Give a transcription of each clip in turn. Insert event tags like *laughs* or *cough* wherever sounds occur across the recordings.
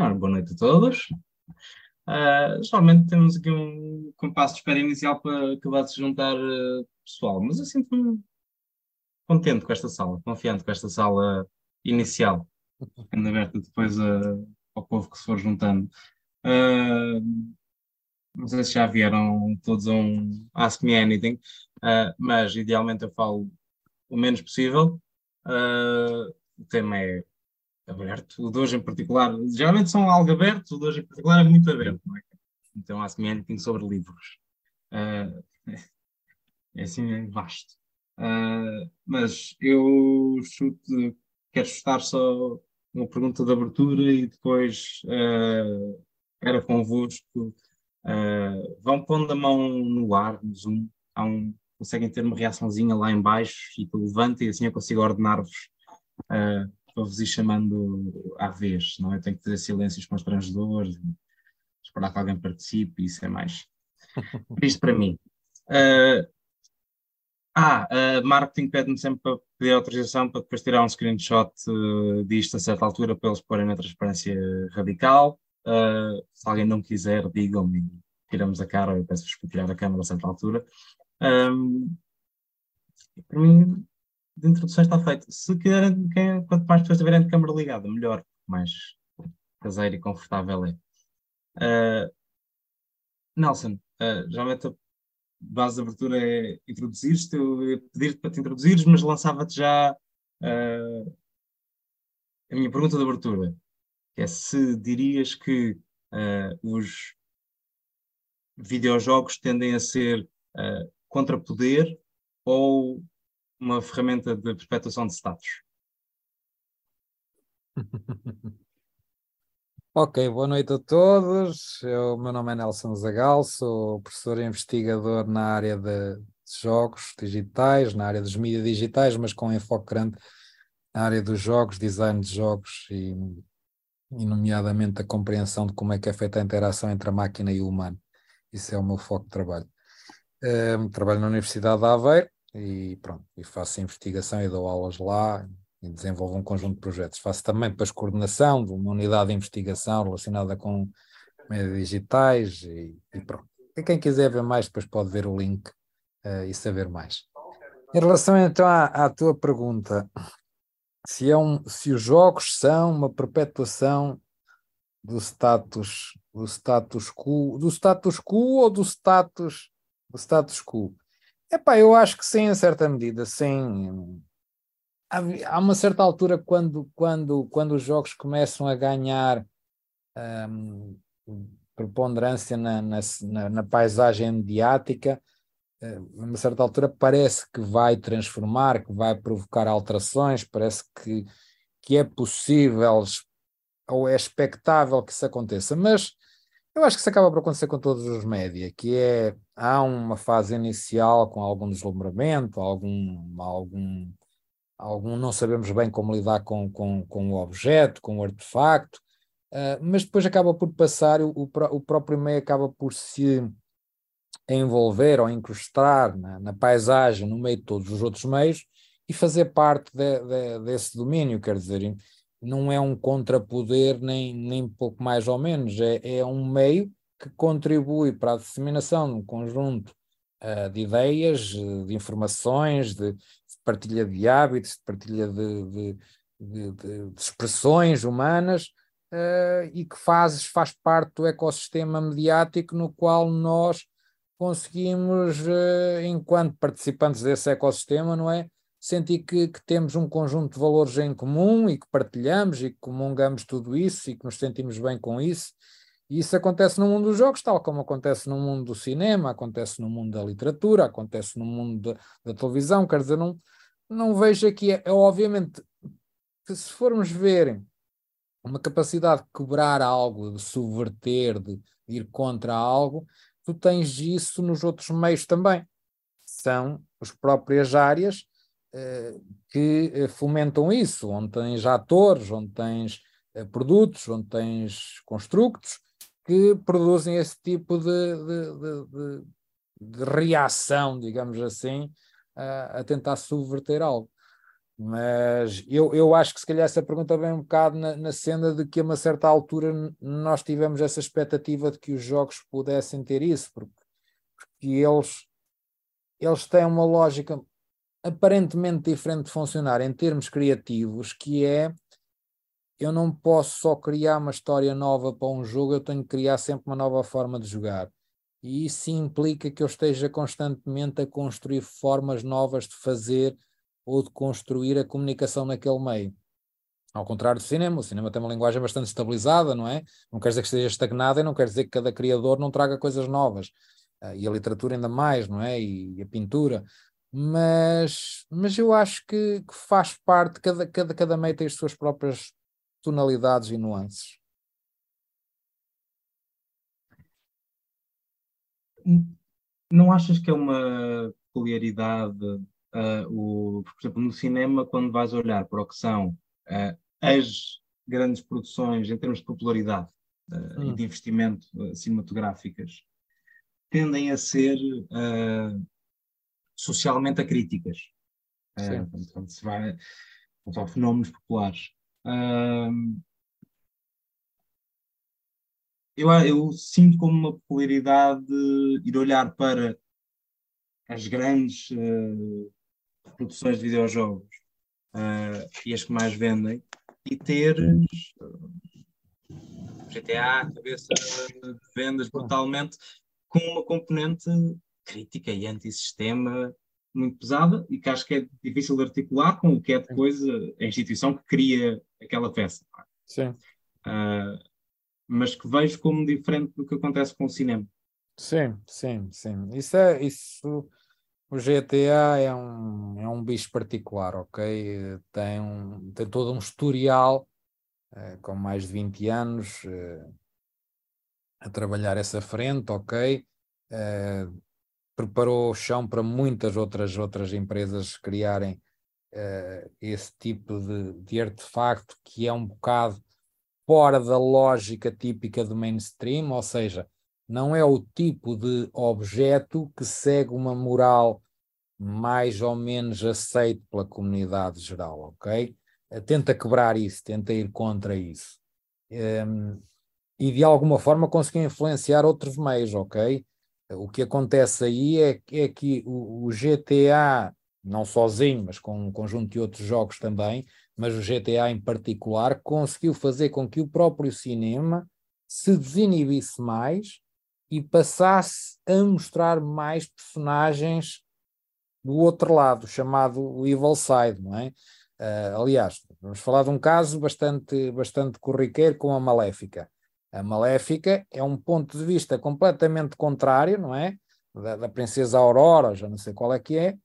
Ah, boa noite a todos. Uh, geralmente temos aqui um compasso de espera inicial para acabar de se juntar uh, pessoal, mas eu sinto-me contente com esta sala, confiante com esta sala inicial, ficando aberta depois uh, ao povo que se for juntando. Uh, não sei se já vieram todos a um Ask Me Anything, mas idealmente eu falo o menos possível. o tema é aberto. O de hoje em particular, geralmente são algo aberto, o de hoje em particular é muito aberto, não é? Então há semelhante sobre livros. Uh, *laughs* é assim, vasto. Uh, mas eu chuto, quero chutar só uma pergunta de abertura e depois uh, era convosco. Uh, vão pondo a mão no ar, no Zoom, um, conseguem ter uma reaçãozinha lá em baixo e tu levanta e assim eu consigo ordenar-vos uh, para vos ir chamando à vez, não é? Tenho que fazer silêncios constrangedores, esperar que alguém participe, isso é mais. *laughs* Isto para mim. Uh, ah, uh, marketing pede-me sempre para pedir autorização para depois tirar um screenshot uh, disto a certa altura para eles porem na transparência radical. Uh, se alguém não quiser, digam-me, tiramos a cara, eu peço-vos para tirar a câmera a certa altura. Um, para mim, de introdução está feito. Se quiserem, quem, quanto mais pessoas tiverem de câmera ligada, melhor, mais caseiro e confortável é. Uh, Nelson, uh, geralmente a base de abertura é introduzir-te, eu ia pedir-te para te introduzires, mas lançava-te já uh, a minha pergunta de abertura, que é se dirias que uh, os videojogos tendem a ser uh, contrapoder ou uma ferramenta de perpetuação de status. *laughs* Ok, boa noite a todos. Eu, meu nome é Nelson Zagal, sou professor e investigador na área de jogos digitais, na área dos mídias digitais, mas com enfoque grande na área dos jogos, design de jogos e, e, nomeadamente, a compreensão de como é que é feita a interação entre a máquina e o humano. Isso é o meu foco de trabalho. Um, trabalho na Universidade de Aveiro, e pronto, e faço investigação e dou aulas lá e desenvolvo um conjunto de projetos. Faço também depois coordenação de uma unidade de investigação relacionada com médias digitais e, e pronto. E quem quiser ver mais depois pode ver o link uh, e saber mais. Em relação então à, à tua pergunta, se, é um, se os jogos são uma perpetuação do status do status quo do status quo ou do status do status quo Epá, eu acho que sim, em certa medida, sim. Há, há uma certa altura quando, quando, quando os jogos começam a ganhar um, preponderância na, na, na, paisagem mediática, a uma certa altura parece que vai transformar, que vai provocar alterações, parece que, que é possível ou é expectável que isso aconteça, mas eu acho que isso acaba por acontecer com todos os média, que é há uma fase inicial com algum deslumbramento, algum, algum, algum não sabemos bem como lidar com, com, com o objeto, com o artefacto, uh, mas depois acaba por passar, o, o próprio meio acaba por se envolver ou incrustar na, na, paisagem, no meio de todos os outros meios, e fazer parte de, de, desse domínio, quer dizer, não é um contrapoder nem, nem pouco mais ou menos, é, é um meio que contribui para a disseminação de um conjunto uh, de ideias, de informações, de, de, partilha de hábitos, de partilha de, de, de expressões humanas uh, e que faz, faz parte do ecossistema mediático no qual nós conseguimos, uh, enquanto participantes desse ecossistema, não é? Sentir que, que, temos um conjunto de valores em comum e que partilhamos e que comungamos tudo isso e que nos sentimos bem com isso. E isso acontece no mundo dos jogos, tal como acontece no mundo do cinema, acontece no mundo da literatura, acontece no mundo da, da televisão. Quer dizer, não, não vejo aqui, é, é obviamente que se formos ver uma capacidade de quebrar algo, de subverter, de ir contra algo, tu tens isso nos outros meios também. São as próprias áreas que eh, fomentam isso, onde tens atores, onde tens eh, produtos, onde tens construtos que produzem esse tipo de, de, de, de reação, digamos assim, a, a, tentar subverter algo. Mas eu, eu acho que se calhar essa pergunta vem um bocado na, na cena de que a uma certa altura nós tivemos essa expectativa de que os jogos pudessem ter isso, porque, porque eles, eles têm uma lógica aparentemente diferente de funcionar em termos criativos, que é eu não posso só criar uma história nova para um jogo, eu tenho que criar sempre uma nova forma de jogar. E isso implica que eu esteja constantemente a construir formas novas de fazer ou de construir a comunicação naquele meio. Ao contrário do cinema, o cinema tem uma linguagem bastante estabilizada, não é? Não quer dizer que esteja estagnada e não quer dizer que cada criador não traga coisas novas. Uh, e a literatura ainda mais, não é? E a pintura. Mas, mas eu acho que, que, faz parte, cada, cada, cada meio tem as suas próprias tonalidades e nuances. Não achas que é uma peculiaridade, uh, o, por exemplo, no cinema, quando vais olhar para o que são uh, as grandes produções em termos de popularidade uh, hum. e de investimento cinematográficas, tendem a ser socialmente acríticas. Uh, quando se vai quanto a fenómenos populares. Uh, eu, eu, sinto como uma peculiaridade ir olhar para as grandes uh, produções de videojogos uh, e as que mais vendem e ter GTA, cabeça de vendas brutalmente, com uma componente crítica e antissistema muito pesada e que acho que é difícil de articular com o que é depois a, a instituição que cria aquela peça. Sim. Uh, mas que vejo como diferente do que acontece com o cinema. Sim, sim, sim. Isso é isso. O GTA é um, é um bicho particular, ok? Tem, um, tem todo um historial eh, com mais de 20 anos eh, a trabalhar essa frente, ok? Eh, preparou o chão para muitas outras, outras empresas criarem uh, esse tipo de, de artefacto que é um bocado fora da lógica típica do mainstream, ou seja, não é o tipo de objeto que segue uma moral mais ou menos aceite pela comunidade geral, ok? Eh, tenta quebrar isso, tenta ir contra isso. Um, ehm, e de alguma forma conseguiu influenciar outros meios, ok? O que acontece aí é, é que o, o, GTA, não sozinho, mas com um conjunto de outros jogos também, mas o GTA em particular, conseguiu fazer com que o próprio cinema se desinibisse mais e passasse a mostrar mais personagens do outro lado, chamado Evil Side, não é? Uh, aliás, vamos falar de um caso bastante, bastante corriqueiro com a Maléfica. A Maléfica é um ponto de vista completamente contrário, não é? Da, da princesa Aurora, já não sei qual é que é.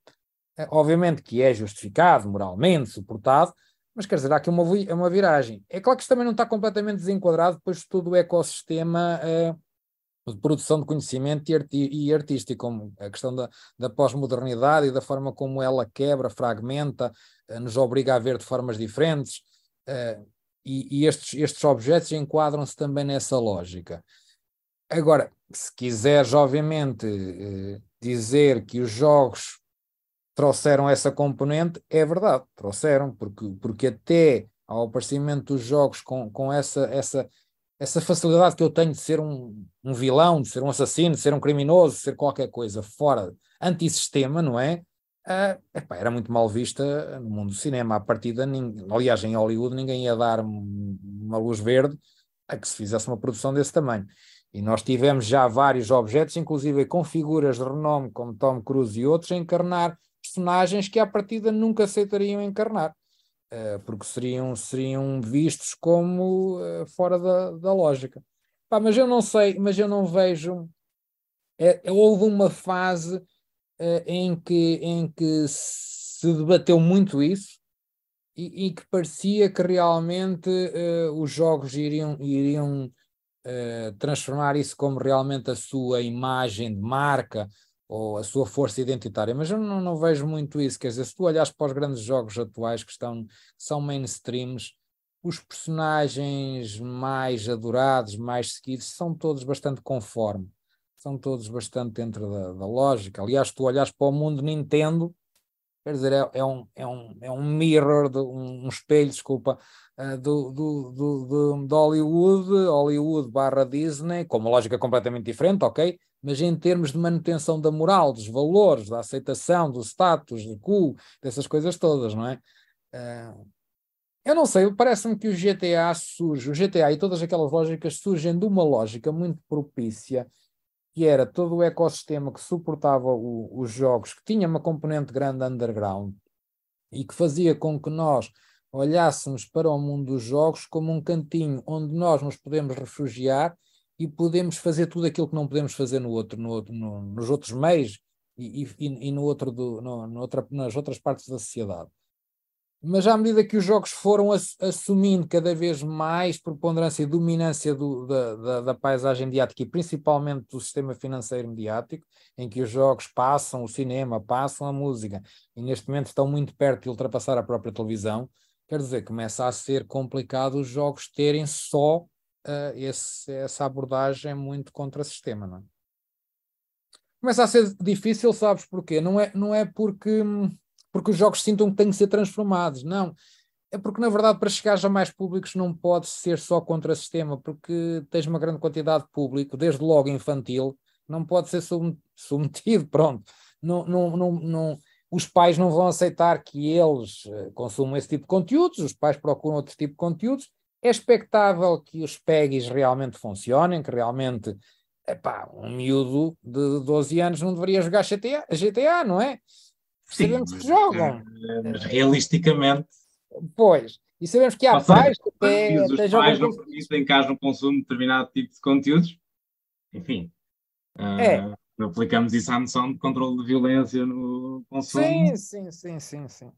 é. Obviamente que é justificado, moralmente, suportado, mas quer dizer, há aqui uma, uma viragem. É claro que isto também não está completamente desenquadrado depois de todo o ecossistema uh, de produção de conhecimento e, arti e artístico, como a questão da, da pós-modernidade e da forma como ela quebra, fragmenta, uh, nos obriga a ver de formas diferentes. E, e estes, estes objetos enquadram-se também nessa lógica. Agora, se quiseres, obviamente, eh, dizer que os jogos trouxeram essa componente, é verdade, trouxeram, porque, porque até ao aparecimento dos jogos com, com essa, essa, essa facilidade que eu tenho de ser um, um vilão, de ser um assassino, de ser um criminoso, de ser qualquer coisa fora, antissistema, não é? Uh, epá, era muito mal vista no mundo do cinema. À partida, aliás, em Hollywood, ninguém ia dar uma luz verde a que se fizesse uma produção desse tamanho. E nós tivemos já vários objetos, inclusive com figuras de renome como Tom Cruise e outros, a encarnar personagens que à partida nunca aceitariam encarnar, uh, porque seriam, seriam vistos como uh, fora da, da lógica. Mas eu não sei, mas eu não vejo. É, houve uma fase em, que, em que se debateu muito isso e, e que parecia que realmente uh, os jogos iriam, iriam uh, transformar isso como realmente a sua imagem de marca ou a sua força identitária, mas eu não, não vejo muito isso. Quer dizer, se tu olhas para os grandes jogos atuais que estão, são mainstreams, os personagens mais adorados, mais seguidos, são todos bastante conforme são todos bastante dentro da, da lógica. Aliás, tu olhas para o mundo Nintendo, quer dizer, é, é, um, é, um, é um mirror, de, um, um espelho, desculpa, uh, do, do, do, do, Hollywood, Hollywood barra Disney, com uma lógica completamente diferente, ok? Mas em termos de manutenção da moral, dos valores, da aceitação, do status, do cu, dessas coisas todas, não é? Uh, eu não sei, parece-me que o GTA surge, o GTA e todas aquelas lógicas surgem de uma lógica muito propícia, que era todo o ecossistema que suportava o, os jogos, que tinha uma componente grande underground e que fazia com que nós olhássemos para o mundo dos jogos como um cantinho onde nós nos podemos refugiar e podemos fazer tudo aquilo que não podemos fazer no outro, no no, nos outros meios e, e, e no outro do, no outra, nas outras partes da sociedade mas à medida que os jogos foram assumindo cada vez mais preponderância e dominância do, da, da, da, paisagem mediática e principalmente do sistema financeiro mediático, em que os jogos passam o cinema, passam a música e neste momento estão muito perto de ultrapassar a própria televisão, quer dizer, começa a ser complicado os jogos terem só uh, esse, essa abordagem muito contra-sistema, não é? Começa a ser difícil, sabes porquê? Não é, não é porque hum, porque os jogos sintam que têm que ser transformados. Não. É porque, na verdade, para chegar a mais públicos não pode ser só contra sistema, porque tens uma grande quantidade de público, desde logo infantil, não pode ser submetido, *laughs* pronto. Não, não, não, não, os pais não vão aceitar que eles eh, consumam esse tipo de conteúdos, os pais procuram outro tipo de conteúdos. É expectável que os PEGs realmente funcionem, que realmente, epá, um miúdo de 12 anos não deveria jogar GTA, GTA não é? Sim, sabemos que jogam. Mas realisticamente. Pois. E sabemos que há pais que até, os pais não permitem que haja um consumo de determinado tipo de conteúdos. Enfim. É. Uh, aplicamos isso à noção de controle de violência no consumo. Sim, sim, sim, sim, sim.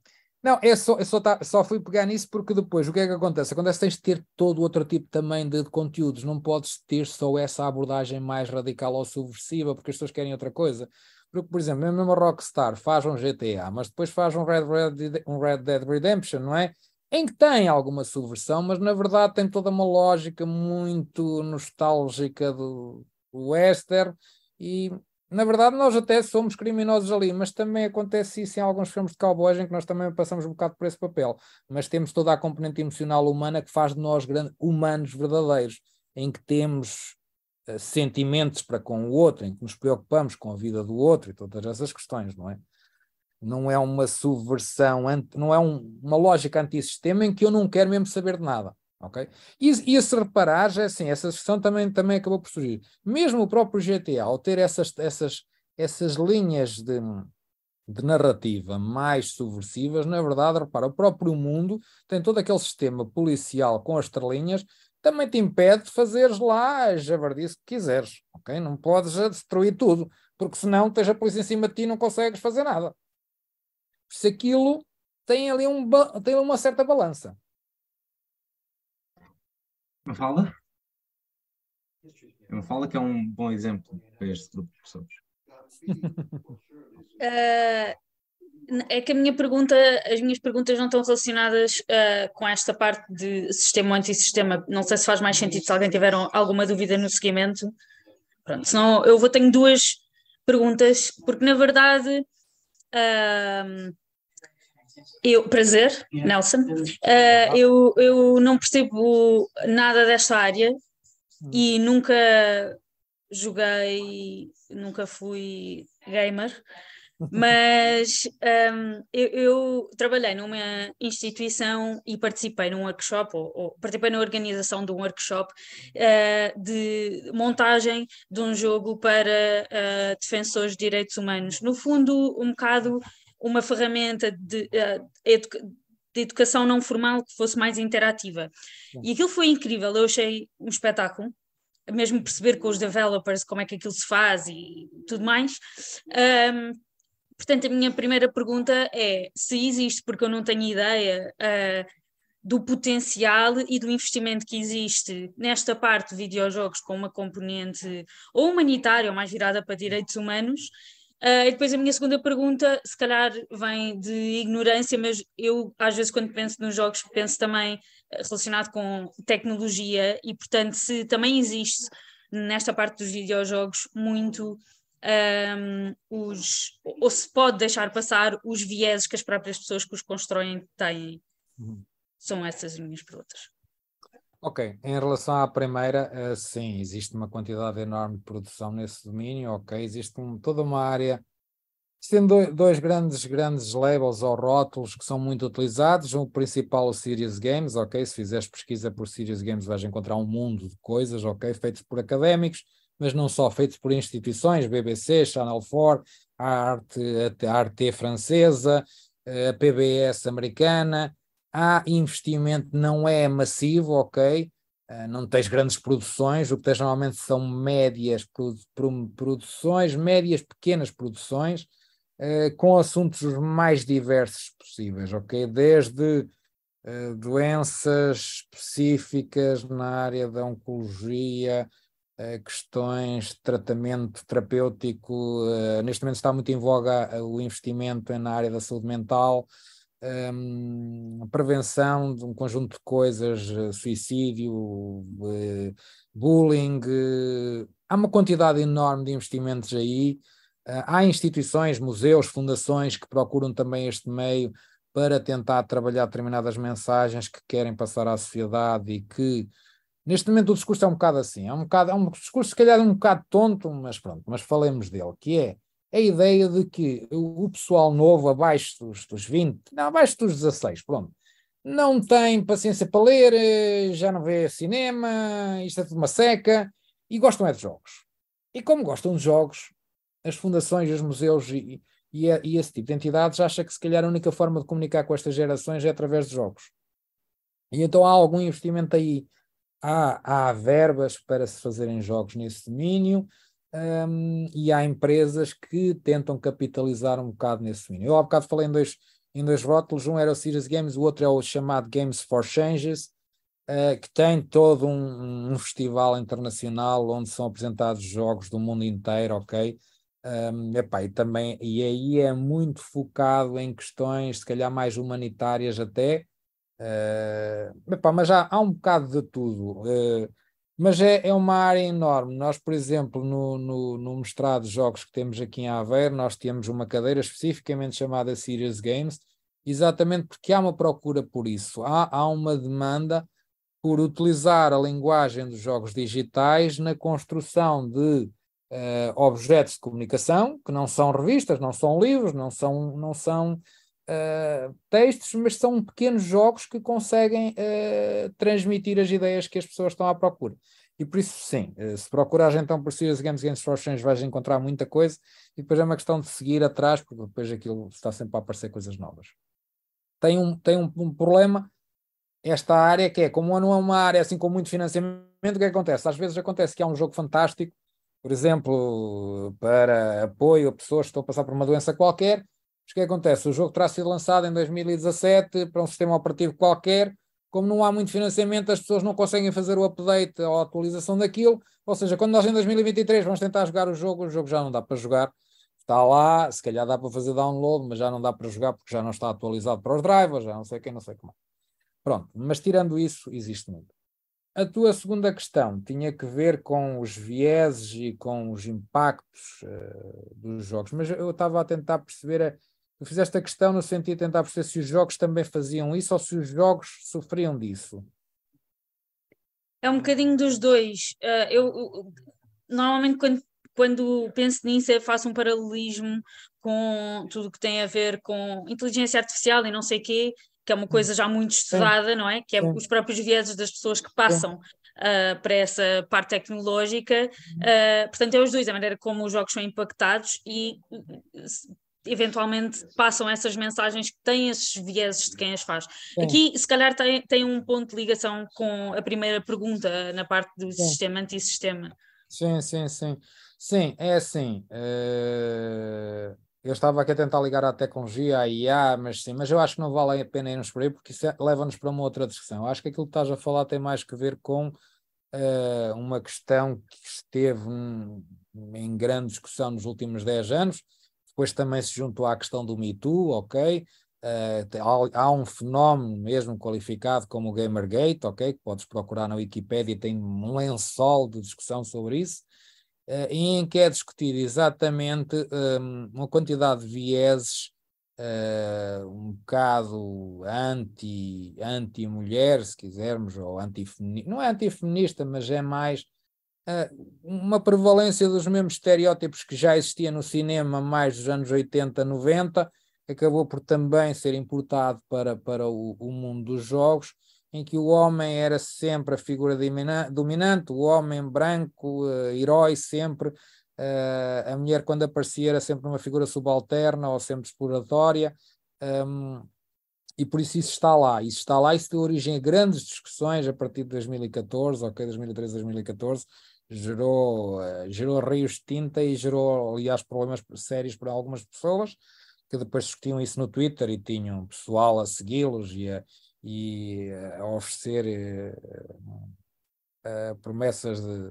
Não, eu só, eu só, tá, só fui pegar nisso porque depois o que é que acontece? Acontece que tens de ter todo outro tipo também de, de, conteúdos, não podes ter só essa abordagem mais radical ou subversiva porque as pessoas querem outra coisa. Porque, por exemplo, mesmo a Rockstar faz um GTA, mas depois faz um Red, Red, um Red Dead Redemption, não é? Em que tem alguma subversão, mas na verdade tem toda uma lógica muito nostálgica do, western e na verdade nós até somos criminosos ali, mas também acontece isso em alguns filmes de cowboys em que nós também passamos um bocado por esse papel, mas temos toda a componente emocional humana que faz de nós grandes, humanos verdadeiros, em que temos sentimentos para com o outro, em que nos preocupamos com a vida do outro e todas essas questões, não é? Não é uma subversão, não é um, uma lógica antissistema em que eu não quero mesmo saber de nada. ok? E, e se reparar, já é assim, essa questão também, também acabou por surgir. Mesmo o próprio GTA, ao ter essas, essas, essas linhas de, de narrativa mais subversivas, na verdade, repara, o próprio mundo tem todo aquele sistema policial com as estrelinhas também te impede de fazeres lá a javardice que quiseres, ok? Não podes destruir tudo, porque senão tens a polícia em cima de ti e não consegues fazer nada. Se aquilo tem ali um, tem uma certa balança. Não fala? Não fala que é um bom exemplo para este grupo de pessoas. uh, *laughs* *laughs* é que a minha pergunta, as minhas perguntas não estão relacionadas uh, com esta parte de sistema ou antissistema. Não sei se faz mais sentido se alguém tiver alguma dúvida no seguimento. Pronto, senão eu vou tenho duas perguntas, porque na verdade uh, eu, prazer, Nelson, uh, eu, eu não percebo nada desta área e nunca joguei, nunca fui gamer. Mas um, eu, eu, trabalhei numa instituição e participei num workshop, ou, ou participei na organização de um workshop uh, de montagem de um jogo para uh, defensores de direitos humanos. No fundo, um bocado uma ferramenta de, uh, de educação não formal que fosse mais interativa. E aquilo foi incrível, eu achei um espetáculo mesmo perceber com os developers como é que aquilo se faz e tudo mais. Um, Portanto, a minha primeira pergunta é se existe, porque eu não tenho ideia uh, do potencial e do investimento que existe nesta parte de videojogos com uma componente ou humanitária ou mais virada para direitos humanos. Uh, e depois a minha segunda pergunta, se calhar vem de ignorância, mas eu às vezes quando penso nos jogos penso também relacionado com tecnologia e portanto se também existe nesta parte dos videojogos muito um, os, ou se pode deixar passar os vieses que as próprias pessoas que os constroem têm. Uhum. São essas as minhas perguntas. Ok, em relação à primeira, uh, sim, existe uma quantidade enorme de produção nesse domínio, ok, existe um, toda uma área, existem dois, dois, grandes, grandes labels ou rótulos que são muito utilizados, o principal o Serious Games, ok, se fizeres pesquisa por Serious Games vais encontrar um mundo de coisas, ok, feitos por académicos, mas não só feitos por instituições, BBC, Channel 4, a Arte, a Arte francesa, a PBS americana, há investimento, não é massivo, ok, uh, não tens grandes produções, o que tens normalmente são médias produ produções, médias pequenas produções, uh, com assuntos os mais diversos possíveis, ok, desde doenças específicas na área da oncologia, questões de tratamento terapêutico, neste momento está muito em voga o investimento na área da saúde mental, um, prevenção de um conjunto de coisas, eh, suicídio, bullying, há uma quantidade enorme de investimentos aí. Há instituições, museus, fundações que procuram também este meio para tentar trabalhar determinadas mensagens que querem passar à sociedade e que neste momento o discurso é um bocado assim, é um, bocado, é um discurso se calhar um bocado tonto, mas pronto, mas falemos dele, que é a ideia de que o pessoal novo, abaixo dos, dos 20, não, abaixo dos 16, pronto, não tem paciência para ler, eh, já não vê cinema, isto é tudo uma seca, e gostam é de jogos. E como gostam de jogos, as fundações, os museus e, e, e esse tipo de entidades acham que se calhar a única forma de comunicar com estas gerações é através de jogos. E então há algum investimento aí. Há, há verbas para se fazerem jogos nesse domínio, um, e há empresas que tentam capitalizar um bocado nesse domínio. Eu há bocado falei em dois, em dois rótulos, um era o Serious Games, o outro é o chamado Games for Changes, uh, que tem todo um, um, festival internacional onde são apresentados jogos do mundo inteiro, ok? Um, epá, e, também, e aí é muito focado em questões, se calhar mais humanitárias até, uh, mas já há um bocado de tudo. Uh, mas é, é uma área enorme. Nós, por exemplo, no, no, no mestrado de jogos que temos aqui em Aveiro, nós temos uma cadeira especificamente chamada Serious Games, exatamente porque há uma procura por isso. Há, há uma demanda por utilizar a linguagem dos jogos digitais na construção de uh, objetos de comunicação, que não são revistas, não são livros, não são, não são uh, textos, mas são pequenos jogos que conseguem uh, transmitir as ideias que as pessoas estão à procura. E por isso, sim, se procurares então por Serious Games Games for Change vais encontrar muita coisa e depois é uma questão de seguir atrás, porque depois aquilo está sempre a aparecer coisas novas. Tem um, tem um, um problema esta área que é, como não é uma área assim com muito financiamento, o que, é que acontece? Às vezes acontece que há um jogo fantástico, por exemplo, para apoio a pessoas que estão a passar por uma doença qualquer, mas o que acontece? O jogo terá sido lançado em 2017 para um sistema operativo qualquer, como não há muito financiamento, as pessoas não conseguem fazer o update ou a atualização daquilo, ou seja, quando nós em 2023 vamos tentar jogar o jogo, o jogo já não dá para jogar, está lá, se calhar dá para fazer download, mas já não dá para jogar porque já não está atualizado para os drivers, já não sei quem, não sei como. Pronto, mas tirando isso, existe muito. A tua segunda questão tinha que ver com os vieses e com os impactos uh, dos jogos, mas eu estava a tentar perceber Tu fizeste a questão no sentido de tentar perceber se os jogos também faziam isso ou se os jogos sofriam disso. É um bocadinho dos dois. Uh, eu, normalmente quando, quando penso nisso eu faço um paralelismo com tudo que tem a ver com inteligência artificial e não sei o quê, que é uma coisa já muito estudada, Sim. não é? Que é Sim. os próprios vieses das pessoas que passam uh, para essa parte tecnológica. Uh, portanto, é os dois, a maneira como os jogos são impactados e eventualmente passam essas mensagens que têm esses vieses de quem as faz. Sim. Aqui, se calhar, tem, tem um ponto de ligação com a primeira pergunta na parte do sim. sistema antissistema. Sim, sim, sim. Sim, é assim. Uh, eu estava aqui a tentar ligar à tecnologia, à IA, mas sim, mas eu acho que não vale a pena irmos por aí, porque isso é, leva-nos para uma outra discussão. Eu acho que aquilo que estás a falar tem mais que ver com uh, uma questão que esteve um, em grande discussão nos últimos 10 anos, depois também se juntou à questão do Me Too, ok? Uh, há, um fenómeno mesmo qualificado como o Gamergate, ok? Que podes procurar na Wikipedia, tem um lençol de discussão sobre isso. uh, em que é discutido exatamente um, uma quantidade de vieses uh, um bocado anti, anti-mulher, se quisermos, ou anti-feminista, não é anti-feminista, mas é mais uma prevalência dos mesmos estereótipos que já existia no cinema mais dos anos 80, 90, acabou por também ser importado para, para o, o mundo dos jogos, em que o homem era sempre a figura dominante, o homem branco, uh, herói sempre, uh, a mulher quando aparecia era sempre uma figura subalterna ou sempre exploratória, e por isso isso está lá, isso está lá, isso deu origem a grandes discussões a partir de 2014, ok, 2013, 2014, gerou, uh, gerou rios de tinta e gerou, aliás, problemas sérios para algumas pessoas, que depois discutiam isso no Twitter e tinham pessoal a segui-los e a, e a oferecer uh, uh, promessas de,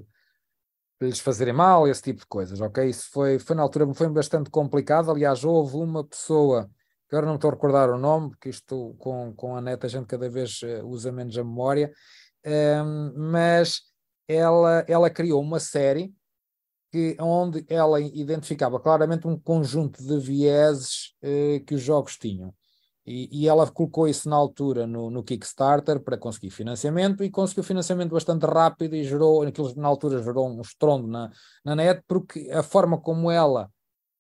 de, lhes fazerem mal, esse tipo de coisas, ok? Isso foi, foi na altura foi bastante complicado. Aliás, houve uma pessoa, que agora não estou a recordar o nome, porque isto com, com a neta a gente cada vez usa menos a memória, um, mas ela, ela criou uma série que, onde ela identificava claramente um conjunto de vieses uh, que os jogos tinham. E, e, ela colocou isso na altura no, no, Kickstarter para conseguir financiamento e conseguiu financiamento bastante rápido e gerou, naquilo, na altura gerou um estrondo na, na net, porque a forma como ela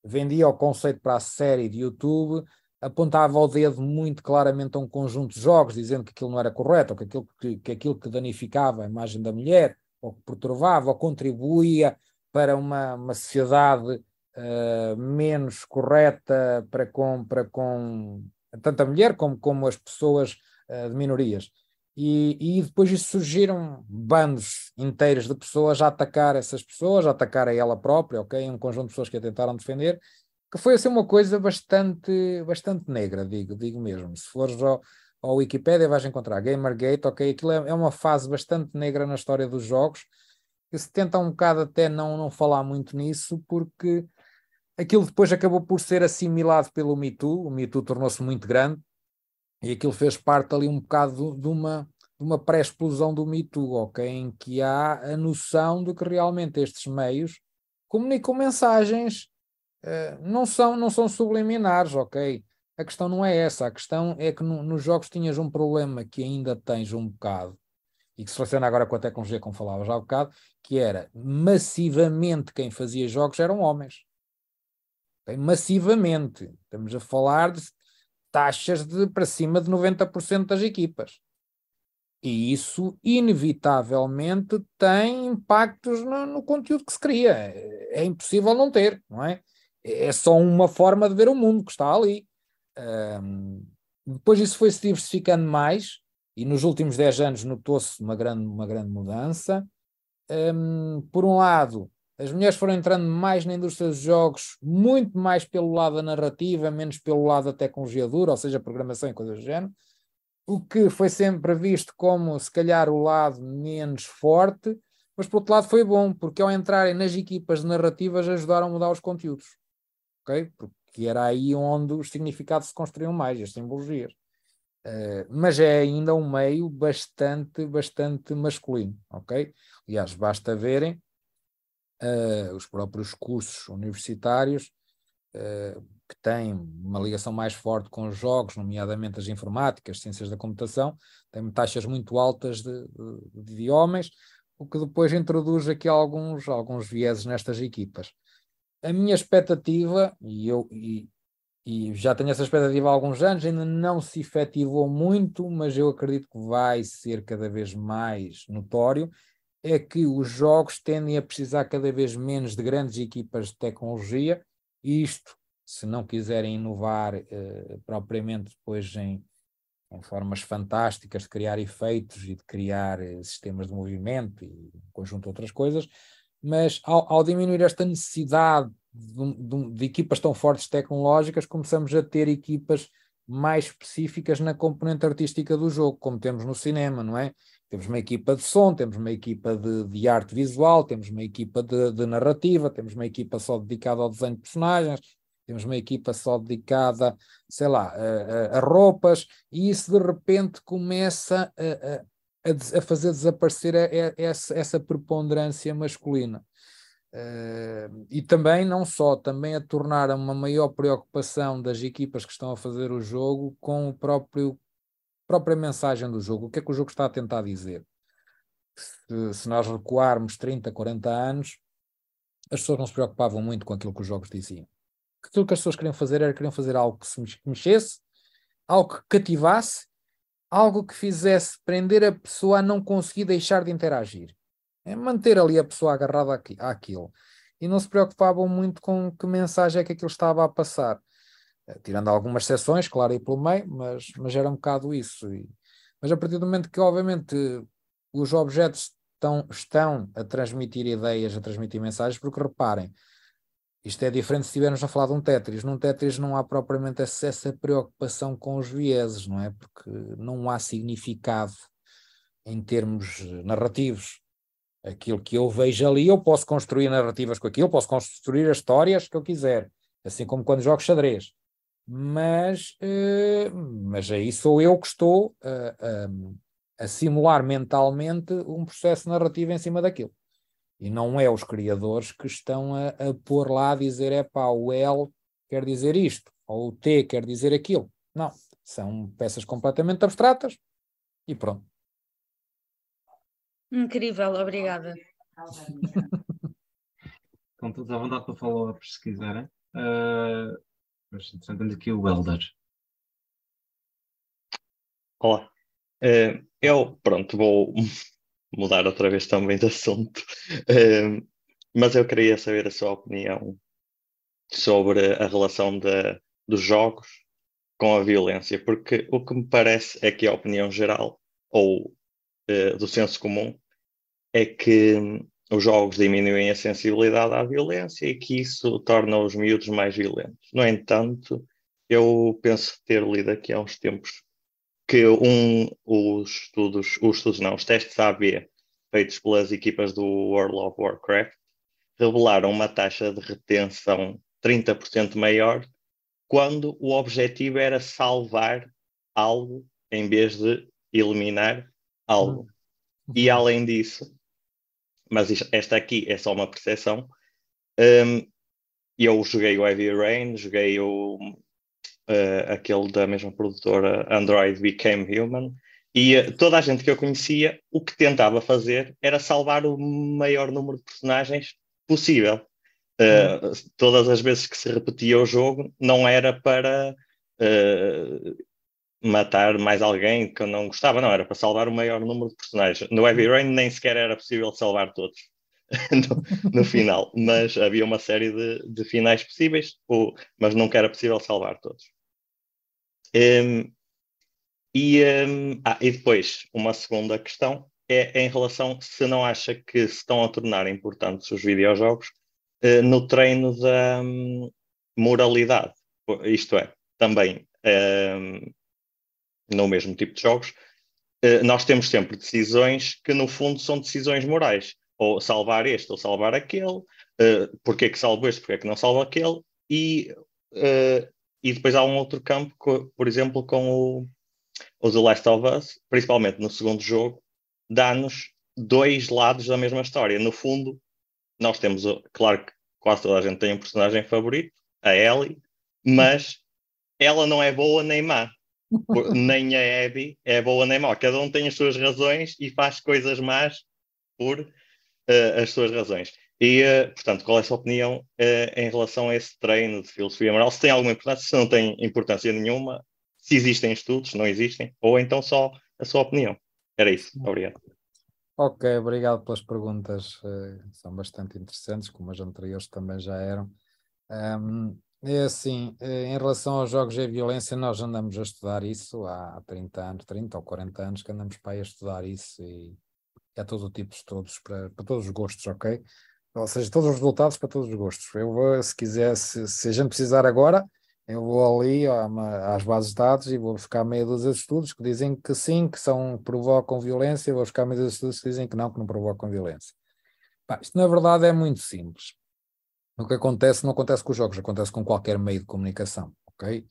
vendia o conceito para a série de YouTube apontava o dedo muito claramente a um conjunto de jogos, dizendo que aquilo não era correto, que aquilo que, que, aquilo que danificava a imagem da mulher, ou perturbava, ou contribuía para uma, uma sociedade uh, menos correta para com, para com tanto a mulher como, como as pessoas uh, de minorias. E, e, depois disso surgiram bandos inteiros de pessoas a atacar essas pessoas, a atacar a ela própria, ok? Um conjunto de pessoas que a tentaram defender, que foi assim uma coisa bastante, bastante negra, digo, digo mesmo. Se fores ao, ao Wikipedia vais encontrar Gamergate, ok? Aquilo é, é uma fase bastante negra na história dos jogos, que se tenta um bocado até não, não falar muito nisso, porque aquilo depois acabou por ser assimilado pelo Me Too, o Me Too tornou-se muito grande, e aquilo fez parte ali um bocado de uma, de uma pré-explosão do Me Too, ok? Em que há a noção de que realmente estes meios comunicam mensagens, uh, não, são, não são subliminares, ok? A questão não é essa, a questão é que no, nos jogos tinhas um problema que ainda tens um bocado, e que se relaciona agora com a tecnologia, como falava já há um bocado, que era massivamente quem fazia jogos eram homens. Massivamente. Estamos a falar de taxas de para cima de 90% das equipas. E isso, inevitavelmente, tem impactos no, no, conteúdo que se cria. É impossível não ter, não é? É só uma forma de ver o mundo que está ali. Um, depois isso foi se diversificando mais, e nos últimos 10 anos notou-se uma grande, uma grande mudança. Um, por um lado, as mulheres foram entrando mais na indústria dos jogos, muito mais pelo lado da narrativa, menos pelo lado da tecnologia dura, ou seja, programação e coisas do género, o que foi sempre visto como, se calhar, o lado menos forte, mas por outro lado foi bom, porque ao entrarem nas equipas narrativas ajudaram a mudar os conteúdos, ok? Porque era aí onde os significados se construíam mais, as simbologias. Uh, mas é ainda um meio bastante, bastante masculino, ok? Aliás, basta verem uh, os próprios cursos universitários uh, que têm uma ligação mais forte com os jogos, nomeadamente as informáticas, ciências da computação, têm taxas muito altas de, de, de homens, o que depois introduz aqui alguns, alguns vieses nestas equipas. A minha expectativa, e eu, e, e já tenho essa expectativa há alguns anos, ainda não se efetivou muito, mas eu acredito que vai ser cada vez mais notório, é que os jogos tendem a precisar cada vez menos de grandes equipas de tecnologia, isto, se não quiserem inovar eh, propriamente depois em, em, formas fantásticas de criar efeitos e de criar eh, sistemas de movimento e um conjunto de outras coisas, mas ao, ao diminuir esta necessidade de, de, de, equipas tão fortes tecnológicas, começamos a ter equipas mais específicas na componente artística do jogo, como temos no cinema, não é? Temos uma equipa de som, temos uma equipa de, de arte visual, temos uma equipa de, narrativa, temos uma equipa só dedicada ao desenho de personagens, temos uma equipa só dedicada, sei lá, a, a, a roupas, e isso de repente começa a, a, a fazer desaparecer essa, essa preponderância masculina. Uh, e também, não só, também a tornar uma maior preocupação das equipas que estão a fazer o jogo com o próprio própria mensagem do jogo. O que é que o jogo está a tentar dizer? Se, se nós recuarmos 30, 40 anos, as pessoas não se preocupavam muito com aquilo que os jogos diziam. Tudo que as pessoas queriam fazer era queriam fazer algo que se mexesse, algo que cativasse, algo que fizesse prender a pessoa a não conseguir deixar de interagir. É manter ali a pessoa agarrada àquilo. E não se preocupavam muito com que mensagem é que aquilo estava a passar. Eh, tirando algumas exceções, claro, aí pelo meio, mas, mas era um bocado isso. E, mas a partir do momento que, obviamente, os objetos estão, estão a transmitir ideias, a transmitir mensagens, porque reparem, isto é diferente se estivermos a falar de um Tetris. Num Tetris não há propriamente essa preocupação com os vieses, não é? Porque não há significado em termos narrativos aquilo que eu vejo ali, eu posso construir narrativas com aquilo, posso construir as histórias que eu quiser, assim como quando jogo xadrez. Mas, uh, mas aí sou eu que estou a, a, simular mentalmente um processo narrativo em cima daquilo. E não é os criadores que estão a, a pôr lá a dizer, é pá, o L quer dizer isto, ou o T quer dizer aquilo. Não, são peças completamente abstratas e pronto. Incrível, obrigada. *laughs* Com todos à vontade para falar se quiserem. Uh, mas temos aqui o Elder. Olá. Uh, eu, pronto, vou mudar outra vez também de assunto. Mas eu queria saber a sua opinião sobre a relação de, dos jogos com a violência, porque o que me parece é que a opinião geral, ou uh, do senso comum, é que os jogos diminuem a sensibilidade à violência e que isso torna os miúdos mais violentos. No entanto, eu penso ter lido aqui há uns tempos que um, os estudos, os estudos não, os testes AB feitos pelas equipas do World of Warcraft revelaram uma taxa de retenção 30% maior quando o objetivo era salvar algo em vez de eliminar algo. E além disso, mas esta aqui é só uma percepção. Um, eu joguei o Heavy Rain, joguei o, uh, aquele da mesma produtora Android Became Human, e uh, toda a gente que eu conhecia, o que tentava fazer era salvar o maior número de personagens possível. Uh, todas as vezes que se repetia o jogo, não era para matar mais alguém que eu não gostava, não, era para salvar o maior número de personagens. No Heavy Rain nem sequer era possível salvar todos *laughs* no, no, final, mas havia uma série de, de finais possíveis, ou, mas nunca era possível salvar todos. Um, e, um, ah, e depois, uma segunda questão é em relação se não acha que se estão a tornar importantes os videojogos uh, no treino da um, moralidade. Isto é, também um, no mesmo tipo de jogos, eh, nós temos sempre decisões que, no fundo, são decisões morais. Ou salvar este, ou salvar aquele. Uh, porque é que salvo este, porque é que não salvo aquele. E, uh, e depois há um outro campo, por exemplo, com o, o The Last of Us, principalmente no segundo jogo, dá-nos dois lados da mesma história. No fundo, nós temos, claro que quase toda a gente tem um personagem favorito, a Ellie, mas ela não é boa nem má *laughs* nem a Abby é boa nem má. Cada um tem as suas razões e faz coisas más por uh, as suas razões. E, uh, portanto, qual é a sua opinião uh, em relação a esse treino de filosofia moral? Se tem alguma importância, se não tem importância nenhuma, se existem estudos, não existem, ou então só a sua opinião. Era isso. Obrigado. Ok, obrigado pelas perguntas. são bastante interessantes, como as anteriores também já eram. Um, é assim, eh, em relação aos jogos e violência, nós andamos a estudar isso há 30 anos, 30 ou 40 anos que andamos para aí a estudar isso e há todo o tipo de estudos para, para todos os gostos, ok? Ou seja, todos os resultados para todos os gostos. Eu vou, se quiser, se, a gente precisar agora, eu vou ali às bases de dados e vou buscar meia dúzia de estudos que dizem que sim, que são, provocam violência, vou buscar meia dúzia de estudos que dizem que não, que não provocam violência. Bah, isto na verdade é muito simples. O que acontece não acontece com os jogos, acontece com qualquer meio de comunicação, ok?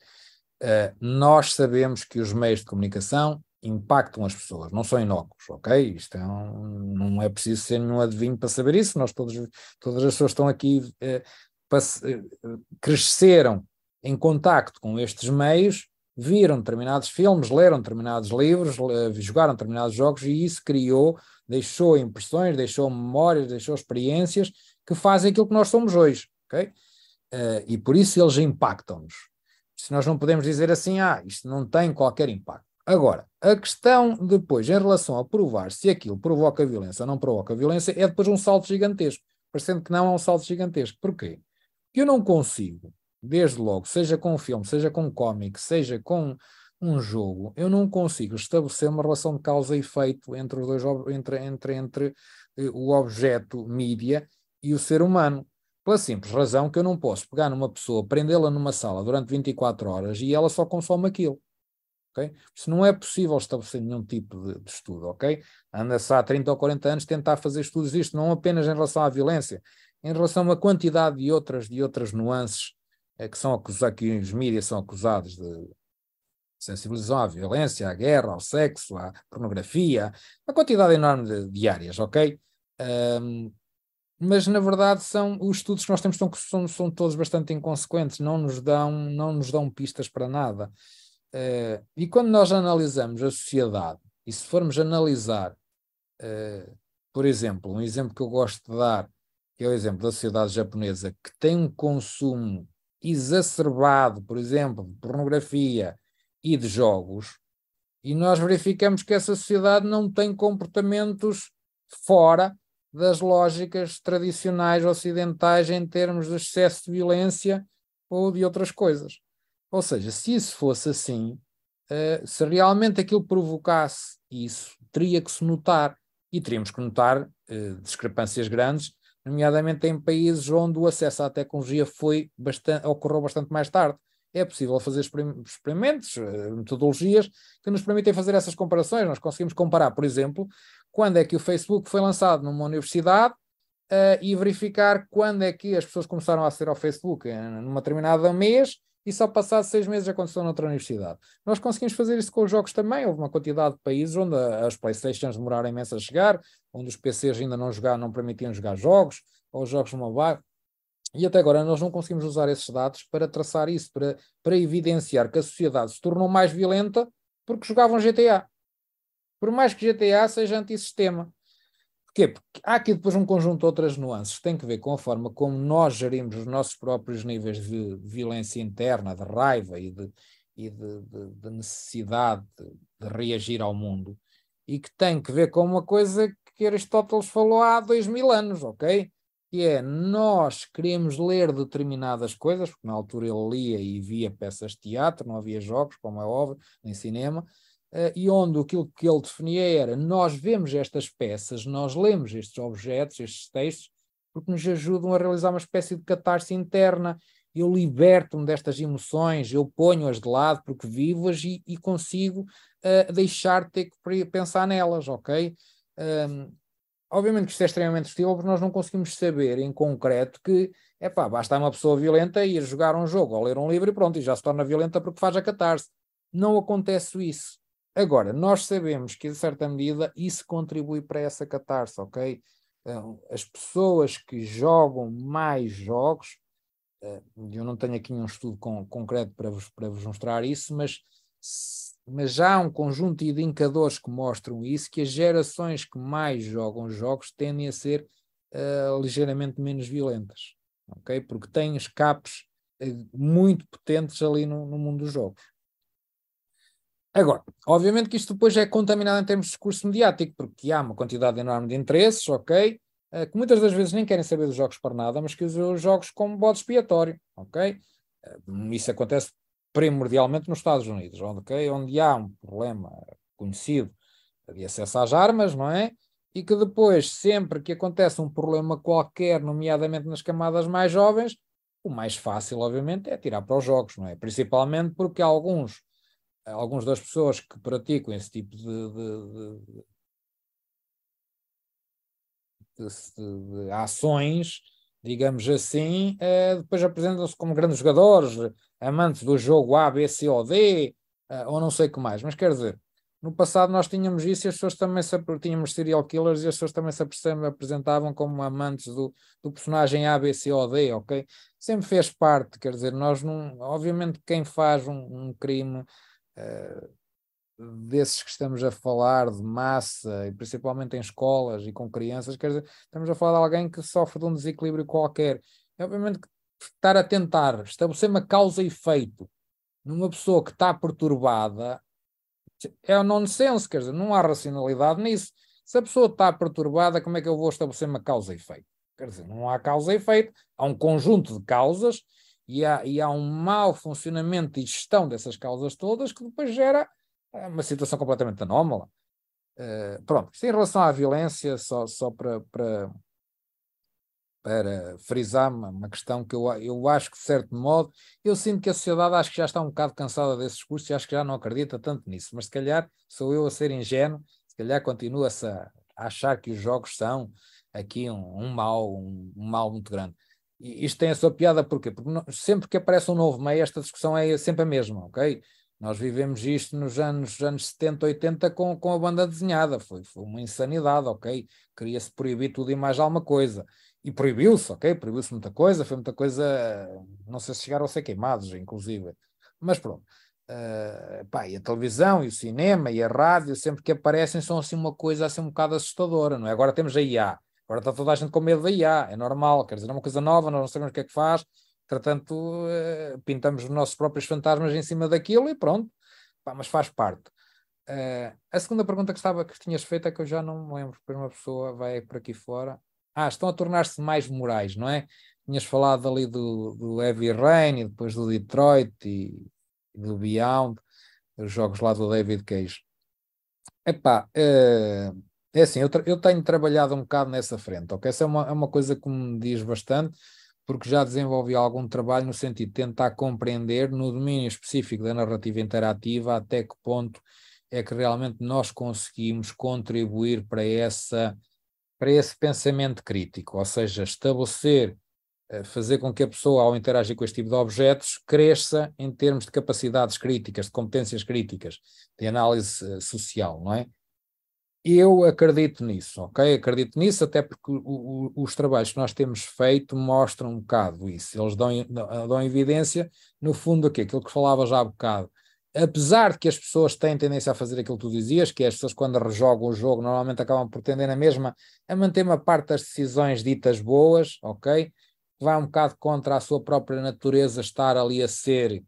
Uh, nós sabemos que os meios de comunicação impactam as pessoas, não são inócuos, ok? Isto é um, não é preciso ser nenhum adivinho para saber isso, nós todos, todas as pessoas estão aqui, eh, eh, cresceram em contacto com estes meios, viram determinados filmes, leram determinados livros, jogaram determinados jogos e isso criou, deixou impressões, deixou memórias, deixou experiências que fazem aquilo que nós somos hoje, ok? Uh, e por isso eles impactam-nos. Se nós não podemos dizer assim, ah, isto não tem qualquer impacto. Agora, a questão depois, em relação a provar se aquilo provoca violência ou não provoca violência, é depois um salto gigantesco. Parecendo que não é um salto gigantesco. Porquê? Porque eu não consigo, desde logo, seja com um filme, seja com um cómic, seja com um jogo, eu não consigo estabelecer uma relação de causa e efeito entre os dois entre, entre, entre eh, o objeto mídia e o ser humano. Pela simples razão que eu não posso pegar numa pessoa, prendê-la numa sala durante 24 horas e ela só consome aquilo. Okay? Isso não é possível estabelecer nenhum tipo de, de estudo, ok? Anda-se há 30 ou 40 anos tentar fazer estudos disto, não apenas em relação à violência, em relação a quantidade de outras, de outras nuances é, que são acusados, que os mídias são acusados de sensibilização à violência, à guerra, ao sexo, à pornografia, uma quantidade enorme de, de áreas, ok? Um, mas na verdade são os estudos que nós temos são, são, são todos bastante inconsequentes, não nos dão, não nos dão pistas para nada. Uh, e quando nós analisamos a sociedade, e se formos analisar, uh, por exemplo, um exemplo que eu gosto de dar, que é o exemplo da sociedade japonesa, que tem um consumo exacerbado, por exemplo, de pornografia e de jogos, e nós verificamos que essa sociedade não tem comportamentos fora das lógicas tradicionais ocidentais em termos de excesso de violência ou de outras coisas. Ou seja, se isso fosse assim, uh, se realmente aquilo provocasse isso, teria que se notar, e teríamos que notar uh, discrepâncias grandes, nomeadamente em países onde o acesso à tecnologia foi bastante, ocorreu bastante mais tarde. É possível fazer experimentos, uh, metodologias que nos permitem fazer essas comparações. Nós conseguimos comparar, por exemplo, quando é que o Facebook foi lançado numa universidade e verificar quando é que as pessoas começaram a aceder ao Facebook, numa determinada mês, e só passado seis meses aconteceu noutra universidade. Nós conseguimos fazer isso com os jogos também. Houve uma quantidade de países onde as Playstations demoraram imenso a chegar, onde os PCs ainda não jogaram, não permitiam jogar jogos, ou jogos mobile. E até agora nós não conseguimos usar esses dados para traçar isso, para, para evidenciar que a sociedade se tornou mais violenta porque jogavam GTA. Por mais que GTA seja antissistema. Porquê? Porque há aqui depois um conjunto de outras nuances que têm que ver com a forma como nós gerimos os nossos próprios níveis de violência interna, de raiva e de, e de, de, de necessidade de, reagir ao mundo, e que tem que ver com uma coisa que Aristóteles falou há dois mil anos, ok? Que é nós queremos ler determinadas coisas, porque na altura ele lia e via peças de teatro, não havia jogos, como é óbvio, nem cinema, e onde aquilo que ele definia era: nós vemos estas peças, nós lemos estes objetos, estes textos, porque nos ajudam a realizar uma espécie de catarse interna. Eu liberto-me destas emoções, eu ponho-as de lado porque vivo-as e, e, consigo uh, deixar de ter que pensar nelas, ok? Um, obviamente que isto é extremamente discutível porque nós não conseguimos saber em concreto que, é pá, basta uma pessoa violenta ir jogar um jogo ou ler um livro e pronto, e já se torna violenta porque faz a catarse. Não acontece isso. Agora, nós sabemos que, em certa medida, isso contribui para essa catarse, ok? Então, as pessoas que jogam mais jogos, eh, eu não tenho aqui um estudo com, concreto para vos, para vos mostrar isso, mas, mas já há um conjunto de indicadores que mostram isso, que as gerações que mais jogam jogos tendem a ser uh, ligeiramente menos violentas, ok? Porque têm escapes uh, muito potentes ali no, no mundo dos jogos. Agora, obviamente que isto depois é contaminado em termos de discurso mediático, porque há uma quantidade enorme de interesses, ok? Uh, que muitas das vezes nem querem saber dos jogos para nada, mas que usam os jogos como bode expiatório, ok? Uh, isso acontece primordialmente nos Estados Unidos, onde há um problema conhecido de acesso às armas, não é? E que depois, sempre que acontece um problema qualquer, nomeadamente nas camadas mais jovens, o mais fácil, obviamente, é tirar para os jogos, não é? Principalmente porque alguns algumas das pessoas que praticam esse tipo de, de, de, de ações, digamos assim, eh, depois apresentam-se como grandes jogadores, amantes do jogo A, B, C ou D, eh, ou não sei o que mais. Mas quer dizer, no passado nós tínhamos isso e as pessoas também se, tínhamos serial killers e as pessoas também se apresentavam como amantes do, do personagem A, B, C ou D, ok? Sempre fez parte, quer dizer, nós não. Obviamente, quem faz um, um crime desses que estamos a falar, de massa, e principalmente em escolas e com crianças, quer dizer, estamos a falar de alguém que sofre de um desequilíbrio qualquer. É obviamente que estar a tentar estabelecer uma causa e efeito numa pessoa que está perturbada é o nonsense, quer dizer, não há racionalidade nisso. Se a pessoa está perturbada, como é que eu vou estabelecer uma causa e efeito? Quer dizer, não há causa e efeito, há um conjunto de causas e há, e há um mau funcionamento e gestão dessas causas todas que depois gera é uma situação completamente anómala. Uh, pronto, em relação à violência, só, só para, para, para frisar uma, uma, questão que eu, eu acho que, de certo modo, eu sinto que a sociedade acho que já está um bocado cansada desses discursos e acho que já não acredita tanto nisso, mas se calhar sou eu a ser ingênuo, se calhar continua-se a, a achar que os jogos são aqui um, um mal, um, um mal muito grande. E isto tem a sua piada porquê? Porque sempre que aparece um novo meio, esta discussão é sempre a mesma, ok? Nós vivemos isto nos anos, anos 70, 80 com, com a banda desenhada. Foi, foi uma insanidade, ok? Queria-se proibir tudo e mais alguma coisa. E proibiu-se, ok? Proibiu-se muita coisa, foi muita coisa, não sei se chegaram a ser queimados, inclusive. Mas pronto. Uh, pá, e a televisão, e o cinema, e a rádio, sempre que aparecem, são assim uma coisa assim um bocado assustadora, não é? Agora temos a IA. Agora está toda a gente com medo da IA, é normal, quer dizer, é uma coisa nova, nós não sabemos o que é que faz, Portanto, uh, pintamos os nossos próprios fantasmas em cima daquilo e pronto, Pá, mas faz parte. Uh, a segunda pergunta que estava que tinhas feito é que eu já não me lembro, porque uma pessoa vai por aqui fora. Ah, estão a tornar-se mais morais, não é? Tinhas falado ali do, do Heavy Rain e depois do Detroit e, e do Beyond, os jogos lá do David Cage. Epá, uh, é assim, eu, eu tenho trabalhado um bocado nessa frente, ok? Essa é uma, é uma coisa que me diz bastante porque já desenvolvi algum trabalho no sentido de tentar compreender no domínio específico da narrativa interativa até que ponto é que realmente nós conseguimos contribuir para essa para esse pensamento crítico, ou seja, estabelecer, eh, fazer com que a pessoa, ao interagir com este tipo de objetos, cresça em termos de capacidades críticas, de competências críticas, de análise eh, social, não é? Eu acredito nisso, ok? Acredito nisso, até porque o, o, os trabalhos que nós temos feito mostram um bocado isso. Eles dão, dão evidência, no fundo, aqui, aquilo que falava já há bocado. Apesar de que as pessoas têm tendência a fazer aquilo que tu dizias, que as pessoas, quando rejogam o jogo, normalmente acabam por tender na mesma a manter uma parte das decisões ditas boas, ok? Vai um bocado contra a sua própria natureza estar ali a ser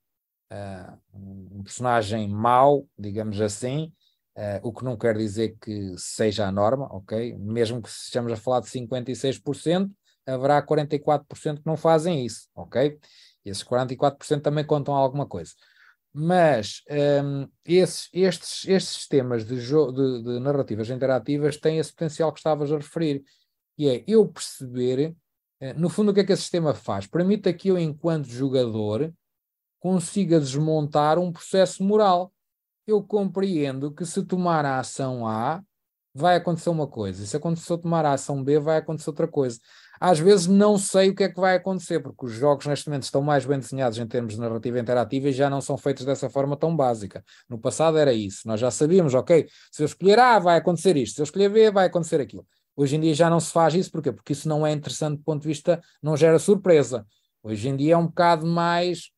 uh, um personagem mau, digamos assim Uh, o que não quer dizer que seja a norma, ok? Mesmo que estejamos a falar de 56%, haverá 44% que não fazem isso, ok? Esses 44% também contam alguma coisa. Mas um, ehm, esses, estes, estes sistemas de, de, de, narrativas interativas têm esse potencial que estavas a referir, e é eu perceber, uh, no fundo, o que é que esse sistema faz? Permite que eu, enquanto jogador, consiga desmontar um processo moral eu compreendo que se tomar a ação A, vai acontecer uma coisa, e se acontecer tomar a ação B, vai acontecer outra coisa. Às vezes não sei o que é que vai acontecer, porque os jogos neste momento estão mais bem desenhados em termos de narrativa interativa e já não são feitos dessa forma tão básica. No passado era isso, nós já sabíamos, ok, se eu escolher A, vai acontecer isto, se eu escolher B, vai acontecer aquilo. Hoje em dia já não se faz isso, porquê? Porque isso não é interessante do ponto de vista, não gera surpresa. Hoje em dia é um bocado mais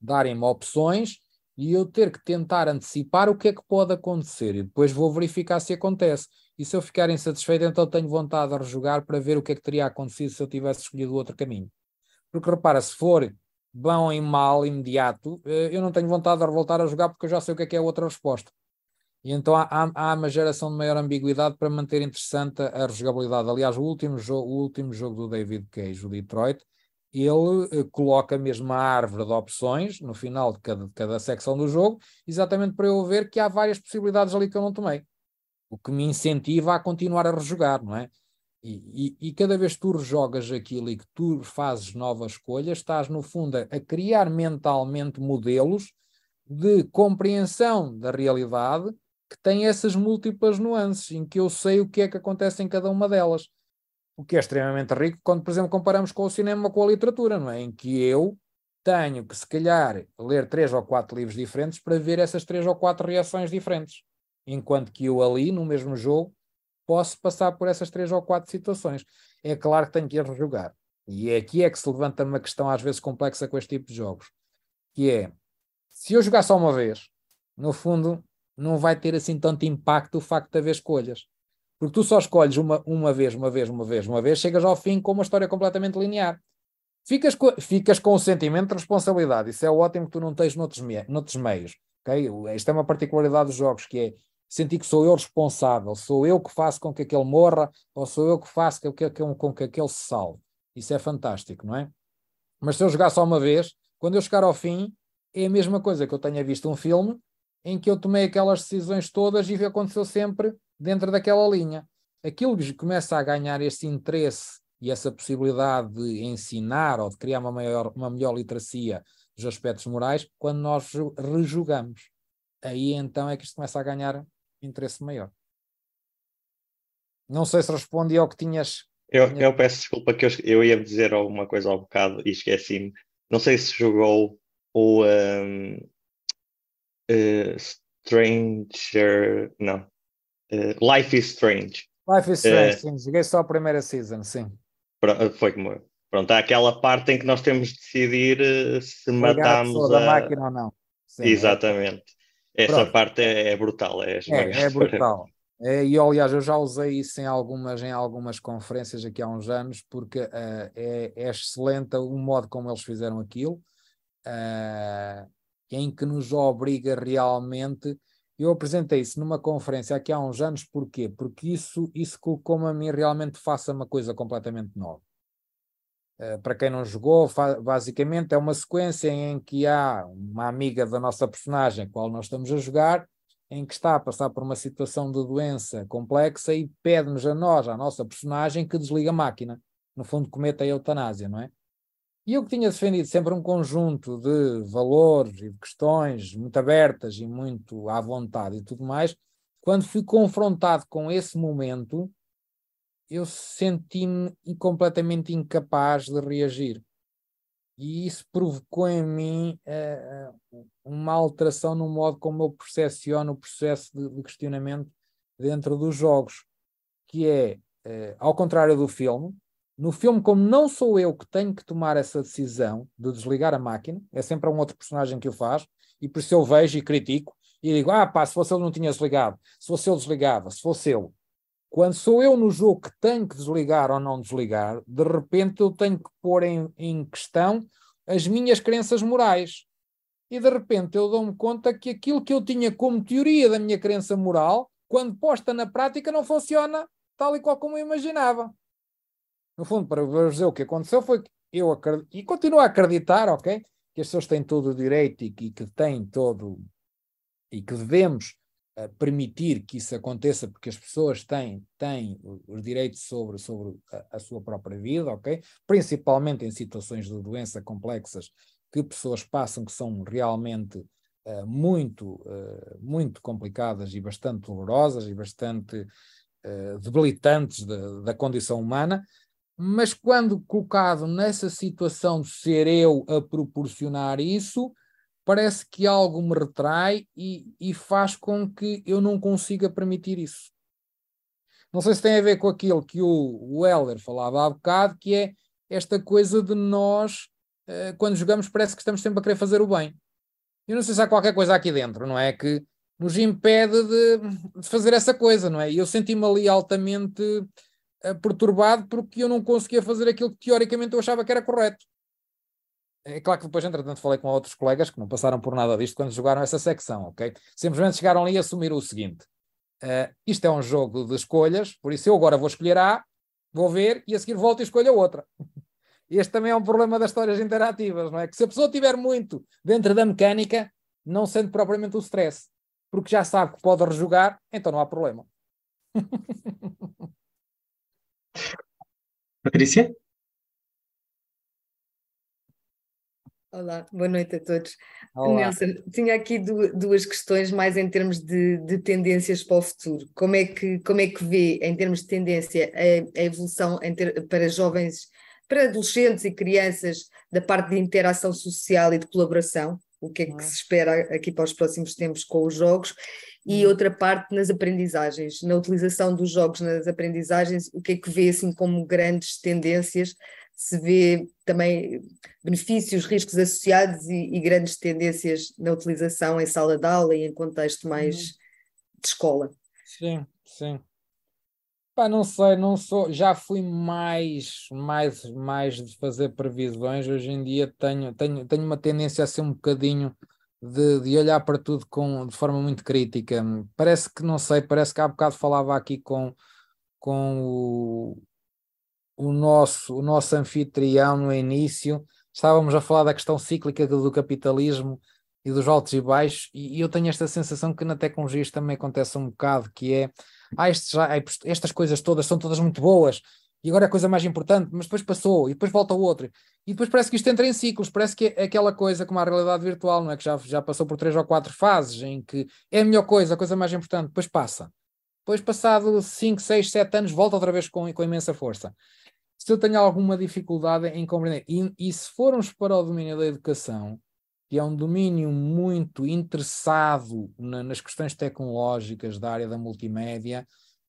darem-me opções e eu ter que tentar antecipar o que é que pode acontecer e depois vou verificar se acontece. E se eu ficar insatisfeito, então tenho vontade de rejogar para ver o que é que teria acontecido se eu tivesse escolhido outro caminho. Porque repara, se for bom e mal imediato, eh, eu não tenho vontade de voltar a jogar porque eu já sei o que é que é a outra resposta. E então há, há uma geração de maior ambiguidade para manter interessante a rejogabilidade. Aliás, o último, jogo, o último jogo do David Cage, o Detroit, ele uh, coloca mesmo a árvore de opções no final de cada, de cada secção do jogo, exatamente para eu ver que há várias possibilidades ali que eu não tomei. O que me incentiva a continuar a rejogar, não é? E, e, e, cada vez que tu rejogas aquilo e que tu fazes novas escolhas, estás no fundo a, a criar mentalmente modelos de compreensão da realidade que têm essas múltiplas nuances, em que eu sei o que é que acontece em cada uma delas o que é extremamente rico quando, por exemplo, comparamos com o cinema ou com a literatura, não é? Em que eu tenho que, se calhar, ler três ou quatro livros diferentes para ver essas três ou quatro reações diferentes. enquanto que eu ali, no mesmo jogo, posso passar por essas três ou quatro situações. É claro que tenho que ir rejogar. E é aqui é que se levanta uma questão às vezes complexa com este tipo de jogos, que é, se eu jogar só uma vez, no fundo, não vai ter assim tanto impacto o facto de haver escolhas. Porque tu só escolhes uma, uma vez, uma vez, uma vez, uma vez, chegas ao fim com uma história completamente linear. Ficas com, ficas com o sentimento de responsabilidade. Isso é ótimo que tu não tens noutros, noutros meios. Okay? Esta é uma particularidade dos jogos, que é sentir que sou eu responsável, sou eu que faço com que aquele morra, ou sou eu que faço com que, com que aquele se salve. Isso é fantástico, não é? Mas se eu jogar só uma vez, quando eu chegar ao fim, é a mesma coisa que eu tenha visto um filme em que eu tomei aquelas decisões todas e aconteceu sempre dentro daquela linha. Aquilo que começa a ganhar esse interesse e essa possibilidade de ensinar ou de criar uma, maior, uma melhor literacia dos aspectos morais quando nós rejugamos. Aí então é que isto começa a ganhar interesse maior. Não sei se respondi ao que tinhas. Eu, eu peço desculpa que eu, eu ia dizer alguma coisa ao bocado e esqueci-me. Não sei se jogou o um, uh, Stranger. Não. Uh, Life is Strange. Life is Strange, uh, sim. Joguei só a primeira season, sim. Foi como. Pronto, há aquela parte em que nós temos de decidir se Ligar matamos a, a máquina ou não. Sim, é. Exatamente. É. Essa Pronto. parte é, é, brutal. É, é, é brutal. *laughs* É, e aliás, eu já usei isso em algumas, em algumas conferências aqui há uns anos, porque uh, é, é, excelente o modo como eles fizeram aquilo, uh, em que nos obriga realmente eu apresentei isso numa conferência aqui há uns anos, porquê? Porque isso, isso colocou-me a mim realmente faça uma coisa completamente nova. Uh, para quem não jogou, basicamente é uma sequência em que há uma amiga da nossa personagem, qual nós estamos a jogar, em que está a passar por uma situação de doença complexa e pede-nos a nós, a nossa personagem, que desliga a máquina. No fundo, cometa a eutanásia, não é? E eu que tinha defendido sempre um conjunto de valores e de questões muito abertas e muito à vontade e tudo mais, quando fui confrontado com esse momento, eu senti-me completamente incapaz de reagir. E isso provocou em mim uh, uma alteração no modo como eu percepciono o processo de, de questionamento dentro dos jogos, que é, uh, ao contrário do filme, no filme, como não sou eu que tenho que tomar essa decisão de desligar a máquina, é sempre um outro personagem que o faz, e por isso eu vejo e critico e digo: ah, pá, se fosse ele não tinha desligado, se fosse eu desligava, se fosse eu. Quando sou eu no jogo que tenho que desligar ou não desligar, de repente eu tenho que pôr em, em questão as minhas crenças morais. E de repente eu dou-me conta que aquilo que eu tinha como teoria da minha crença moral, quando posta na prática, não funciona tal e qual como eu imaginava. No fundo, para vos dizer o que aconteceu foi que eu acredito, e continuo a acreditar, ok? Que as pessoas têm todo o direito e que, que têm todo, e que devemos uh, permitir que isso aconteça, porque as pessoas têm, têm os direitos sobre, sobre a, a, sua própria vida, ok? Principalmente em situações de doença complexas que pessoas passam que são realmente uh, muito, uh, muito complicadas e bastante dolorosas e bastante debilitantes da, da condição humana, mas quando colocado nessa situação de ser eu a proporcionar isso, parece que algo me retrai e, e faz com que eu não consiga permitir isso. Não sei se tem a ver com aquilo que o, o Heller falava há bocado, que é esta coisa de nós, eh, quando jogamos, parece que estamos sempre a querer fazer o bem. Eu não sei se há qualquer coisa aqui dentro, não é? Que nos impede de, de fazer essa coisa, não é? E eu senti-me ali altamente perturbado porque eu não conseguia fazer aquilo que teoricamente eu achava que era correto. É claro que depois, entretanto, falei com outros colegas que não passaram por nada disto quando jogaram essa secção, ok? Simplesmente chegaram ali e assumiram o seguinte: uh, isto é um jogo de escolhas, por isso eu agora vou escolher A, vou ver e a seguir volto e escolho a outra. *laughs* Este também é um problema das histórias interativas, não é? Que se a pessoa tiver muito dentro da mecânica, não sente propriamente o stress, porque já sabe que pode rejogar, então não há problema. *laughs* Patrícia? Olá, boa noite a todos. Olá. Nelson, tinha aqui duas questões mais em termos de, de, tendências para o futuro. Como é que, como é que vê, em termos de tendência, a, a evolução ter, para jovens, para adolescentes e crianças, da parte de interação social e de colaboração? O que é que se espera aqui para os próximos tempos com os jogos, e hum. outra parte nas aprendizagens, na utilização dos jogos nas aprendizagens, o que é que vê assim como grandes tendências, se vê também benefícios, riscos associados e, e grandes tendências na utilização em sala de aula e em contexto mais hum. de escola. Sim, sim. Pá, não sei, não sou, já fui mais, mais, mais de fazer previsões. Hoje em dia tenho, tenho, tenho uma tendência a ser um bocadinho de, de olhar para tudo com, de forma muito crítica. Parece que, não sei, parece que há bocado falava aqui com, com o, o, nosso, o nosso anfitrião no início. Estávamos a falar da questão cíclica do capitalismo e dos altos e baixos, e, e eu tenho esta sensação que na tecnologia isto também acontece um bocado, que é ah, estes, estas coisas todas são todas muito boas, e agora é a coisa mais importante, mas depois passou, e depois volta outro, e depois parece que isto entra em ciclos, parece que é aquela coisa como a realidade virtual, não é? Que já, já passou por três ou quatro fases em que é a melhor coisa, a coisa mais importante, depois passa. Depois, passado 5, 6, 7 anos, volta outra vez com, com imensa força. Se eu tenho alguma dificuldade em compreender, e, e se formos para o domínio da educação, que é um domínio muito interessado na, nas questões tecnológicas da área da multimédia,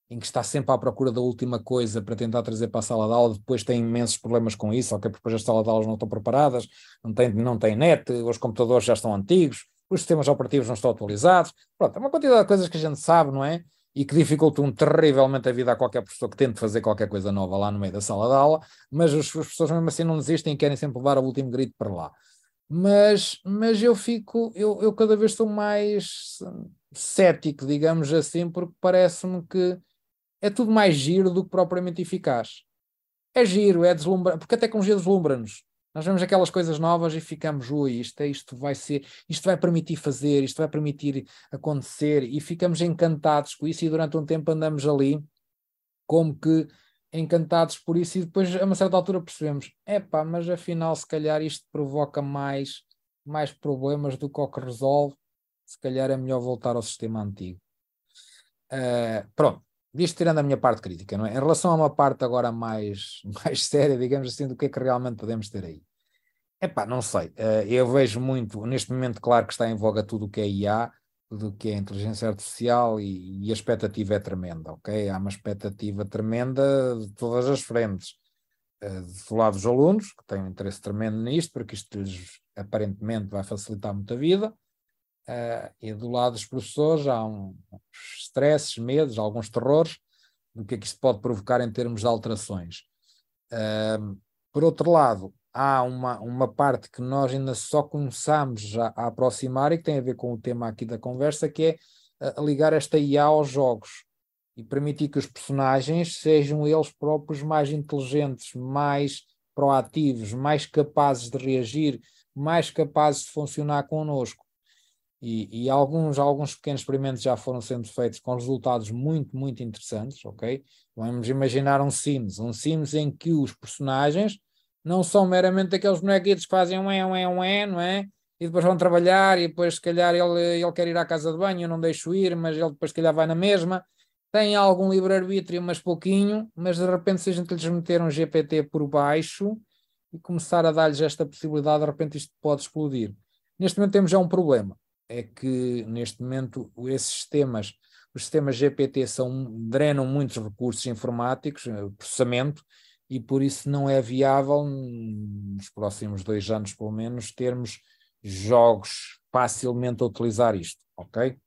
em que está sempre à procura da última coisa para tentar trazer para a sala de aula, depois tem imensos problemas com isso, ok, porque as salas de aulas não estão preparadas, não tem, não tem net, os computadores já estão antigos, os sistemas operativos não estão atualizados, pronto, é uma quantidade de coisas que a gente sabe, não é? E que dificultam terrivelmente a vida a qualquer professor que tente fazer qualquer coisa nova lá no meio da sala de aula, mas os, os professores mesmo assim não desistem e querem sempre levar o último grito para lá mas, mas eu fico, eu, eu cada vez estou mais cético, digamos assim, porque parece-me que é tudo mais giro do que propriamente eficaz. É giro, é deslumbrante, porque a tecnologia deslumbra-nos. Nós vemos aquelas coisas novas e ficamos, ui, isto, é, isto vai ser, isto vai permitir fazer, isto vai permitir acontecer, e ficamos encantados com isso, e durante um tempo andamos ali como que encantados por isso e depois a uma certa altura percebemos, epá, mas afinal se calhar isto provoca mais, mais problemas do que o que resolve, se calhar é melhor voltar ao sistema antigo. Uh, pronto, isto tirando a minha parte crítica, não é? Em relação a uma parte agora mais, *laughs* mais séria, digamos assim, do que é que realmente podemos ter aí. Epá, não sei, uh, eu vejo muito, neste momento claro que está em voga tudo o que é IA, do que é a inteligência artificial e, e, a expectativa é tremenda, ok? Há uma expectativa tremenda de todas as frentes. Uh, do lado dos alunos, que têm um interesse tremendo nisto, porque isto lhes aparentemente vai facilitar muito a vida, uh, e do lado dos professores há uns stresses, medos, alguns terrores do que é que isto pode provocar em termos de alterações. Uh, por outro lado, há uma, uma parte que nós ainda só começamos a, a aproximar e que tem a ver com o tema aqui da conversa, que é a, a ligar esta IA aos jogos e permitir que os personagens sejam eles próprios mais inteligentes, mais proativos, mais capazes de reagir, mais capazes de funcionar connosco. E, e, alguns, alguns pequenos experimentos já foram sendo feitos com resultados muito, muito interessantes, ok? Vamos imaginar um Sims, um Sims em que os personagens não são meramente aqueles bonequitos que fazem um é, um é, um é, não é? E depois vão trabalhar e depois se calhar ele, ele quer ir à casa de banho, eu não deixo ir, mas ele depois se calhar vai na mesma. Tem algum livre-arbítrio, mas pouquinho, mas de repente se a gente lhes meter um GPT por baixo e começar a dar-lhes esta possibilidade, de repente isto pode explodir. Neste momento temos já um problema, é que neste momento esses sistemas, os sistemas GPT são, drenam muitos recursos informáticos, eh, processamento, e por isso não é viável, nos próximos dois anos pelo menos, termos jogos facilmente a utilizar isto, ok?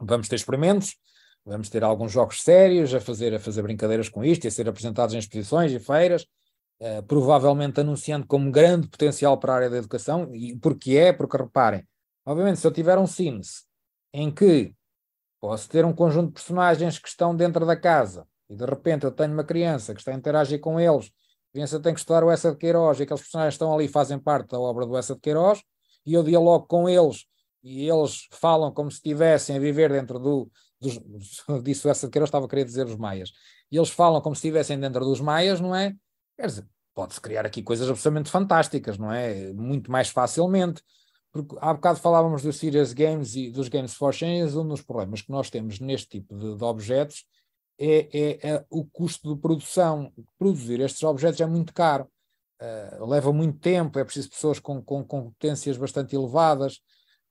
Vamos ter experimentos, vamos ter alguns jogos sérios a fazer, a fazer brincadeiras com isto e a ser apresentados em exposições e feiras, uh, provavelmente anunciando como grande potencial para a área da educação, e porque é, porque reparem, obviamente se eu tiver um Sims em que posso ter um conjunto de personagens que estão dentro da casa, e de repente eu tenho uma criança que está a interagir com eles, a criança tem que estudar o Essa de Queiroz e aqueles personagens estão ali fazem parte da obra do Essa de Queiroz, e eu dialogo com eles e eles falam como se estivessem a viver dentro do, dos, *laughs* o Essa de Queiroz, estava a querer dizer os maias, e eles falam como se estivessem dentro dos maias, não é? Quer dizer, pode-se criar aqui coisas absolutamente fantásticas, não é? Muito mais facilmente. Porque há bocado falávamos dos Serious Games e dos Games for Change, um dos problemas que nós temos neste tipo de, de objetos é, é, é, o custo de produção. Produzir estes objetos é muito caro. uh, leva muito tempo, é preciso pessoas com, com competências bastante elevadas.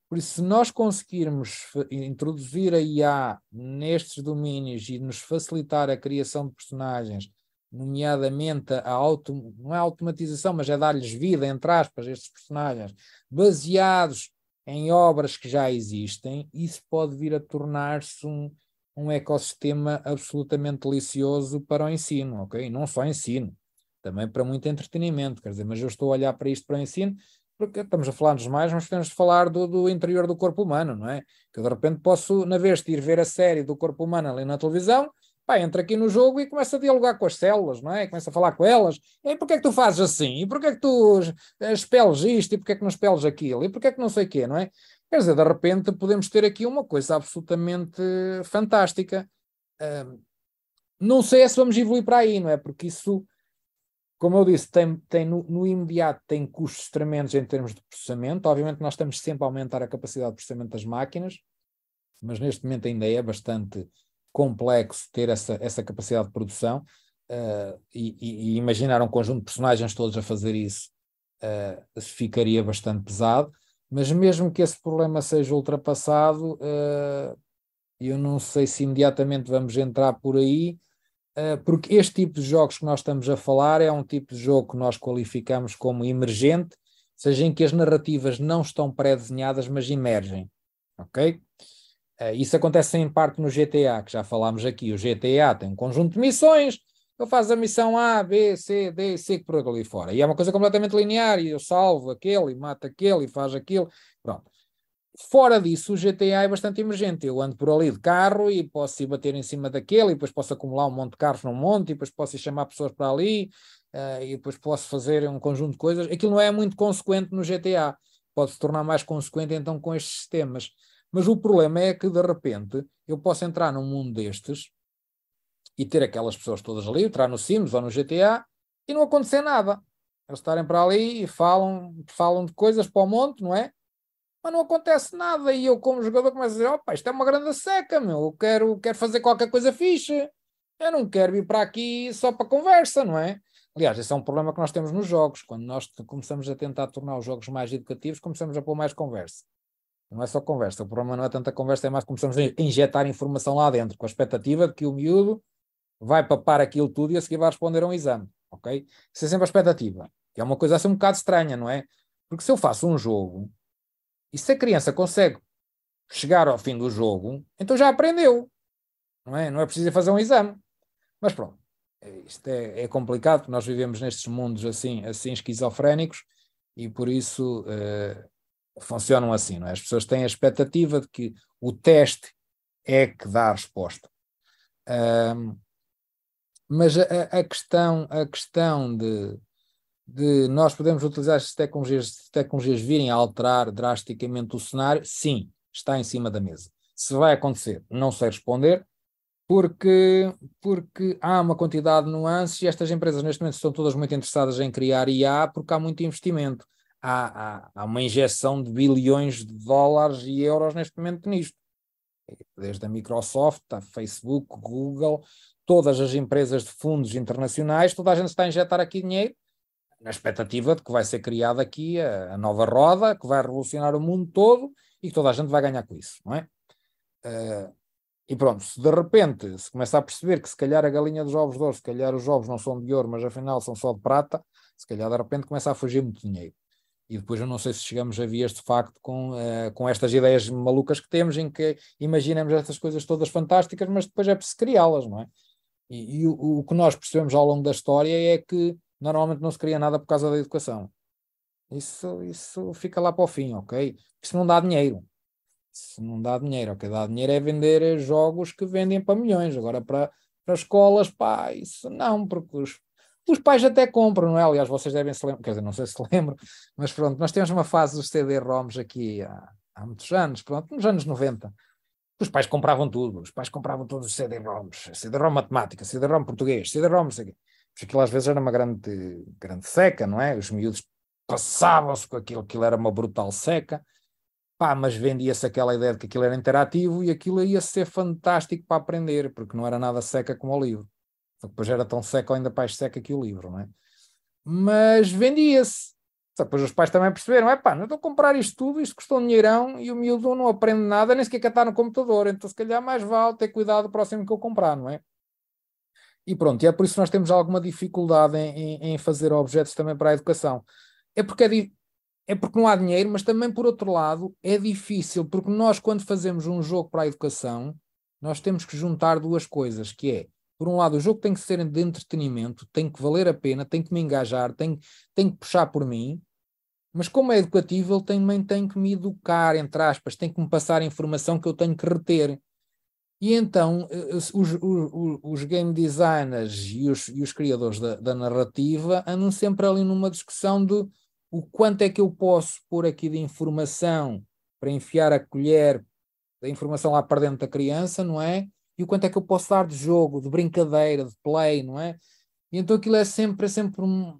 Por isso, se nós conseguirmos introduzir a IA nestes domínios e nos facilitar a criação de personagens, nomeadamente a auto, não é automatização, mas é dar-lhes vida, entre aspas, estes personagens, baseados em obras que já existem, isso pode vir a tornar-se um, um ecossistema absolutamente delicioso para o ensino, ok? Não só ensino, também para muito entretenimento, quer dizer, mas eu estou a olhar para isto para o ensino porque estamos a falar dos mais, mas temos de falar do, do, interior do corpo humano, não é? Que eu de repente posso, na vez de ir ver a série do corpo humano ali na televisão, pá, entra aqui no jogo e começa a dialogar com as células, não é? Começa a falar com elas. E porquê é que tu fazes assim? E porquê é que tu espeles isto? E porquê é que não espeles aquilo? E porquê é que não sei o quê, não é? Quer dizer, de repente podemos ter aqui uma coisa absolutamente fantástica. Uh, não sei se vamos evoluir para aí, não é? Porque isso como eu disse, tem, tem no, no, imediato tem custos tremendos em termos de processamento. Obviamente, nós estamos sempre a aumentar a capacidade de processamento das máquinas, mas neste momento ainda é bastante complexo ter essa, essa capacidade de produção. Uh, e, e, imaginar um conjunto de personagens todos a fazer isso uh, ficaria bastante pesado. Mas mesmo que esse problema seja ultrapassado, uh, eu não sei se imediatamente vamos entrar por aí eh, porque este tipo de jogos que nós estamos a falar é um tipo de jogo que nós qualificamos como emergente, seja em que as narrativas não estão pré-desenhadas, mas emergem. Ok? Uh, isso acontece em parte no GTA, que já falámos aqui. O GTA tem um conjunto de missões, eu faço a missão A, B, C, D, C, por ali fora. E é uma coisa completamente linear, e eu salvo aquele, e mato aquele, e faz aquilo. Pronto. Fora disso, o GTA é bastante emergente. Eu ando por ali de carro e posso ir bater em cima daquele, e depois posso acumular um monte de carros num monte, e depois posso ir chamar pessoas para ali, uh, e depois posso fazer um conjunto de coisas. Aquilo não é muito consequente no GTA. Pode se tornar mais consequente então com estes sistemas. Mas o problema é que, de repente, eu posso entrar num mundo destes e ter aquelas pessoas todas ali, entrar no Sims ou no GTA e não acontecer nada. Eles estarem para ali e falam, falam de coisas para o monte, não é? mas não acontece nada. E eu, como jogador, começo a dizer: opa, isto é uma grande seca, meu. Eu quero, quero fazer qualquer coisa fixe. Eu não quero vir para aqui só para conversa, não é? Aliás, esse é um problema que nós temos nos jogos. Quando nós começamos a tentar tornar os jogos mais educativos, começamos a pôr mais conversa. Não é só conversa. O problema não é tanta conversa, é mais começamos a injetar informação lá dentro, com a expectativa de que o miúdo vai papar aquilo tudo e a seguir vai responder a um exame. Ok? Isso é sempre a expectativa. Que é uma coisa assim um bocado estranha, não é? Porque se eu faço um jogo e se a criança consegue chegar ao fim do jogo, então já aprendeu. Não é, não é preciso fazer um exame. Mas pronto, isto é, é complicado, nós vivemos nestes mundos assim, assim esquizofrénicos e por isso uh, funcionam assim. Não é? As pessoas têm a expectativa de que o teste é que dá a resposta. Um, mas a, a, questão, a questão de, de nós podemos utilizar estas tecnologias, tecnologias virem a alterar drasticamente o cenário, sim, está em cima da mesa. Se vai acontecer, não sei responder, porque, porque há uma quantidade de nuances e estas empresas neste momento estão todas muito interessadas em criar IA porque há muito investimento. Há, há, há uma injeção de bilhões de dólares e euros neste momento nisto. Desde a Microsoft, a Facebook, Google, todas as empresas de fundos internacionais, toda a gente está a injetar aqui dinheiro na expectativa de que vai ser criada aqui a, a, nova roda, que vai revolucionar o mundo todo e que toda a gente vai ganhar com isso, não é? Uh, e pronto, se de repente se começa a perceber que se calhar a galinha dos ovos de ouro, se calhar os ovos não são de ouro, mas afinal são só de prata, se calhar de repente começa a fugir muito dinheiro. E depois eu não sei se chegamos a vias de facto com, uh, com estas ideias malucas que temos, em que imaginamos estas coisas todas fantásticas, mas depois é preciso criá-las, não é? E, e o, o que nós percebemos ao longo da história é que normalmente não se cria nada por causa da educação. Isso, isso fica lá para o fim, ok? Isso não dá dinheiro. Isso não dá dinheiro, ok? Dá dinheiro é vender jogos que vendem para milhões. Agora, para, para escolas, pá, isso não, porque os, os pais até compram, não é? Aliás, vocês devem se lembrar, quer dizer, não sei se lembram, mas pronto, nós temos uma fase dos CD-ROMs aqui há, há muitos anos, pronto, nos anos 90. Os pais compravam tudo, os pais compravam todos os CD-ROMs, CD-ROM matemática, CD-ROM português, CD-ROM, não sei o quê. Porque aquilo às vezes era uma grande, grande seca, não é? Os miúdos passavam-se com aquilo, aquilo era uma brutal seca. Pá, mas vendia-se aquela ideia de que aquilo era interativo e aquilo ia ser fantástico para aprender, porque não era nada seca como o livro. Depois era tão seca ou ainda mais seca que o livro, não é? mas vendia-se. Depois os pais também perceberam: é pá, não estou a comprar isto tudo, isto custou um dinheirão e o miúdo não aprende nada, nem sequer quer estar no computador, então se calhar mais vale ter cuidado do próximo que eu comprar, não é? E pronto, e é por isso que nós temos alguma dificuldade em, em fazer objetos também para a educação. É porque é, é porque não há dinheiro, mas também por outro lado é difícil, porque nós quando fazemos um jogo para a educação, nós temos que juntar duas coisas, que é, por um lado, o jogo tem que ser de entretenimento, tem que valer a pena, tem que me engajar, tem, tem que puxar por mim, mas como é educativo, ele também tem que me educar, entre aspas, tem que me passar informação que eu tenho que reter. E então eh, os, os, os game designers e os, e os criadores da, da, narrativa andam sempre ali numa discussão de o quanto é que eu posso pôr aqui de informação para enfiar a colher da informação lá para dentro da criança, não é? E o quanto é que eu posso dar de jogo, de brincadeira, de play, não é? E então aquilo é sempre, é sempre um.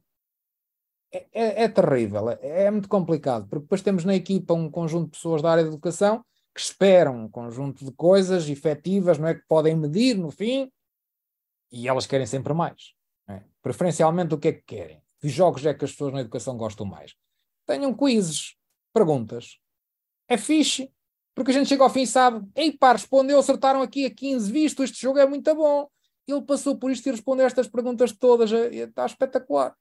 É, é, é terrível, é, é, muito complicado, porque depois temos na equipa um conjunto de pessoas da área de educação que esperam um conjunto de coisas efetivas, não é? Que podem medir no fim, e elas querem sempre mais. É? Preferencialmente o que é que querem? Que jogos é que as pessoas na educação gostam mais? Tenham quizzes, perguntas. É fixe, porque a gente chega ao fim e sabe, ei pá, respondeu, acertaram aqui a 15, visto, este jogo é muito bom. Ele passou por isto e respondeu estas perguntas todas, está espetacular.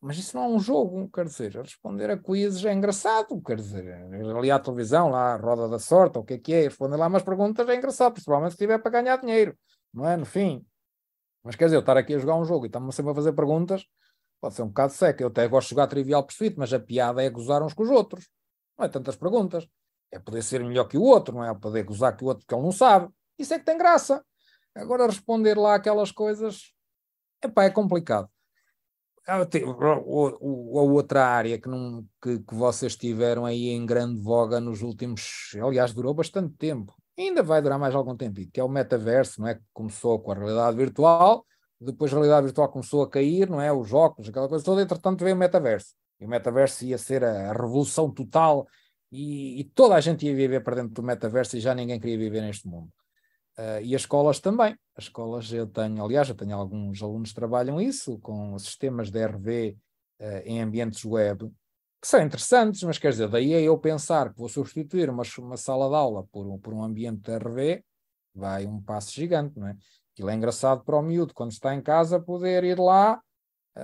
Mas isso não é um jogo, quer dizer, responder a quizzes é engraçado, quer dizer, ali à televisão, lá a roda da sorte, o que é que é, responder lá umas perguntas é engraçado, principalmente se tiver para ganhar dinheiro, não é? No fim. Mas quer dizer, eu estar aqui a jogar um jogo e estamos sempre a fazer perguntas, pode ser um bocado seco. Eu até gosto de jogar Trivial Pursuit, mas a piada é gozar uns com os outros. Não é tantas perguntas. É poder ser melhor que o outro, não é? Poder gozar que o outro que ele não sabe. Isso é que tem graça. Agora responder lá aquelas coisas, epá, é complicado. Ah, a outra área que, não, que, que vocês tiveram aí em grande voga nos últimos, aliás, durou bastante tempo, ainda vai durar mais algum tempo, que é o metaverso, não é? Que começou com a realidade virtual, depois a realidade virtual começou a cair, não é? Os óculos, aquela coisa toda, entretanto veio o metaverso. E o metaverso ia ser a, a revolução total e, e, toda a gente ia viver para dentro do metaverso e já ninguém queria viver neste mundo. Uh, e as escolas também. As escolas eu tenho, aliás, eu tenho alguns alunos que trabalham isso, com sistemas de RV uh, ah, em ambientes web, que são interessantes, mas quer dizer, daí a eu pensar que vou substituir uma, uma sala de aula por um, por um ambiente de RV, vai um passo gigante, não é? Aquilo é engraçado para o miúdo, quando está em casa, poder ir lá,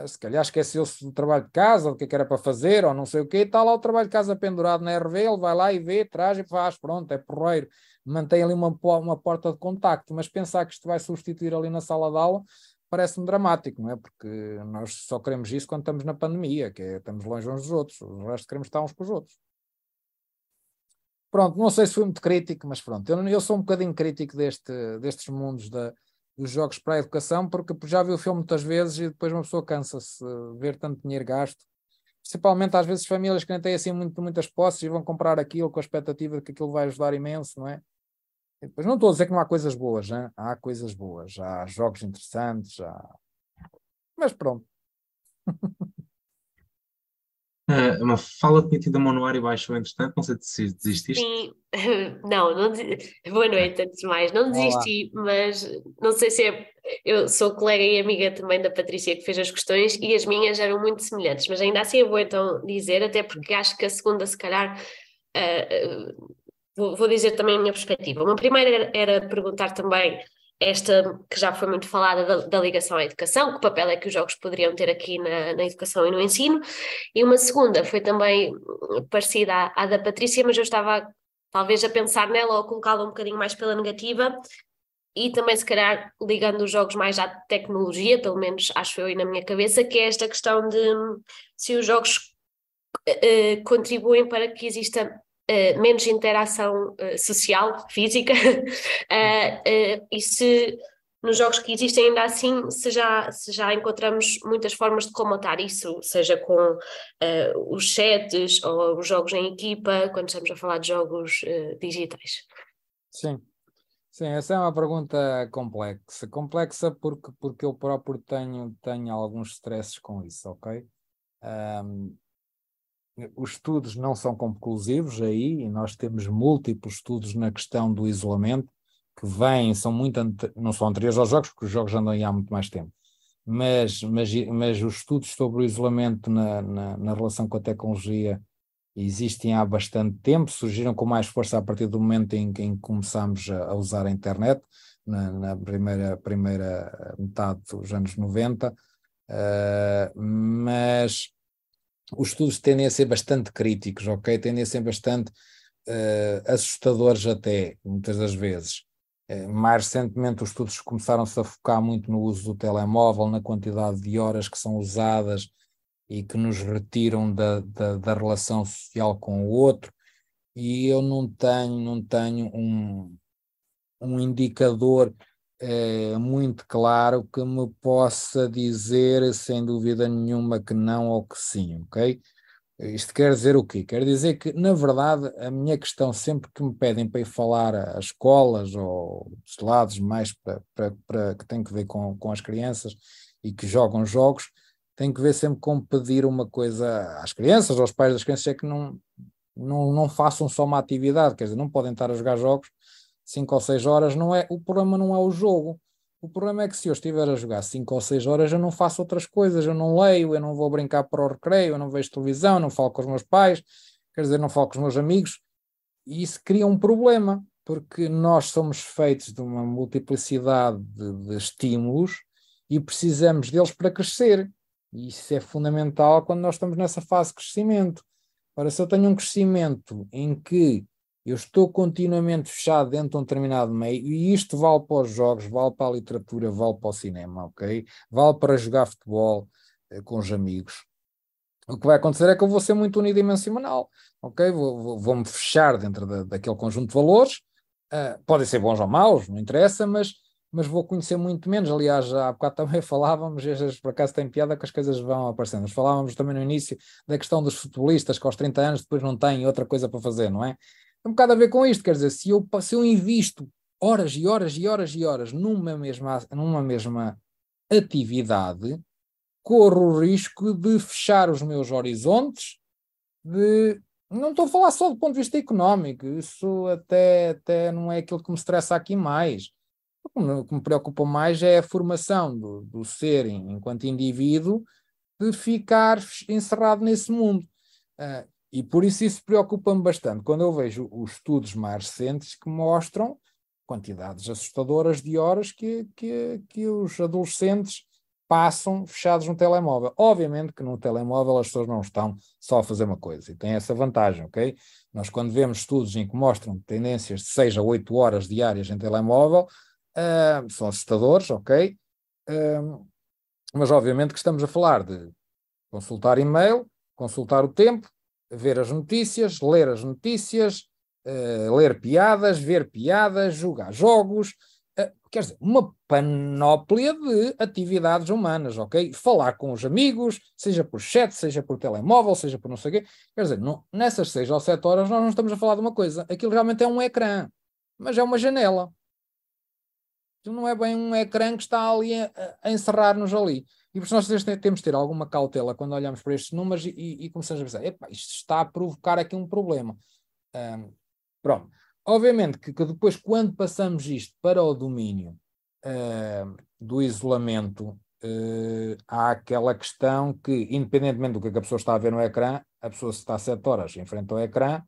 se calhar esqueceu-se do trabalho de casa, do que, é que era para fazer, ou não sei o quê, está lá o trabalho de casa pendurado na RV, ele vai lá e vê, traz e faz, pronto, é porreiro mantém ali uma, uma porta de contacto, mas pensar que isto vai substituir ali na sala de aula parece-me dramático, não é? Porque nós só queremos isso quando estamos na pandemia, que é, estamos longe uns dos outros, o resto queremos estar uns com os outros. Pronto, não sei se fui muito crítico, mas pronto, eu, eu sou um bocadinho crítico deste, destes mundos da, dos jogos para a educação, porque já vi o filme muitas vezes e depois uma pessoa cansa-se de ver tanto dinheiro gasto, principalmente às vezes famílias que nem têm assim muito, muitas posses e vão comprar aquilo com a expectativa de que aquilo vai ajudar imenso, não é? Depois não estou a dizer que não há coisas boas, hein? há coisas boas, há jogos interessantes, há... mas pronto. *laughs* Uh, uma fala tinha tido a mão no ar e baixou entretanto, não sei se desististe. Sim, *laughs* não, não *laughs* boa noite antes de mais, não desisti, Olá. mas não sei se é, eu sou colega e amiga também da Patrícia que fez as questões e as minhas eram muito semelhantes, mas ainda assim é bom então dizer, até porque acho que a segunda se calhar uh, vou, vou dizer também a minha perspectiva. Uma primeira era perguntar também esta que já foi muito falada da, da, ligação à educação, que papel é que os jogos poderiam ter aqui na, na educação e no ensino, e uma segunda foi também parecida à, à da Patrícia, mas eu estava talvez a pensar nela ou colocá-la um bocadinho mais pela negativa, e também se calhar ligando os jogos mais à tecnologia, pelo menos acho eu aí na minha cabeça, que é esta questão de se os jogos uh, contribuem para que exista uh, menos interação uh, social, física, uh, *laughs* e se nos jogos que existem ainda assim, se já, se já encontramos muitas formas de comatar isso, seja com os chats ou os jogos em equipa, quando estamos a falar de jogos digitais. Sim. Sim, essa é uma pergunta complexa. Complexa porque, porque eu próprio tenho, tenho alguns stresses com isso, ok? Um, os estudos não são conclusivos aí, e nós temos múltiplos estudos na questão do isolamento, que vêm, são muito, não são anteriores aos jogos, porque os jogos andam aí há muito mais tempo, mas, mas, mas os estudos sobre o isolamento na, na, na relação com a tecnologia existem há bastante tempo, surgiram com mais força a partir do momento em que começámos a, usar a internet, na, na, primeira, primeira metade dos anos 90, uh, eh, mas os estudos tendem a ser bastante críticos, ok? Tendem a ser bastante uh, assustadores até, muitas das vezes. Uh, mais recentemente os estudos começaram-se a focar muito no uso do telemóvel, na quantidade de horas que são usadas e que nos retiram da, da, da relação social com o outro, e eu não tenho, não tenho um, um indicador é, muito claro que me possa dizer, sem dúvida nenhuma, que não ou que sim, ok? Isto quer dizer o quê? Quer dizer que, na verdade, a minha questão, sempre que me pedem para ir falar a escolas ou dos lados mais para, para, para, que tem que ver com, com as crianças e que jogam jogos, tem que ver sempre com pedir uma coisa às crianças, aos pais das crianças, é que não, não, não façam só uma atividade, quer dizer, não podem estar a jogar jogos 5 ou 6 horas, não é, o problema não é o jogo. O problema é que se eu estiver a jogar 5 ou 6 horas, eu não faço outras coisas, eu não leio, eu não vou brincar para o recreio, eu não vejo televisão, não falo com os meus pais, quer dizer, não falo com os meus amigos, e isso cria um problema, porque nós somos feitos de uma multiplicidade de, de estímulos e precisamos deles para crescer. E isso é fundamental quando nós estamos nessa fase de crescimento. Ora, se eu tenho um crescimento em que eu estou continuamente fechado dentro de um determinado meio, e isto vale para os jogos, vale para a literatura, vale para o cinema, ok? Vale para jogar futebol eh, com os amigos. O que vai acontecer é que eu vou ser muito unidimensional, ok? Vou-me vou, vou fechar dentro da, daquele conjunto de valores, uh, podem ser bons ou maus, não interessa, mas, mas vou conhecer muito menos. Aliás, já há bocado também *laughs* falávamos, e por acaso tem piada que as coisas vão aparecendo. Mas falávamos também no início da questão dos futebolistas que aos 30 anos depois não têm outra coisa para fazer, não é? Tem um bocado a ver com isto, quer dizer, se eu, se eu invisto horas e horas e horas e horas numa mesma, numa mesma atividade, corro o risco de fechar os meus horizontes, de não estou a falar só do ponto de vista económico, isso até, até não é aquilo que me estressa aqui mais. O que me preocupa mais é a formação do, do ser enquanto indivíduo de ficar encerrado nesse mundo. Uh, e por isso isso preocupa-me bastante quando eu vejo os estudos mais recentes que mostram quantidades assustadoras de horas que, que, que os adolescentes passam fechados no telemóvel. Obviamente que no telemóvel as pessoas não estão só a fazer uma coisa e tem essa vantagem, ok? Nós quando vemos estudos em que mostram tendências de 6 a 8 horas diárias em telemóvel, uh, são assustadores, ok? Uh, mas obviamente que estamos a falar de consultar e-mail, consultar o tempo, ver as notícias, ler as notícias, uh, ler piadas, ver piadas, jogar jogos, uh, quer dizer, uma panóplia de atividades humanas, ok? Falar com os amigos, seja por chat, seja por telemóvel, seja por não sei o quê. Quer dizer, não, nessas seis ou sete horas nós não estamos a falar de uma coisa. Aquilo realmente é um ecrã, mas é uma janela. Não é bem um ecrã que está ali a, a encerrar-nos ali. E por isso nós temos de ter alguma cautela quando olhamos para estes números e, e começamos a pensar, Epa, isto está a provocar aqui um problema. Um, pronto. Obviamente que, que, depois, quando passamos isto para o domínio uh, do isolamento, uh, há aquela questão que, independentemente do que a pessoa está a ver no ecrã, a pessoa se está sete horas em frente ao ecrã,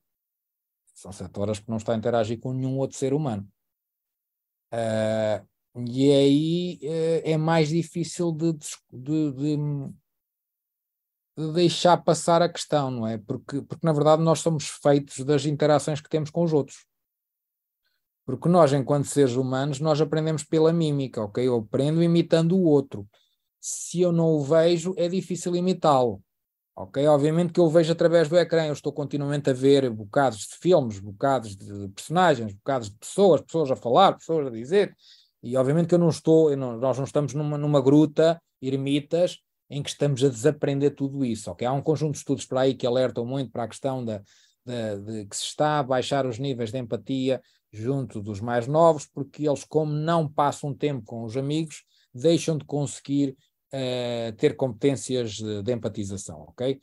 são sete horas que não está a interagir com nenhum outro ser humano. Uh, e aí é, é mais difícil de, de, de, de, deixar passar a questão, não é? Porque, porque na verdade nós somos feitos das interações que temos com os outros. Porque nós, enquanto seres humanos, nós aprendemos pela mímica, ok? Eu aprendo imitando o outro. Se eu não o vejo, é difícil imitá-lo. Ok? Obviamente que eu vejo através do ecrã, eu estou continuamente a ver bocados de filmes, bocados de personagens, bocados de pessoas, pessoas a falar, pessoas a dizer, e obviamente que eu não estou, eu não, nós não estamos numa, numa gruta, ermitas, em que estamos a desaprender tudo isso. Okay? Há um conjunto de estudos para aí que alertam muito para a questão da, da, de que se está a baixar os níveis de empatia junto dos mais novos, porque eles, como não passam tempo com os amigos, deixam de conseguir uh, ter competências de, de, empatização, ok?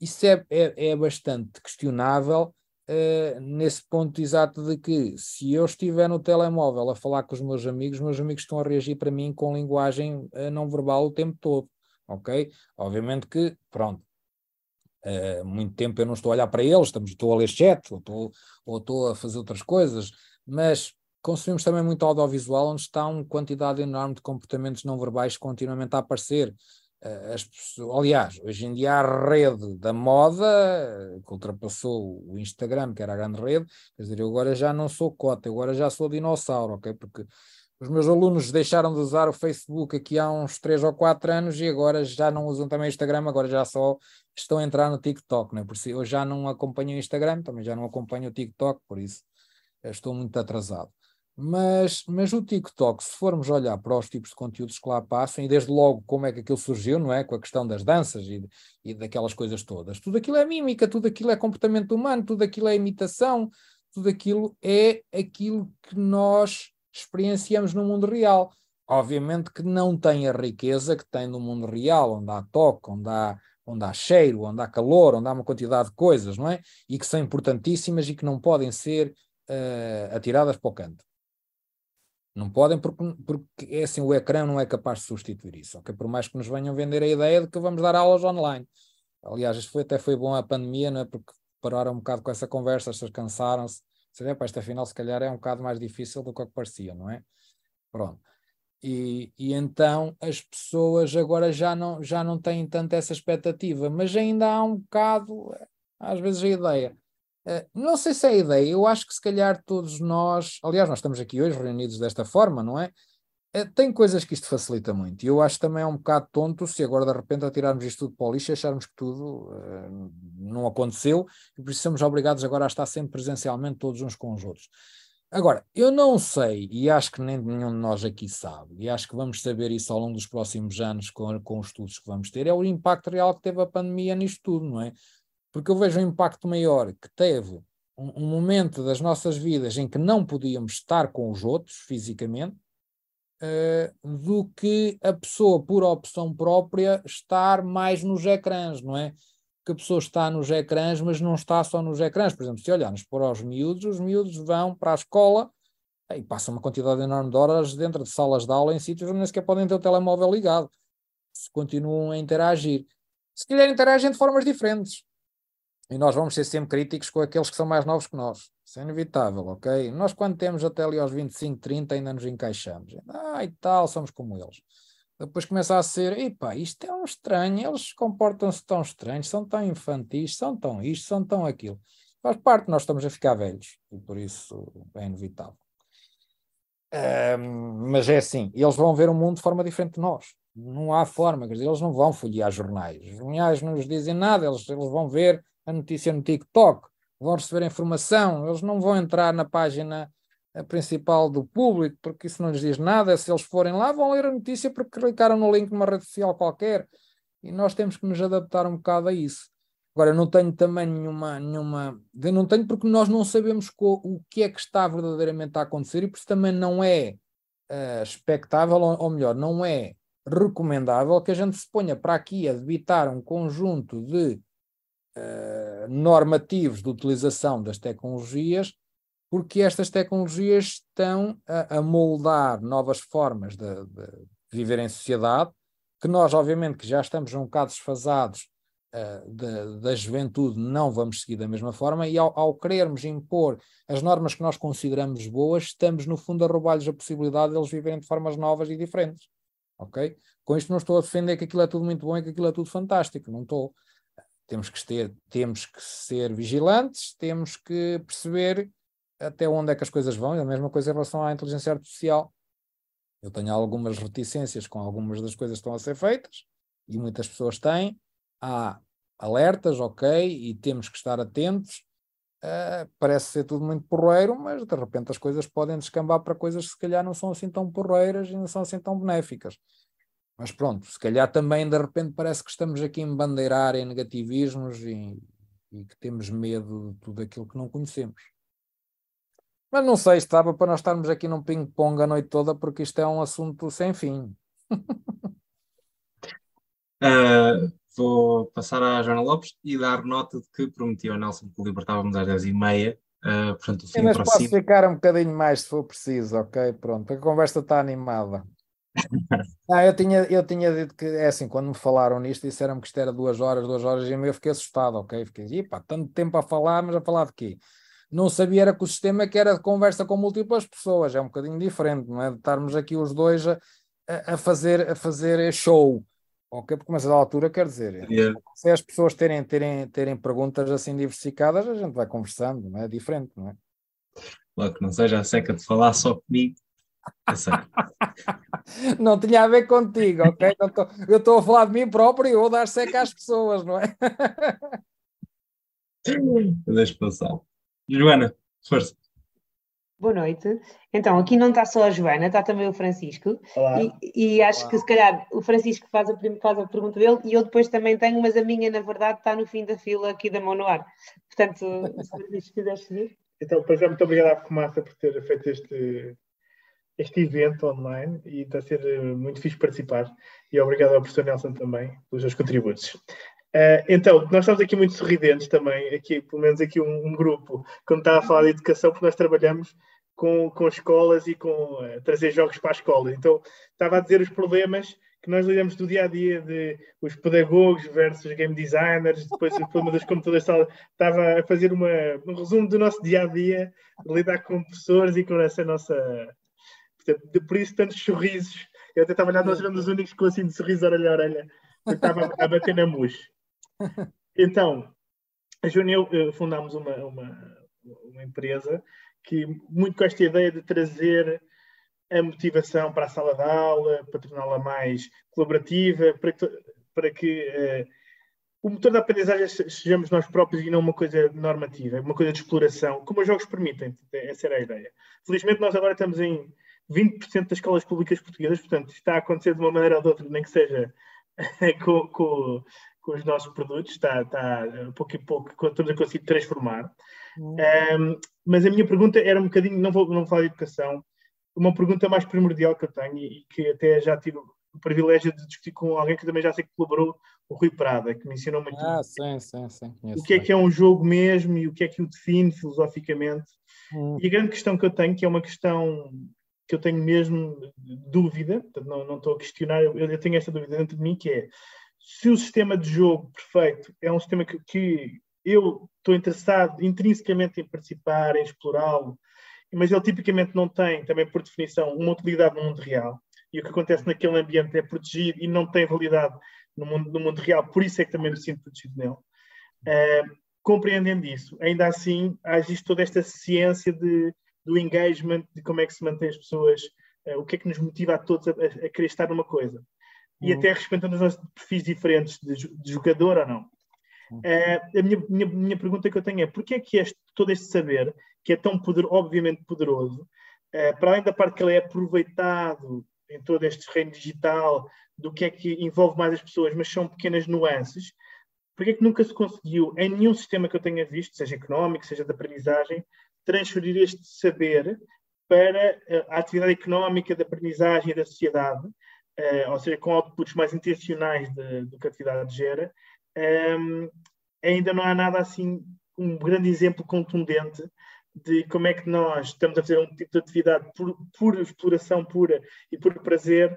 Isso é, é, é bastante questionável, uh, nesse ponto exato de que se eu estiver no telemóvel a falar com os meus amigos, meus amigos estão a reagir para mim com linguagem uh, não verbal o tempo todo, ok? Obviamente que, pronto, uh, muito tempo eu não estou a olhar para eles, estamos, estou a ler chat ou estou, ou estou a fazer outras coisas, mas consumimos também muito audiovisual onde está uma quantidade enorme de comportamentos não verbais continuamente a aparecer. Eh, as pessoas, aliás, hoje em dia a rede da moda, eh, que ultrapassou o Instagram, que era a grande rede, quer dizer, eu agora já não sou cota, eu agora já sou dinossauro, ok? Porque os meus alunos deixaram de usar o Facebook aqui há uns 3 ou 4 anos e agora já não usam também o Instagram, agora já só estão a entrar no TikTok, né? por isso eu já não acompanho o Instagram, também já não acompanho o TikTok, por isso estou muito atrasado. Mas, mas o TikTok, se formos olhar para os tipos de conteúdos que lá passam, e desde logo como é que aquilo surgiu, não é? Com a questão das danças e, e daquelas coisas todas, tudo aquilo é mímica, tudo aquilo é comportamento humano, tudo aquilo é imitação, tudo aquilo é aquilo que nós experienciamos no mundo real. Obviamente que não tem a riqueza que tem no mundo real, onde há toque, onde há, onde há cheiro, onde há calor, onde há uma quantidade de coisas, não é? E que são importantíssimas e que não podem ser uh, atiradas para o canto. Não podem porque, porque é assim, o ecrã não é capaz de substituir isso, ok? Por mais que nos venham vender a ideia de que vamos dar aulas online. Aliás, isto foi, até foi bom a pandemia, não é? Porque pararam um bocado com essa conversa, as pessoas cansaram-se. Vê, para esta final, se calhar é um bocado mais difícil do que, que parecia, não é? Pronto. E, e, então as pessoas agora já não, já não têm tanto essa expectativa, mas ainda há um bocado, às vezes, a ideia não sei se é a ideia, eu acho que se calhar todos nós, aliás, nós estamos aqui hoje reunidos desta forma, não é? Eh, tem coisas que isto facilita muito. E eu acho também é um bocado tonto se agora de repente atirarmos isto tudo para o lixo e acharmos que tudo uh, não aconteceu e por isso somos obrigados agora a estar sempre presencialmente todos uns com os outros. Agora, eu não sei, e acho que nem nenhum de nós aqui sabe, e acho que vamos saber isso ao longo dos próximos anos com, com os estudos que vamos ter, é o impacto real que teve a pandemia nisto tudo, não é? Porque eu vejo um impacto maior que teve um, um, momento das nossas vidas em que não podíamos estar com os outros fisicamente, uh, do que a pessoa, por opção própria, estar mais nos ecrãs, não é? Que a pessoa está nos ecrãs, mas não está só nos ecrãs. Por exemplo, se olharmos para os miúdos, os miúdos vão para a escola e passam uma quantidade enorme de horas dentro de salas de aula em sítios onde nem sequer podem ter o telemóvel ligado. Se continuam a interagir. Se calhar interagem de formas diferentes e nós vamos ser sempre críticos com aqueles que são mais novos que nós. Isso é inevitável, ok? Nós, quando temos até ali aos 25, 30, ainda nos encaixamos. Ah, e tal, somos como eles. Depois começa a ser, epá, isto é um estranho, eles comportam-se tão estranhos, são tão infantis, são tão isto, são tão aquilo. Faz parte, nós estamos a ficar velhos e por isso é inevitável. Um, mas é assim, eles vão ver o mundo de forma diferente de nós. Não há forma, quer dizer, eles não vão folhear jornais. Os jornais não nos dizem nada, eles, eles vão ver a notícia no TikTok, vão receber informação, eles não vão entrar na página eh, principal do público, porque isso não lhes diz nada. Se eles forem lá, vão ler a notícia porque clicaram no link numa rede social qualquer. E nós temos que nos adaptar um bocado a isso. Agora, eu não tenho também nenhuma. nenhuma não tenho porque nós não sabemos o que é que está verdadeiramente a acontecer e por isso também não é uh, expectável, ou, ou melhor, não é recomendável que a gente se ponha para aqui a debitar um conjunto de normativos de utilização das tecnologias, porque estas tecnologias estão a, a moldar novas formas de, de, viver em sociedade, que nós, obviamente, que já estamos um bocado desfasados uh, de, da juventude, não vamos seguir da mesma forma, e ao, ao, querermos impor as normas que nós consideramos boas, estamos, no fundo, a roubar-lhes a possibilidade de eles viverem de formas novas e diferentes. Ok? Com isto não estou a defender que aquilo é tudo muito bom e que aquilo é tudo fantástico, não estou temos que, ter, temos que ser vigilantes, temos que perceber até onde é que as coisas vão, e a mesma coisa em relação à inteligência artificial. Eu tenho algumas reticências com algumas das coisas que estão a ser feitas, e muitas pessoas têm. Há alertas, ok, e temos que estar atentos. Uh, parece ser tudo muito porreiro, mas de repente as coisas podem descambar para coisas que se calhar não são assim tão porreiras e não são assim tão benéficas. Mas pronto, se calhar também de repente parece que estamos aqui em bandeirar em negativismos e, e que temos medo de tudo aquilo que não conhecemos. Mas não sei, estava para nós estarmos aqui num ping-pong a noite toda, porque isto é um assunto sem fim. uh, *laughs* vou passar à Joana Lopes e dar nota de que prometi ao Nelson que libertávamos às 10h30. Uh, portanto, o fim Mas posso ficar um bocadinho mais se for preciso, ok? Pronto, a conversa está animada. Ah, eu tinha, eu tinha dito que é assim, quando me falaram nisto, disseram que isto era duas horas, duas horas e meia, eu fiquei assustado, ok? Fiquei, pá, tanto tempo a falar, mas a falar de quê? Não sabia era que o sistema que era de conversa com múltiplas pessoas, é um bocadinho diferente, não é? De estarmos aqui os dois a, a fazer, a fazer show. Ok, porque mas a altura quer dizer, yeah. se as pessoas terem, terem, terem perguntas assim diversificadas, a gente vai conversando, não é? é diferente, não é? Claro que não seja a seca de falar só comigo. Não tinha a ver contigo, ok? Tô, eu estou a falar de mim próprio e vou dar seca às pessoas, não é? Deixa passar. Joana, força. Boa noite. Então, aqui não está só a Joana, está também o Francisco. Olá. E, e acho Olá. que se calhar o Francisco faz a, faz a pergunta dele e eu depois também tenho, mas a minha, na verdade, está no fim da fila aqui da mão no ar. Portanto, se Francisco quiseres seguir. Então, pois é, muito obrigado à Fumaça por ter feito este, este evento online e está a ser eh, muito fixe participar. E obrigado ao professor Nelson também pelos seus contributos. Uh, então, nós estamos aqui muito sorridentes também, aqui, pelo menos aqui um, um, grupo, quando está a falar de educação, porque nós trabalhamos com, com escolas e com uh, trazer jogos para a escola. Então, estava a dizer os problemas que nós lidamos do dia a dia de os pedagogos versus game designers, depois o problema dos computadores, estava a fazer uma, um resumo do nosso dia a dia, de lidar com professores e com essa nossa. Por isso, tantos sorrisos. Eu até estava a olhar, nós éramos os únicos com assim de sorriso orelha a orelha, eu estava a bater na mousse. Então, a Joana e eu fundámos uma, uma, uma empresa que, muito com esta ideia de trazer a motivação para a sala de aula, para torná-la mais colaborativa, para que, para que uh, o motor da aprendizagem sejamos nós próprios e não uma coisa normativa, uma coisa de exploração, como os jogos permitem. Essa era a ideia. Felizmente, nós agora estamos em 20% das escolas públicas portuguesas, portanto, está a acontecer de uma maneira ou de outra, nem que seja *laughs* com, com, com os nossos produtos, está, está pouco e pouco, estamos a conseguir transformar. Uhum. Um, mas a minha pergunta era um bocadinho, não vou, não vou falar de educação, uma pergunta mais primordial que eu tenho e que até já tive o privilégio de discutir com alguém que também já sei que colaborou, o Rui Prada, que me ensinou muito. Ah, sim, sim, sim. o que é que é um jogo mesmo e o que é que o define filosoficamente. Hum. E a grande questão que eu tenho, que é uma questão que eu tenho mesmo dúvida, não, não estou a questionar, eu, eu tenho esta dúvida dentro de mim, que é se o sistema de jogo perfeito é um sistema que, que eu estou interessado intrinsecamente em participar, em explorá-lo, mas ele tipicamente não tem, também por definição, uma utilidade no mundo real. E o que acontece naquele ambiente é protegido e não tem validade no mundo, no mundo real, por isso é que também me sinto protegido nele. Uh, compreendendo isso, ainda assim, existe toda esta ciência de, do engagement, de como é que se mantém as pessoas, uh, o que é que nos motiva a todos a, a querer estar numa coisa e uhum. até respeitando os nossos perfis diferentes de, de jogador ou não. Uh, a minha, minha, minha, pergunta que eu tenho é porquê é que este, todo este saber, que é tão poder, obviamente poderoso, uh, para além da parte que ele é aproveitado em todo este reino digital, do que é que envolve mais as pessoas, mas são pequenas nuances, porquê é que nunca se conseguiu, em nenhum sistema que eu tenha visto, seja económico, seja de aprendizagem, transferir este saber para a atividade económica da aprendizagem da sociedade, uh, ou seja, com outputs mais intencionais de, do que a atividade gera, um, ehm, ainda não há nada assim, um grande exemplo contundente de como é que nós estamos a fazer um tipo de atividade por, por exploração pura e por prazer,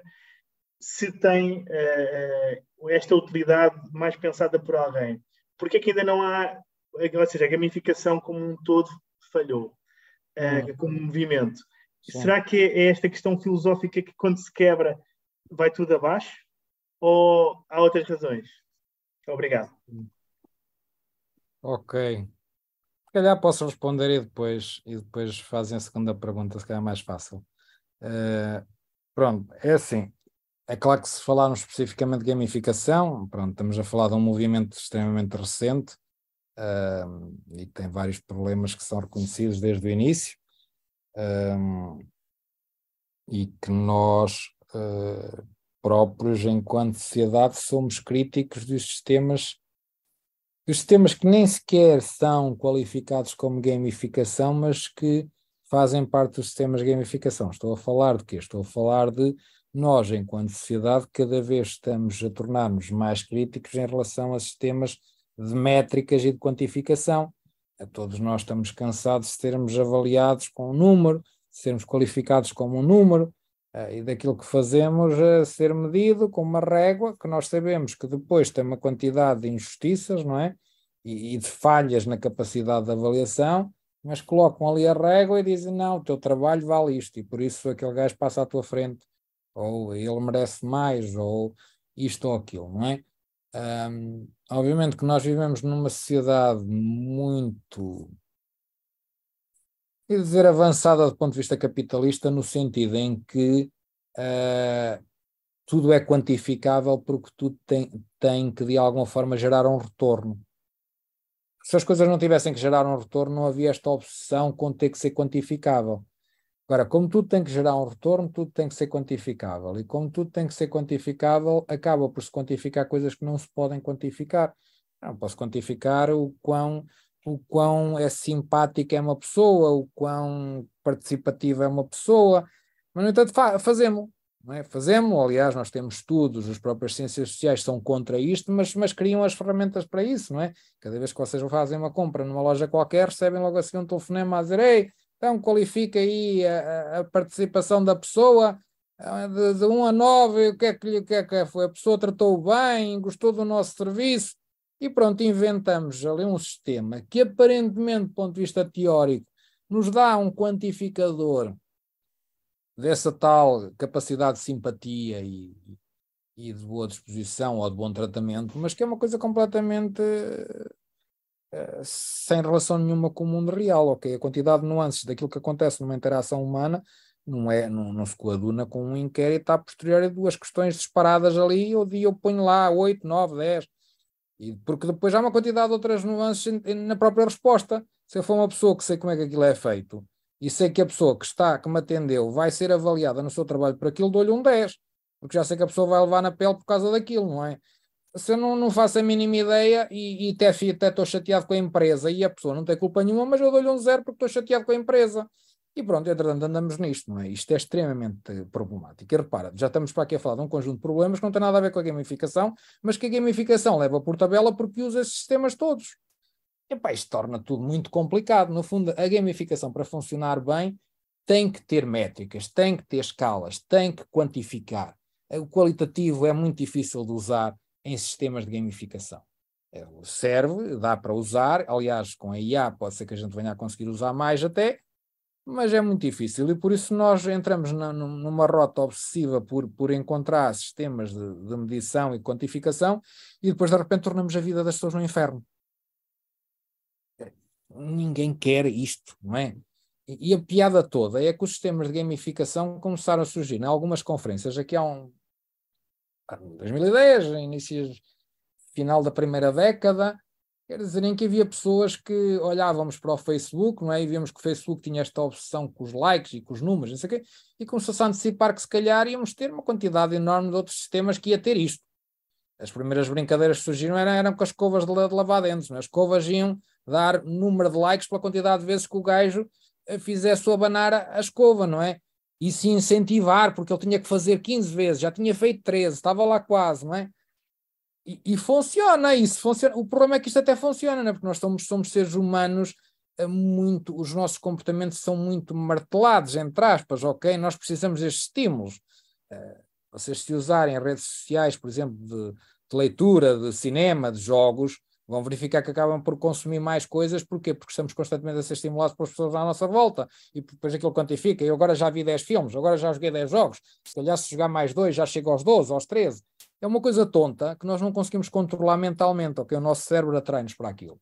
se tem uh, esta utilidade mais pensada por alguém. Porque é que ainda não há, ou seja, a gamificação como um todo falhou, uh, como movimento. Sim. Será que é esta questão filosófica que quando se quebra vai tudo abaixo ou há outras razões? Obrigado. Ok. Se calhar posso responder e depois, e depois fazem a segunda pergunta, se calhar é mais fácil. Uh, pronto, é assim. É claro que se falarmos especificamente de gamificação, pronto, estamos a falar de um movimento extremamente recente uh, e tem vários problemas que são reconhecidos desde o início uh, e que nós uh, próprios, enquanto sociedade, somos críticos dos sistemas, dos sistemas que nem sequer são qualificados como gamificação, mas que fazem parte dos sistemas de gamificação. Estou a falar de quê? Estou a falar de nós, enquanto sociedade, cada vez estamos a tornar-nos mais críticos em relação a sistemas de métricas e de quantificação. A todos nós estamos cansados de sermos avaliados com um número, de sermos qualificados como um número, uh, e daquilo que fazemos a ser medido com uma régua que nós sabemos que depois tem uma quantidade de injustiças, não é? E, e de falhas na capacidade de avaliação, mas colocam ali a régua e dizem: não, o teu trabalho vale isto, e por isso aquele gajo passa à tua frente ou ele merece mais, ou isto ou aquilo, não é? Um, obviamente que nós vivemos numa sociedade muito, quer dizer, avançada do ponto de vista capitalista, no sentido em que uh, tudo é quantificável porque tudo tem, tem que de alguma forma gerar um retorno. Se as coisas não tivessem que gerar um retorno, não havia esta obsessão com ter que ser quantificável. Agora, como tudo tem que gerar um retorno, tudo tem que ser quantificável. E como tudo tem que ser quantificável, acaba por se quantificar coisas que não se podem quantificar. Não posso quantificar o quão, o quão é simpática é uma pessoa, o quão participativa é uma pessoa, mas, no entanto, fa fazemos. É? Fazemos, aliás, nós temos estudos, as próprias ciências sociais são contra isto, mas, mas criam as ferramentas para isso, não é? Cada vez que vocês fazem uma compra numa loja qualquer, recebem logo assim um telefonema a dizer: Ei, então qualifica aí a, a participação da pessoa eh, de, de 1 a 9, o que é que, o que, é que foi? A pessoa tratou bem, gostou do nosso serviço, e pronto, inventamos ali um sistema que aparentemente, do ponto de vista teórico, nos dá um quantificador dessa tal capacidade de simpatia e, e de boa disposição ou de bom tratamento, mas que é uma coisa completamente sem relação nenhuma com o mundo real, ok? A quantidade de nuances daquilo que acontece numa interação humana não, é, não, não se coaduna com um inquérito a posteriori duas questões disparadas ali, eu, eu ponho lá 8, 9, 10, e, porque depois há uma quantidade de outras nuances na própria resposta. Se eu for uma pessoa que sei como é que aquilo é feito, e sei que a pessoa que está, que me atendeu, vai ser avaliada no seu trabalho por aquilo, dou-lhe um 10, porque já sei que a pessoa vai levar na pele por causa daquilo, não é? Se eu não, não faço a mínima ideia e, e até estou chateado com a empresa e a pessoa não tem culpa nenhuma, mas eu dou-lhe um zero porque estou chateado com a empresa. E pronto, entretanto andamos nisto, não é? Isto é extremamente problemático. E repara, já estamos para aqui a falar de um conjunto de problemas que não tem nada a ver com a gamificação, mas que a gamificação leva por tabela porque usa esses sistemas todos. E pá, isto torna tudo muito complicado. No fundo, a gamificação para funcionar bem tem que ter métricas, tem que ter escalas, tem que quantificar. O qualitativo é muito difícil de usar em sistemas de gamificação. É, serve, dá para usar, aliás, com a IA pode ser que a gente venha a conseguir usar mais até, mas é muito difícil e por isso nós entramos na, numa rota obsessiva por, por encontrar sistemas de, de, medição e quantificação e depois de repente tornamos a vida das pessoas no inferno. Ninguém quer isto, não é? E a piada toda é que os sistemas de gamificação começaram a surgir em algumas conferências, aqui há um, 2010, início, final da primeira década, quer dizer, em que havia pessoas que olhávamos para o Facebook, não é? E víamos que o Facebook tinha esta obsessão com os likes e com os números, não sei o quê, e começou-se a antecipar que se calhar íamos ter uma quantidade enorme de outros sistemas que ia ter isto. As primeiras brincadeiras que surgiram eram, eram com as escovas de, de lavar dentes, é? as escovas iam dar número de likes pela quantidade de vezes que o gajo eh, fizesse abanar a escova, não é? E se incentivar, porque ele tinha que fazer 15 vezes, já tinha feito 13, estava lá quase, não é? E, e funciona isso, funciona. O problema é que isto até funciona, não é? porque nós somos, somos seres humanos eh, muito, os nossos comportamentos são muito martelados, entre aspas, ok? Nós precisamos destes estímulos. Uh, vocês se usarem redes sociais, por exemplo, de, de leitura, de cinema, de jogos, vão verificar que acabam por consumir mais coisas, porquê? Porque estamos constantemente a ser estimulados pelas pessoas à nossa volta e depois aquilo quantifica. Eu agora já vi 10 filmes, agora já joguei 10 jogos, se calhar se jogar mais dois já chego aos 12, aos 13. É uma coisa tonta que nós não conseguimos controlar mentalmente, ok? O nosso cérebro atrai-nos para aquilo.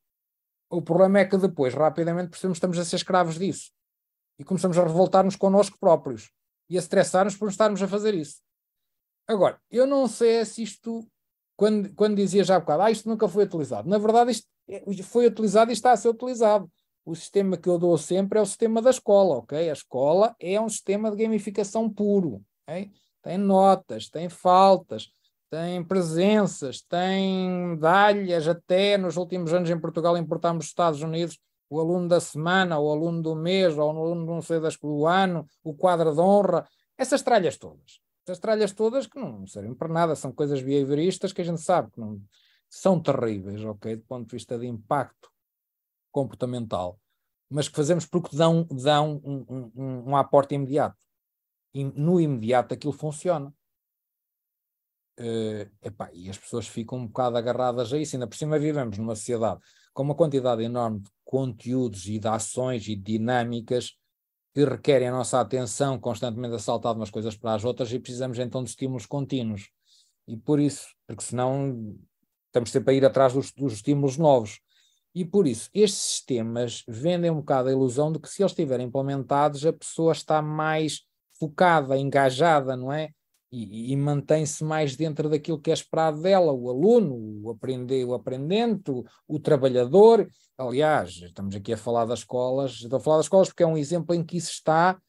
O problema é que depois, rapidamente, percebemos que estamos a ser escravos disso e começamos a revoltar-nos connosco próprios e a estressar-nos por estarmos a fazer isso. Agora, eu não sei se isto quando, quando dizia já há bocado, ah, isto nunca foi utilizado. Na verdade, isto é, foi utilizado e está a ser utilizado. O sistema que eu dou sempre é o sistema da escola, ok? A escola é um sistema de gamificação puro. Okay? Tem notas, tem faltas, tem presenças, tem medalhas, até nos últimos anos em Portugal importámos dos Estados Unidos o aluno da semana, o aluno do mês, ou o aluno não sei das, do ano, o quadro de honra, essas tralhas todas. Essas tralhas todas que não servem para nada, são coisas behavioristas que a gente sabe que não são terríveis, ok? Do ponto de vista de impacto comportamental, mas que fazemos porque dão, dão um, um, um, aporte imediato. E no imediato aquilo funciona. Uh, epá, e as pessoas ficam um bocado agarradas a isso. Ainda por cima vivemos numa sociedade com uma quantidade enorme de conteúdos e de ações e dinâmicas que requerem a nossa atenção constantemente a saltar de umas coisas para as outras e precisamos então de estímulos contínuos. E por isso, porque senão estamos sempre a ir atrás dos, dos estímulos novos. E por isso, estes sistemas vendem um bocado a ilusão de que se eles estiverem implementados, a pessoa está mais focada, engajada, não é? E, e mantém-se mais dentro daquilo que é esperado dela, o aluno, o, aprender, o aprendente, o, o, trabalhador. Aliás, estamos aqui a falar das escolas, estou a falar das escolas porque é um exemplo em que isso está,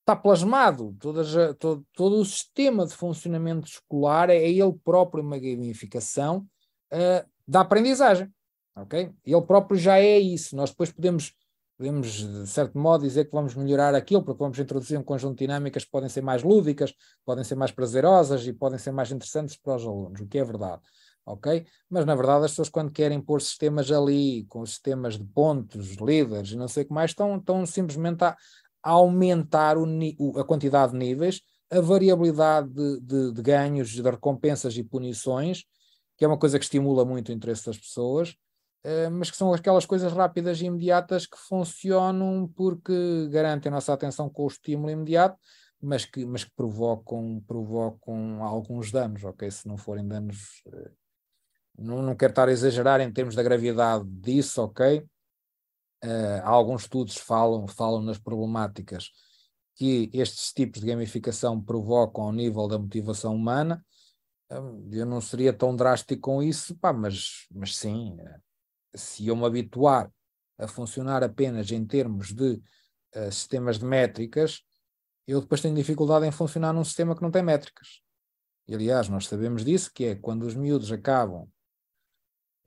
está plasmado. Todas, todo, todo o sistema de funcionamento escolar é ele próprio uma gamificação uh, da aprendizagem. ok? Ele próprio já é isso. Nós depois podemos podemos, de certo modo, dizer que vamos melhorar aquilo, porque vamos introduzir um conjunto de dinâmicas que podem ser mais lúdicas, podem ser mais prazerosas e podem ser mais interessantes para os alunos, o que é verdade. Ok? Mas na verdade as pessoas quando querem pôr sistemas ali, com sistemas de pontos, líderes e não sei o que mais, estão, estão simplesmente a, aumentar o, a quantidade de níveis, a variabilidade de, de, de ganhos, de recompensas e punições, que é uma coisa que estimula muito o interesse das pessoas, mas que são aquelas coisas rápidas e imediatas que funcionam porque garantem a nossa atenção com o estímulo imediato, mas que, mas que provocam, provocam alguns danos, ok? Se não forem danos. Eh, não, não quero estar a exagerar em termos da gravidade disso, ok? Uh, alguns estudos falam, falam nas problemáticas que estes tipos de gamificação provocam ao nível da motivação humana. eu não seria tão drástico com isso, pá, mas, mas sim, se eu me habituar a funcionar apenas em termos de uh, sistemas de métricas, eu depois tenho dificuldade em funcionar num sistema que não tem métricas. E, aliás, nós sabemos disso, que é quando os miúdos acabam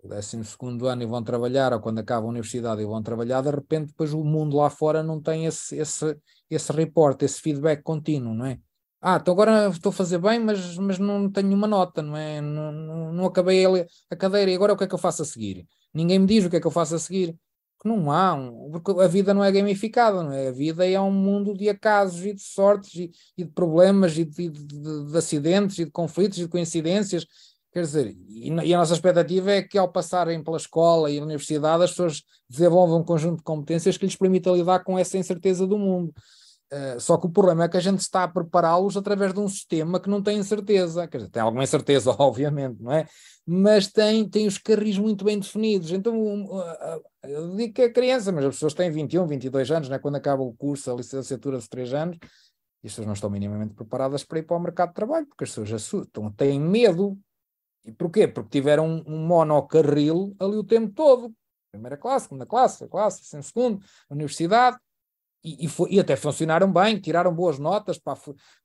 o 12 ano e vão trabalhar, ou quando acabam a universidade e vão trabalhar, de repente depois o mundo lá fora não tem esse, esse, esse reporte, esse feedback contínuo, não é? Ah, então agora estou a fazer bem, mas, mas não tenho uma nota, não é? Não, não, não acabei a cadeira e agora o que é que eu faço a seguir? Ninguém me diz o que é que eu faço a seguir. Não há, um, porque a vida não é gamificada, não é? A vida é um mundo de acasos e de sortes e, e de problemas e de, de, de, de, acidentes e de conflitos e de coincidências. Quer dizer, e, e, a nossa expectativa é que ao passarem pela escola e universidade as pessoas desenvolvam um conjunto de competências que lhes permita lidar com essa incerteza do mundo. Uh, só que o problema é que a gente está a prepará-los através de um sistema que não tem incerteza. Quer dizer, tem alguma incerteza, *laughs* obviamente, não é? mas tem, tem os carris muito bem definidos. Então, eu digo que é criança, mas as pessoas têm 21, 22 anos, né? quando acaba o curso, a licenciatura de 3 anos, e as pessoas não estão minimamente preparadas para ir para o mercado de trabalho, porque as pessoas assustam, têm medo. E porquê? Porque tiveram um, um monocarril ali o tempo todo. Primeira classe, segunda classe, classe, em segundo, universidade, e, e, foi, e, até funcionaram bem, tiraram boas notas, pá,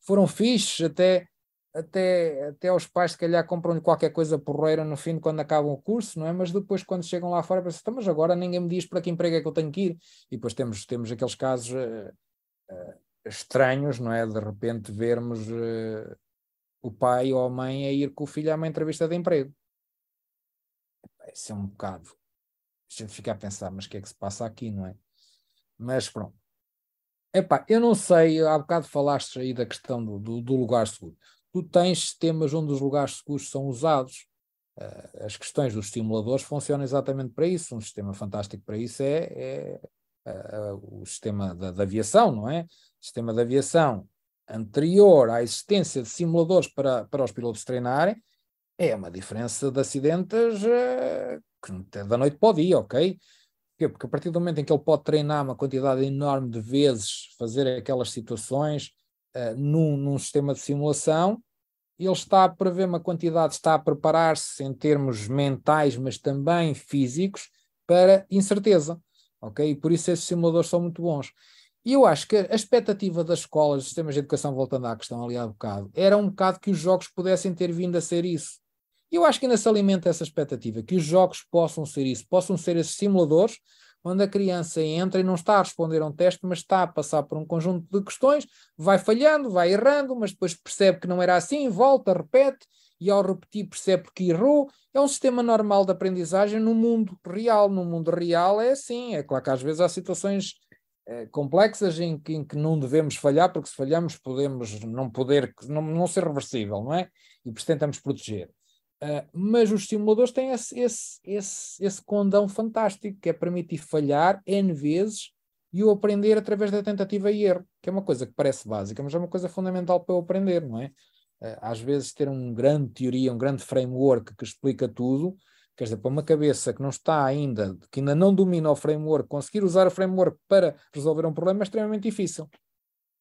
foram fixes, até até, até os pais, se calhar, compram qualquer coisa porreira no fim, quando acabam o curso, não é? Mas depois, quando chegam lá fora, pensam, então, mas agora ninguém me diz para que emprego é que eu tenho que ir. E depois temos, temos aqueles casos uh, uh, estranhos, não é? De repente vermos uh, o pai ou a mãe a ir com o filho a uma entrevista de emprego. Isso é um bocado. A gente fica a pensar, mas o que é que se passa aqui, não é? Mas pronto. Epá, eu não sei, há bocado falaste aí da questão do, do, do lugar seguro tu tens sistemas onde os lugares seguros são usados. Uh, as questões dos simuladores funcionam exatamente para isso. Um sistema fantástico para isso é, é uh, o sistema da, da, aviação, não é? O sistema de aviação anterior à existência de simuladores para, para os pilotos treinarem é uma diferença de acidentes uh, que da noite para o dia, ok? Porque a partir do momento em que ele pode treinar uma quantidade enorme de vezes, fazer aquelas situações, uh, num, num, sistema de simulação, ele está a prever uma quantidade, está a preparar-se em termos mentais, mas também físicos, para incerteza. Ok? E por isso esses simuladores são muito bons. E eu acho que a expectativa das escolas, dos sistemas de educação, voltando à questão ali há bocado, era um bocado que os jogos pudessem ter vindo a ser isso. E eu acho que ainda se alimenta essa expectativa, que os jogos possam ser isso, possam ser esses simuladores, onde a criança entra e não está a responder a um teste, mas está a passar por um conjunto de questões, vai falhando, vai errando, mas depois percebe que não era assim, volta, repete, e ao repetir percebe que errou. É um sistema normal de aprendizagem no mundo real. No mundo real é assim. É claro que às vezes há situações eh, complexas em que, em que, não devemos falhar, porque se falhamos podemos não poder, não, não ser reversível, não é? E por isso tentamos proteger. Uh, mas os simuladores têm esse, esse, esse, esse condão fantástico, que é permitir falhar N vezes e o aprender através da tentativa e erro, que é uma coisa que parece básica, mas é uma coisa fundamental para eu aprender, não é? Uh, às vezes ter um grande teoria, um grande framework que explica tudo, quer dizer, para uma cabeça que não está ainda, que ainda não domina o framework, conseguir usar o framework para resolver um problema é extremamente difícil.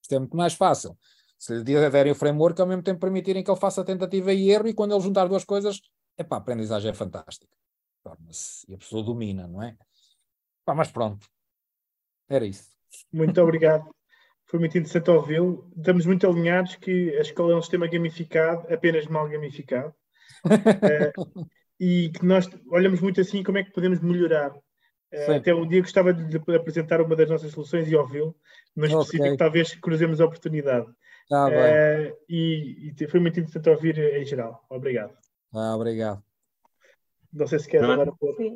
Isto é muito mais fácil se lhe derem o framework, ao mesmo tempo permitirem que ele faça tentativa e erro, e quando ele juntar duas coisas, epá, a aprendizagem é fantástica. E a pessoa domina, não é? Epá, mas pronto, era isso. Muito obrigado. Foi muito interessante ouvi-lo. Estamos muito alinhados que a escola é um sistema gamificado, apenas mal gamificado. uh, *laughs* e que nós olhamos muito assim como é que podemos melhorar. Uh, até um dia gostava de lhe apresentar uma das nossas soluções e ouvi-lo, mas específico okay. talvez cruzemos a oportunidade. Tá uh, e, e, foi muito interessante ouvir em geral. Obrigado. Ah, obrigado. Não sei se quer agora pôr. Sim,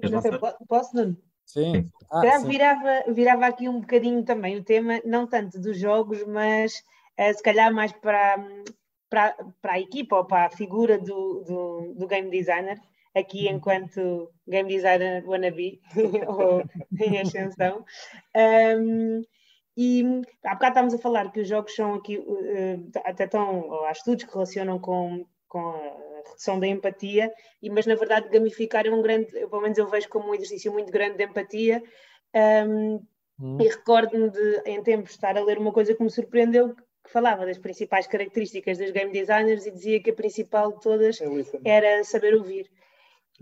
posso, Nuno? Sim. Ah, sim. Virava, virava aqui um bocadinho também o tema, não tanto dos jogos, mas uh, se calhar mais para, para, para a equipa ou para a figura do, do, do game designer, aqui uhum. enquanto game designer wannabe *laughs* ou em ascensão. *laughs* Um, e há bocado estávamos a falar que os jogos são aqui, uh, até tão, há estudos que relacionam com, com a redução da empatia, e, mas na verdade gamificar é um grande, eu, pelo menos eu vejo como um exercício muito grande de empatia. Um, hum. E recordo-me de, em tempos, estar a ler uma coisa que me surpreendeu, que falava das principais características dos game designers e dizia que a principal de todas é era saber ouvir.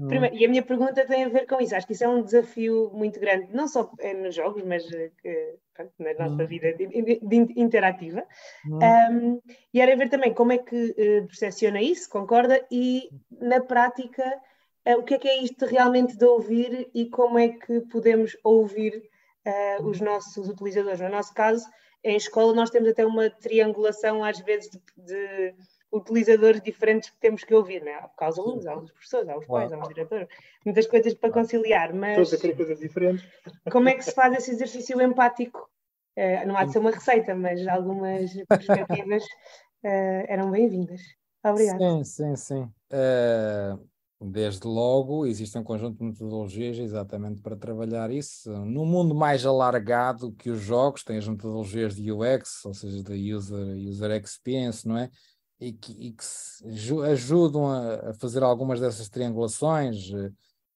Primeiro, e a minha pergunta tem a ver com isso. Acho que isso é um desafio muito grande, não só eh, nos jogos, mas eh, pronto, na nossa vida de, de interativa. Um, e era ver também como é que uh, percepciona isso, concorda? E na prática, uh, o que é que é isto realmente de ouvir e como é que podemos ouvir uh, os nossos utilizadores? No nosso caso, em escola, nós temos até uma triangulação, às vezes, de, de utilizadores diferentes que temos que ouvir, não é? Há os alunos, há os professores, há os pais, há os diretores, muitas coisas para conciliar, mas. Todos a querer coisas diferentes. Como é que se faz esse exercício empático? Uh, não há de ser uma receita, mas algumas perspectivas uh, *laughs* eram bem-vindas. Obrigada. Sim, sim, sim. Uh, desde logo, existe um conjunto de metodologias exatamente para trabalhar isso. No mundo mais alargado que os jogos, tem as metodologias de UX, ou seja, da User, user Experience, não é? E que, e que ajudam a, a, fazer algumas dessas triangulações,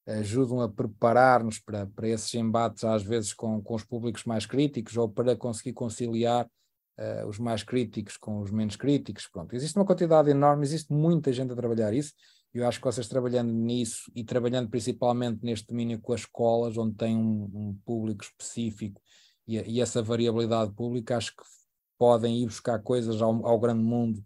eh, ajudam a preparar-nos para, para esses embates, às vezes com, com os públicos mais críticos, ou para conseguir conciliar uh, os mais críticos com os menos críticos. Pronto, existe uma quantidade enorme, existe muita gente a trabalhar isso. Eu acho que vocês trabalhando nisso e trabalhando principalmente neste domínio com as escolas, onde tem um, um público específico e, e, essa variabilidade pública, acho que podem ir buscar coisas ao, ao grande mundo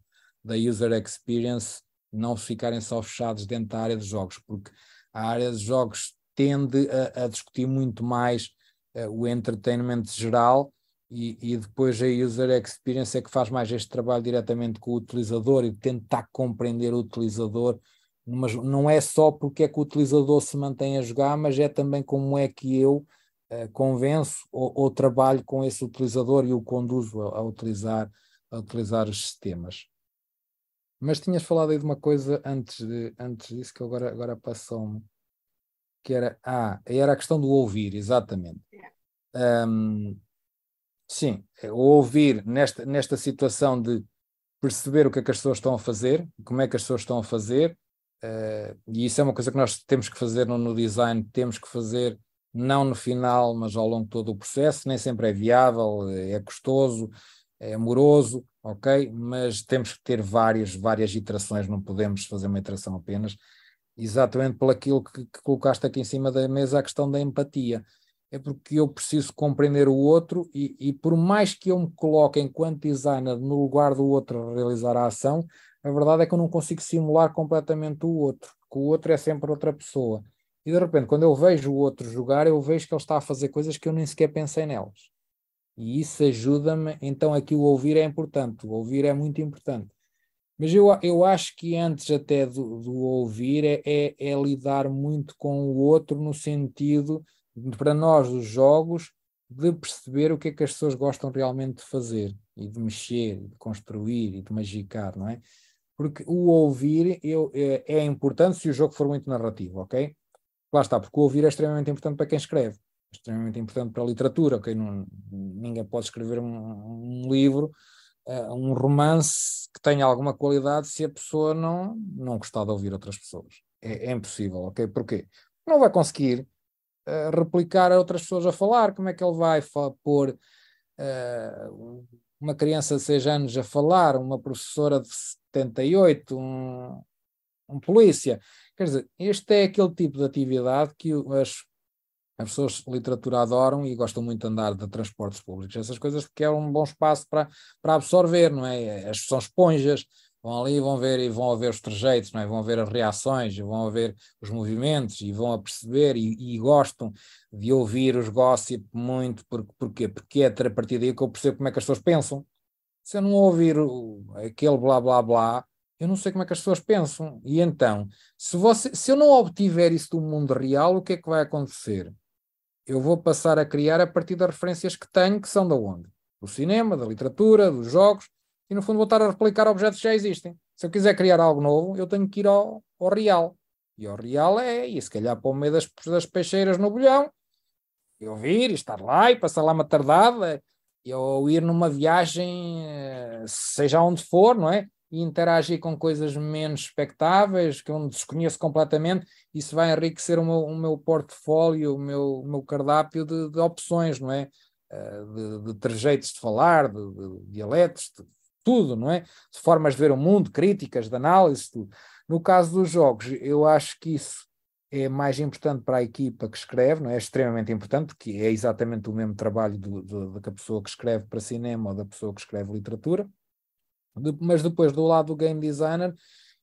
da user experience não ficarem só fechados dentro da área de jogos, porque a área de jogos tende a, a discutir muito mais uh, o entretenimento geral e, e, depois a user experience é que faz mais este trabalho diretamente com o utilizador e tentar compreender o utilizador, mas não é só porque é que o utilizador se mantém a jogar, mas é também como é que eu uh, convenço ou, ou, trabalho com esse utilizador e o conduzo a, a utilizar, a utilizar os sistemas. Mas tinhas falado aí de uma coisa antes, de, antes disso que agora, agora passou-me, que era, ah, era a questão do ouvir, exatamente. Um, sim, o ouvir nesta, nesta situação de perceber o que é que as pessoas estão a fazer, como é que as pessoas estão a fazer, uh, e isso é uma coisa que nós temos que fazer no, no design, temos que fazer não no final, mas ao longo de todo o processo, nem sempre é viável, é custoso, é amoroso, ok? Mas temos que ter várias, várias iterações, não podemos fazer uma iteração apenas, exatamente pelo aquilo que, que colocaste aqui em cima da mesa, a questão da empatia. É porque eu preciso compreender o outro e, e por mais que eu me coloque enquanto designer no lugar do outro a realizar a ação, a verdade é que eu não consigo simular completamente o outro, porque o outro é sempre outra pessoa. E de repente, quando eu vejo o outro jogar, eu vejo que ele está a fazer coisas que eu nem sequer pensei nelas. E isso ajuda-me. Então, aqui o ouvir é importante. O ouvir é muito importante. Mas eu, eu acho que antes até do, do ouvir é, é, é, lidar muito com o outro no sentido, para nós, dos jogos, de perceber o que é que as pessoas gostam realmente de fazer e de mexer, de construir e de magicar, não é? Porque o ouvir eu, é, é importante se o jogo for muito narrativo, ok? Lá está, porque o ouvir é extremamente importante para quem escreve, extremamente importante para a literatura, ok? Não, ninguém pode escrever um, um livro uh, um romance que tenha alguma qualidade se a pessoa não, não gostar de ouvir outras pessoas. É, é impossível, ok? Porquê? Não vai conseguir uh, replicar a outras pessoas a falar. Como é que ele vai pôr uh, uma criança de 6 anos a falar, uma professora de 78, um, um polícia? Quer dizer, este é aquele tipo de atividade que as as pessoas literatura adoram e gostam muito de andar de transportes públicos, essas coisas, porque é um bom espaço para, para absorver, não é? As são esponjas, vão ali vão ver e vão ver os trejeitos, não é? Vão ver as reações, vão ver os movimentos e vão a perceber e, e gostam de ouvir os gossip muito, porque, porquê? Porque é a partir daí que eu percebo como é que as pessoas pensam. Se eu não ouvir o, aquele blá blá blá, eu não sei como é que as pessoas pensam. E então, se, você, se eu não obtiver isso do mundo real, o que é que vai acontecer? Eu vou passar a criar a partir das referências que tenho, que são da onde? Do cinema, da literatura, dos jogos, e no fundo vou estar a replicar objetos que já existem. Se eu quiser criar algo novo, eu tenho que ir ao, ao real. E ao real é, e se calhar para o meio das, das peixeiras no bolhão, eu vir e estar lá e passar lá uma tardada, ou ir numa viagem, eh, seja onde for, não é? E interagir com coisas menos expectáveis, que eu desconheço completamente, isso vai enriquecer o meu, o meu portfólio, o meu, o meu cardápio de, de opções, não é? Eh, de, de trejeitos de falar, de, de dialetos, de tudo, não é? De formas de ver o mundo, críticas, de análise, tudo. No caso dos jogos, eu acho que isso é mais importante para a equipa que escreve, não é? é extremamente importante, porque é exatamente o mesmo trabalho da pessoa que escreve para cinema ou da pessoa que escreve literatura de, mas depois do lado do game designer,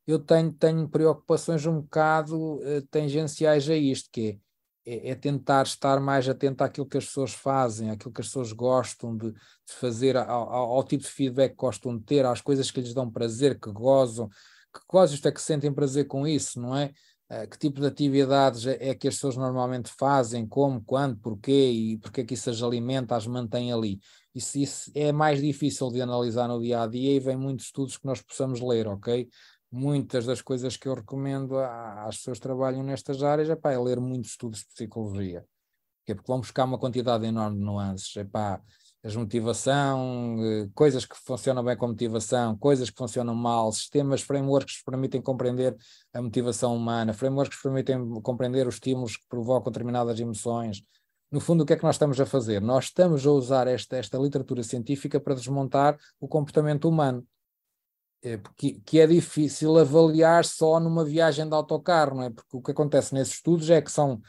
eu tenho, tenho preocupações um bocado uh, tangenciais a isto, que é, é, é, tentar estar mais atento àquilo que as pessoas fazem, àquilo que as pessoas gostam de, de fazer, ao, ao, ao, tipo de feedback que gostam de ter, às coisas que lhes dão prazer, que gozam, que gozam, isto é que sentem prazer com isso, não é? Uh, que tipo de atividades é, é que as pessoas normalmente fazem, como, quando, porquê e porque é que isso as alimenta, as mantém ali. Isso, isso é mais difícil de analisar no dia a dia e vem muitos estudos que nós possamos ler, ok? Muitas das coisas que eu recomendo às pessoas que trabalham nestas áreas é, pá, é ler muitos estudos de psicologia, é porque vão buscar uma quantidade enorme de nuances, é pá, motivação, eh, coisas que funcionam bem com motivação, coisas que funcionam mal, sistemas, frameworks que permitem compreender a motivação humana, frameworks que permitem compreender os estímulos que provocam determinadas emoções, no fundo, o que é que nós estamos a fazer? Nós estamos a usar esta, esta literatura científica para desmontar o comportamento humano, é, que, que é difícil avaliar só numa viagem de autocarro, não é? Porque o que acontece nesses estudos é que são,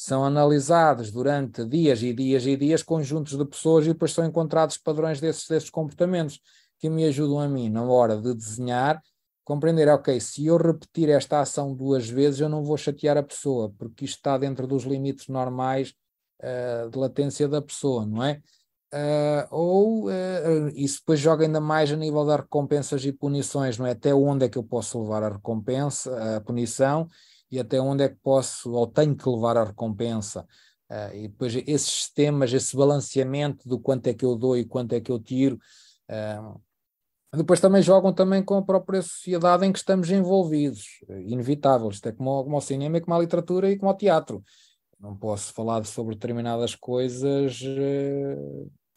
são analisados durante dias e dias e dias conjuntos de pessoas e depois são encontrados padrões desses, desses comportamentos que me ajudam a mim, na hora de desenhar, compreender, ok, se eu repetir esta ação duas vezes, eu não vou chatear a pessoa, porque isto está dentro dos limites normais uh, de latência da pessoa, não é? Uh, ou uh, isso depois joga ainda mais a nível das recompensas e punições, não é? Até onde é que eu posso levar a recompensa, a punição, e até onde é que posso ou tenho que levar a recompensa. Uh, e depois esses sistemas, esse balanceamento do quanto é que eu dou e quanto é que eu tiro. depois também jogam também com a própria sociedade em que estamos envolvidos, inevitável. Isto é como, como o cinema, como a literatura e como o teatro não posso falar sobre determinadas coisas. Sei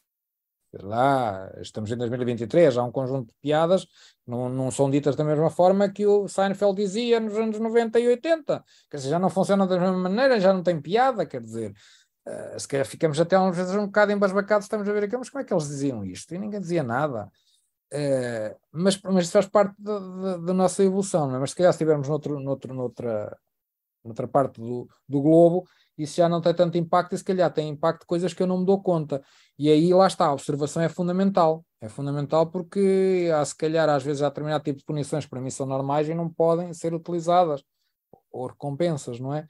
lá, estamos em 2023, há um conjunto de piadas que não, não são ditas da mesma forma que o Seinfeld dizia nos anos 90 e 80. Quer dizer, já não funcionam da mesma maneira, já não tem piada, quer dizer. Uh, se calhar ficamos até às vezes um bocado embasbacados, estamos a ver aquilo, mas como é que eles diziam isto? E ninguém dizia nada. Uh, mas, mas isso faz parte da nossa evolução, não é? mas se calhar se estivermos noutro, noutro, noutra, noutra parte do, do globo, isso já não tem tanto impacto e se calhar tem impacto de coisas que eu não me dou conta. E aí lá está, a observação é fundamental. É fundamental porque há se calhar às vezes há determinado tipo de punições que para mim são normais e não podem ser utilizadas, ou recompensas, não é?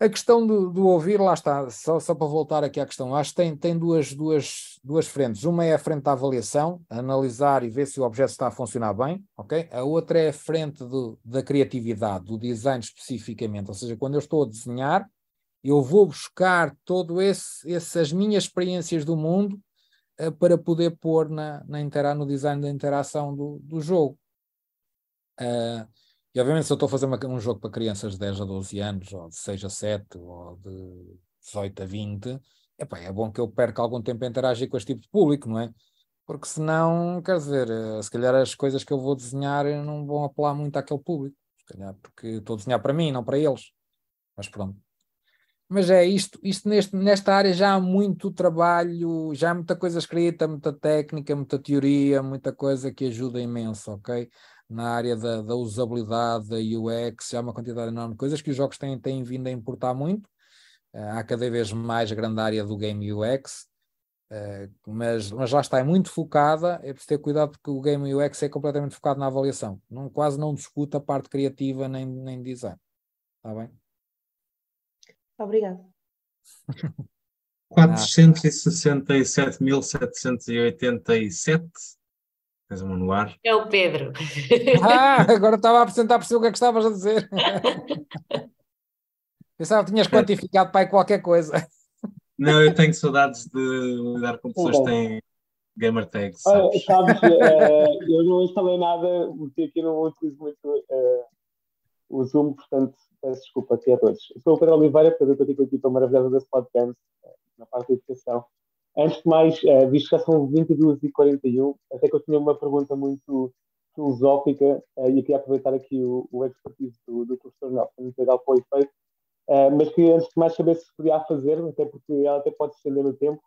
A questão do, do, ouvir, lá está, só, só para voltar aqui à questão, acho que tem, tem duas, duas, duas frentes. Uma é a frente da avaliação, analisar e ver se o objeto está a funcionar bem, ok? A outra é a frente do, da criatividade, do design especificamente, ou seja, quando eu estou a desenhar, eu vou buscar todo esse, essas minhas experiências do mundo uh, para poder pôr na, na intera no design da interação do, do jogo. Uh, e obviamente se eu estou a fazer uma, um jogo para crianças de 10 a 12 anos, ou de 6 a 7, ou de 18 a 20, epá, é bom que eu perca algum tempo a interagir com este tipo de público, não é? Porque senão, quer dizer, eh, se calhar as coisas que eu vou desenhar não vão apelar muito àquele público. Se calhar porque estou a desenhar para mim, não para eles. Mas pronto. Mas é isto, isto neste, nesta área já há muito trabalho, já há muita coisa escrita, muita técnica, muita teoria, muita coisa que ajuda imenso, ok? na área da, da, usabilidade, da UX, há uma quantidade enorme de coisas que os jogos têm, têm vindo a importar muito. Uh, há cada vez mais grande área do game UX, eh, mas, mas lá está, é muito focada, é preciso ter cuidado porque o game UX é completamente focado na avaliação, não, quase não discute a parte criativa nem, nem design. Está bem? Obrigado. 467.787 Tens uma no ar? É o Pedro. *laughs* Ah, agora estava a tentar perceber o que é que estavas a dizer. *laughs* Pensava que tinhas quantificado para aí qualquer coisa. Não, eu tenho saudades de lidar com pessoas que têm gamer tags. Sabes, sabes uh, *laughs* eu não instalei nada, porque aqui não utilizo muito uh, o Zoom, portanto, peço desculpa aqui a todos. sou o Pedro Oliveira, portanto, eu estou aqui com a maravilhosa desse podcast, na parte da educação. Antes de mais, uh, visto que já são 22h41, até que eu tinha uma pergunta muito filosófica uh, e eu queria aproveitar aqui o, o expertise do, do professor Nelson Integral para o efeito, uh, mas queria antes de mais saber se podia fazer, até porque ela até pode estender no tempo,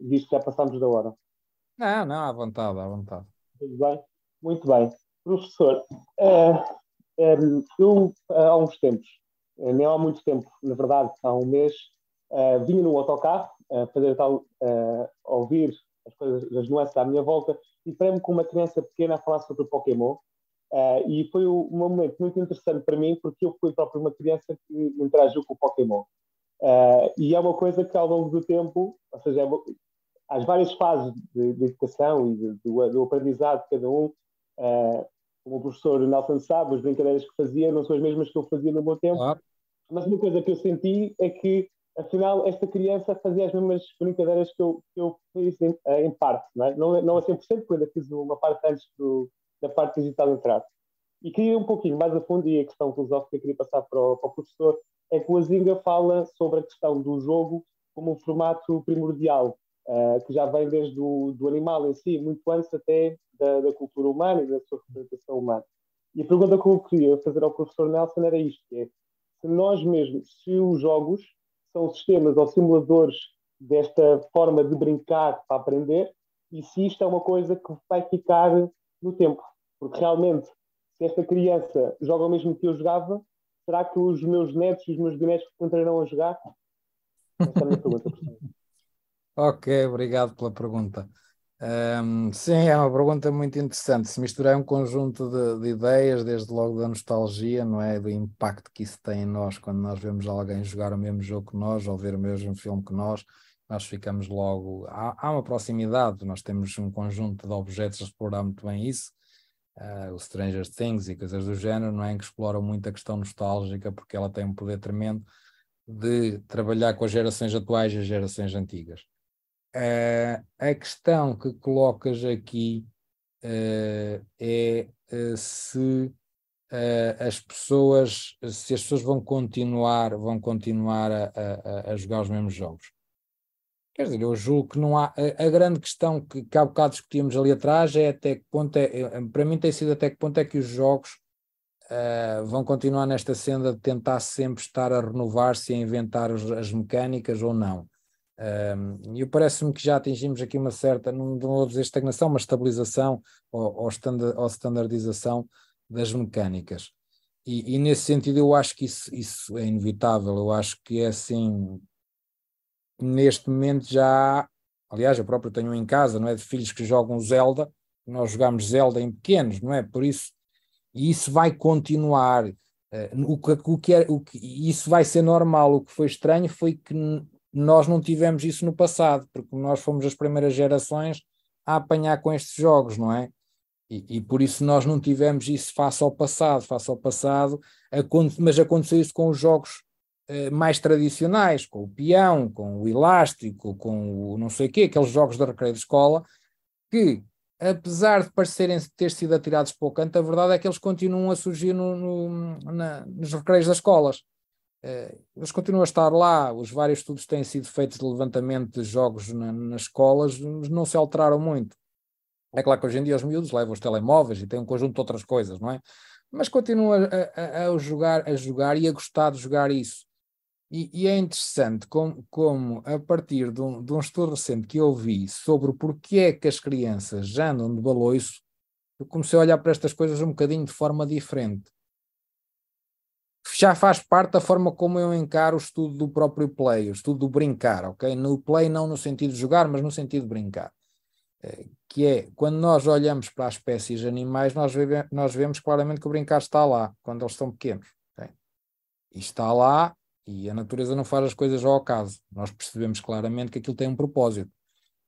visto que já passámos da hora. Não, não, à vontade, à vontade. Tudo bem? Muito bem. Professor, eu há uns tempos, nem há muito tempo, na verdade, há um mês, vinha no autocarro fazer tal, ouvir as coisas, as nuances à minha volta, e para-me com uma criança pequena a falar sobre o Pokémon. Uh, e foi um momento muito interessante para mim, porque eu fui próprio uma criança que interagiu com o Pokémon. Uh, e é uma coisa que ao longo do tempo, ou seja, é uma, as várias fases de, de educação e de, do, do, aprendizado de cada um, uh, como o professor Nelson sabe, as brincadeiras que fazia não são as mesmas que eu fazia no meu tempo, ah. mas uma coisa que eu senti é que afinal, esta criança fazia as mesmas brincadeiras que eu, que eu fiz em, em parte, não, é? não, não a 100%, porque ainda fiz uma parte antes do, da parte digital entrar. E queria um pouquinho mais a fundo, e a questão filosófica que eu queria passar para o, para o professor, é que o Azinga fala sobre a questão do jogo como um formato primordial, uh, que já vem desde o do animal em si, muito antes até da, da cultura humana e da sua representação humana. E a pergunta que eu queria fazer ao professor Nelson era isto, é, se nós mesmos, se os jogos são sistemas ou simuladores desta forma de brincar para aprender e se isto é uma coisa que vai ficar no tempo. Porque realmente, se esta criança joga o mesmo que eu jogava, será que os meus netos e os meus bisnetos continuarão a jogar? Essa é a minha pergunta, Ok, obrigado pela pergunta. Um, sim, é uma pergunta muito interessante. Se misturar um conjunto de, de, ideias, desde logo da nostalgia, não é? Do impacto que isso tem em nós quando nós vemos alguém jogar o mesmo jogo que nós ou ver o mesmo filme que nós, nós ficamos logo. Há, há uma proximidade, nós temos um conjunto de objetos a explorar muito bem isso. Uh, o Stranger Things e coisas do género, não é? Em que exploram muito a questão nostálgica, porque ela tem um poder tremendo de trabalhar com as gerações atuais e as gerações antigas. Uh, a questão que colocas aqui uh, é uh, se as pessoas se as pessoas vão continuar vão continuar a, a, a, jogar os mesmos jogos. Quer dizer, eu julgo que não há. A, a grande questão que, que há bocado discutíamos ali atrás é até que ponto é. Para mim tem sido até que ponto é que os jogos vão continuar nesta senda de tentar sempre estar a renovar-se e a inventar os, as mecânicas ou não. E um, parece-me que já atingimos aqui uma certa, não vou dizer estagnação, mas estabilização ou, ou, standard, ou standardização das mecânicas. E, e, nesse sentido eu acho que isso, isso é inevitável, eu acho que é assim, neste momento já, aliás eu próprio tenho em casa, não é, de filhos que jogam Zelda, nós jogamos Zelda em pequenos, não é, por isso, e isso vai continuar, Uh, o que, o que é, o que, isso vai ser normal. O que foi estranho foi que nós não tivemos isso no passado, porque nós fomos as primeiras gerações a apanhar com estes jogos, não é? E, e por isso nós não tivemos isso face ao passado, face ao passado, mas aconteceu isso com os jogos uh, mais tradicionais, com o peão, com o elástico, com o não sei o quê, aqueles jogos da recreio de escola, que apesar de parecerem ter sido atirados para o canto, a verdade é que eles continuam a surgir no, no, na, nos recreios das escolas. Uh, eles continuam a estar lá, os vários estudos têm sido feitos de levantamento de jogos na, nas escolas, não se alteraram muito. É claro que hoje em dia os miúdos levam os telemóveis e têm um conjunto de outras coisas, não é? Mas continuam a, a, a jogar, a jogar e a gostar de jogar isso. E, e, é interessante como, como a partir de um, de um, estudo recente que eu vi sobre o porquê é que as crianças já andam de baloiço, eu comecei a olhar para estas coisas um bocadinho de forma diferente. Já faz parte da forma como eu encaro o estudo do próprio play, o estudo do brincar, ok? No play não no sentido de jogar, mas no sentido de brincar. Eh, que é, quando nós olhamos para as espécies animais, nós, vemos, nós vemos claramente que o brincar está lá, quando eles são pequenos. Okay? E está lá e a natureza não faz as coisas ao acaso. Nós percebemos claramente que aquilo tem um propósito.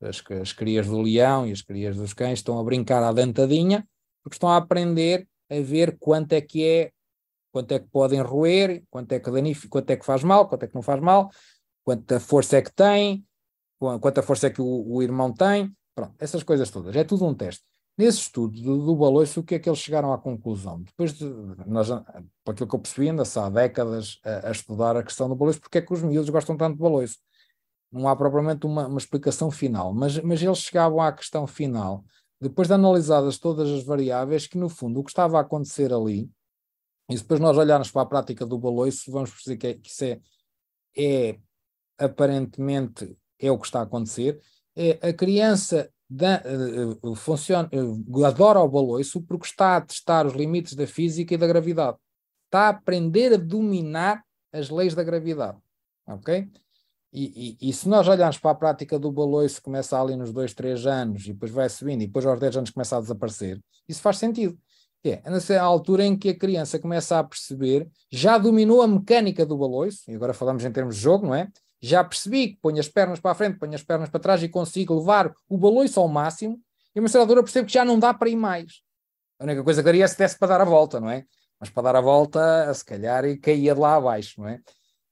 As, as crias do leão e as crias dos cães estão a brincar à dentadinha porque estão a aprender a ver quanto é que é, quanto é que podem roer, quanto é que danifica, quanto é que faz mal, quanto é que não faz mal, quanta força é que tem, quanta força é que o, o irmão tem. Pronto, essas coisas todas. É tudo um teste. Nesse estudo do, do baloiço, o que é que eles chegaram à conclusão? Depois de, nós, por aquilo que eu percebi, ainda-se há décadas a, a, estudar a questão do baloiço, porque é que os miúdos gostam tanto de baloiço. Não há propriamente uma, uma explicação final, mas, mas eles chegavam à questão final, depois de analisadas todas as variáveis, que no fundo o que estava a acontecer ali, e depois nós olharmos para a prática do baloiço, vamos perceber que, é, que isso é, é aparentemente é o que está a acontecer, é a criança da, uh, funciona, uh, adora o baloiço porque está a testar os limites da física e da gravidade. Está a aprender a dominar as leis da gravidade. Ok? E, e, e, se nós olharmos para a prática do baloiço, começa ali nos 2, 3 anos e depois vai subindo e depois aos 10 anos começa a desaparecer, isso faz sentido. É, nessa altura em que a criança começa a perceber, já dominou a mecânica do baloiço, e agora falamos em termos de jogo, não é? já percebi que ponho as pernas para a frente, ponho as pernas para trás e consigo levar o baloiço ao máximo, e a uma certa altura que já não dá para ir mais. A única coisa que daria é se desse para dar a volta, não é? Mas para dar a volta, se calhar, caía de lá abaixo, não é?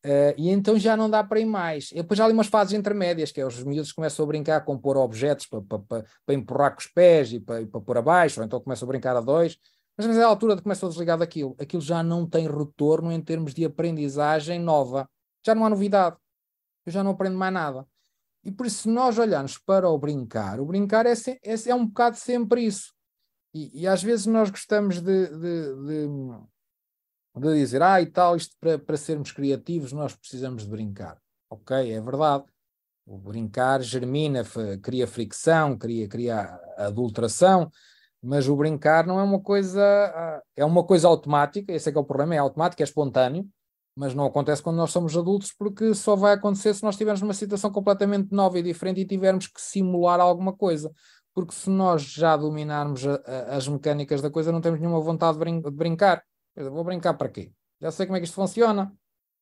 Uh, e então já não dá para ir mais. E depois há ali umas fases intermédias, que é os miúdos começam a brincar com pôr objetos para, para, para, para empurrar com os pés e para, para pôr abaixo, ou então começam a brincar a dois. Mas nessa altura de começam a desligar daquilo, aquilo já não tem retorno em termos de aprendizagem nova. Já não há novidade eu já não aprendo mais nada. E por isso, se nós olharmos para o brincar, o brincar é, é, é um bocado sempre isso. E, e, às vezes nós gostamos de, de, de, de dizer, ah, e tal, isto para, para sermos criativos nós precisamos de brincar. Ok, é verdade. O brincar germina, cria fricção, cria, cria adulteração, mas o brincar não é uma coisa, ah, é uma coisa automática, esse é que é o problema, é automático, é espontâneo, mas não acontece quando nós somos adultos, porque só vai acontecer se nós estivermos numa situação completamente nova e diferente e tivermos que simular alguma coisa. Porque se nós já dominarmos a, a, as mecânicas da coisa, não temos nenhuma vontade de, brin de brincar. Eu vou brincar para quê? Já sei como é que isto funciona.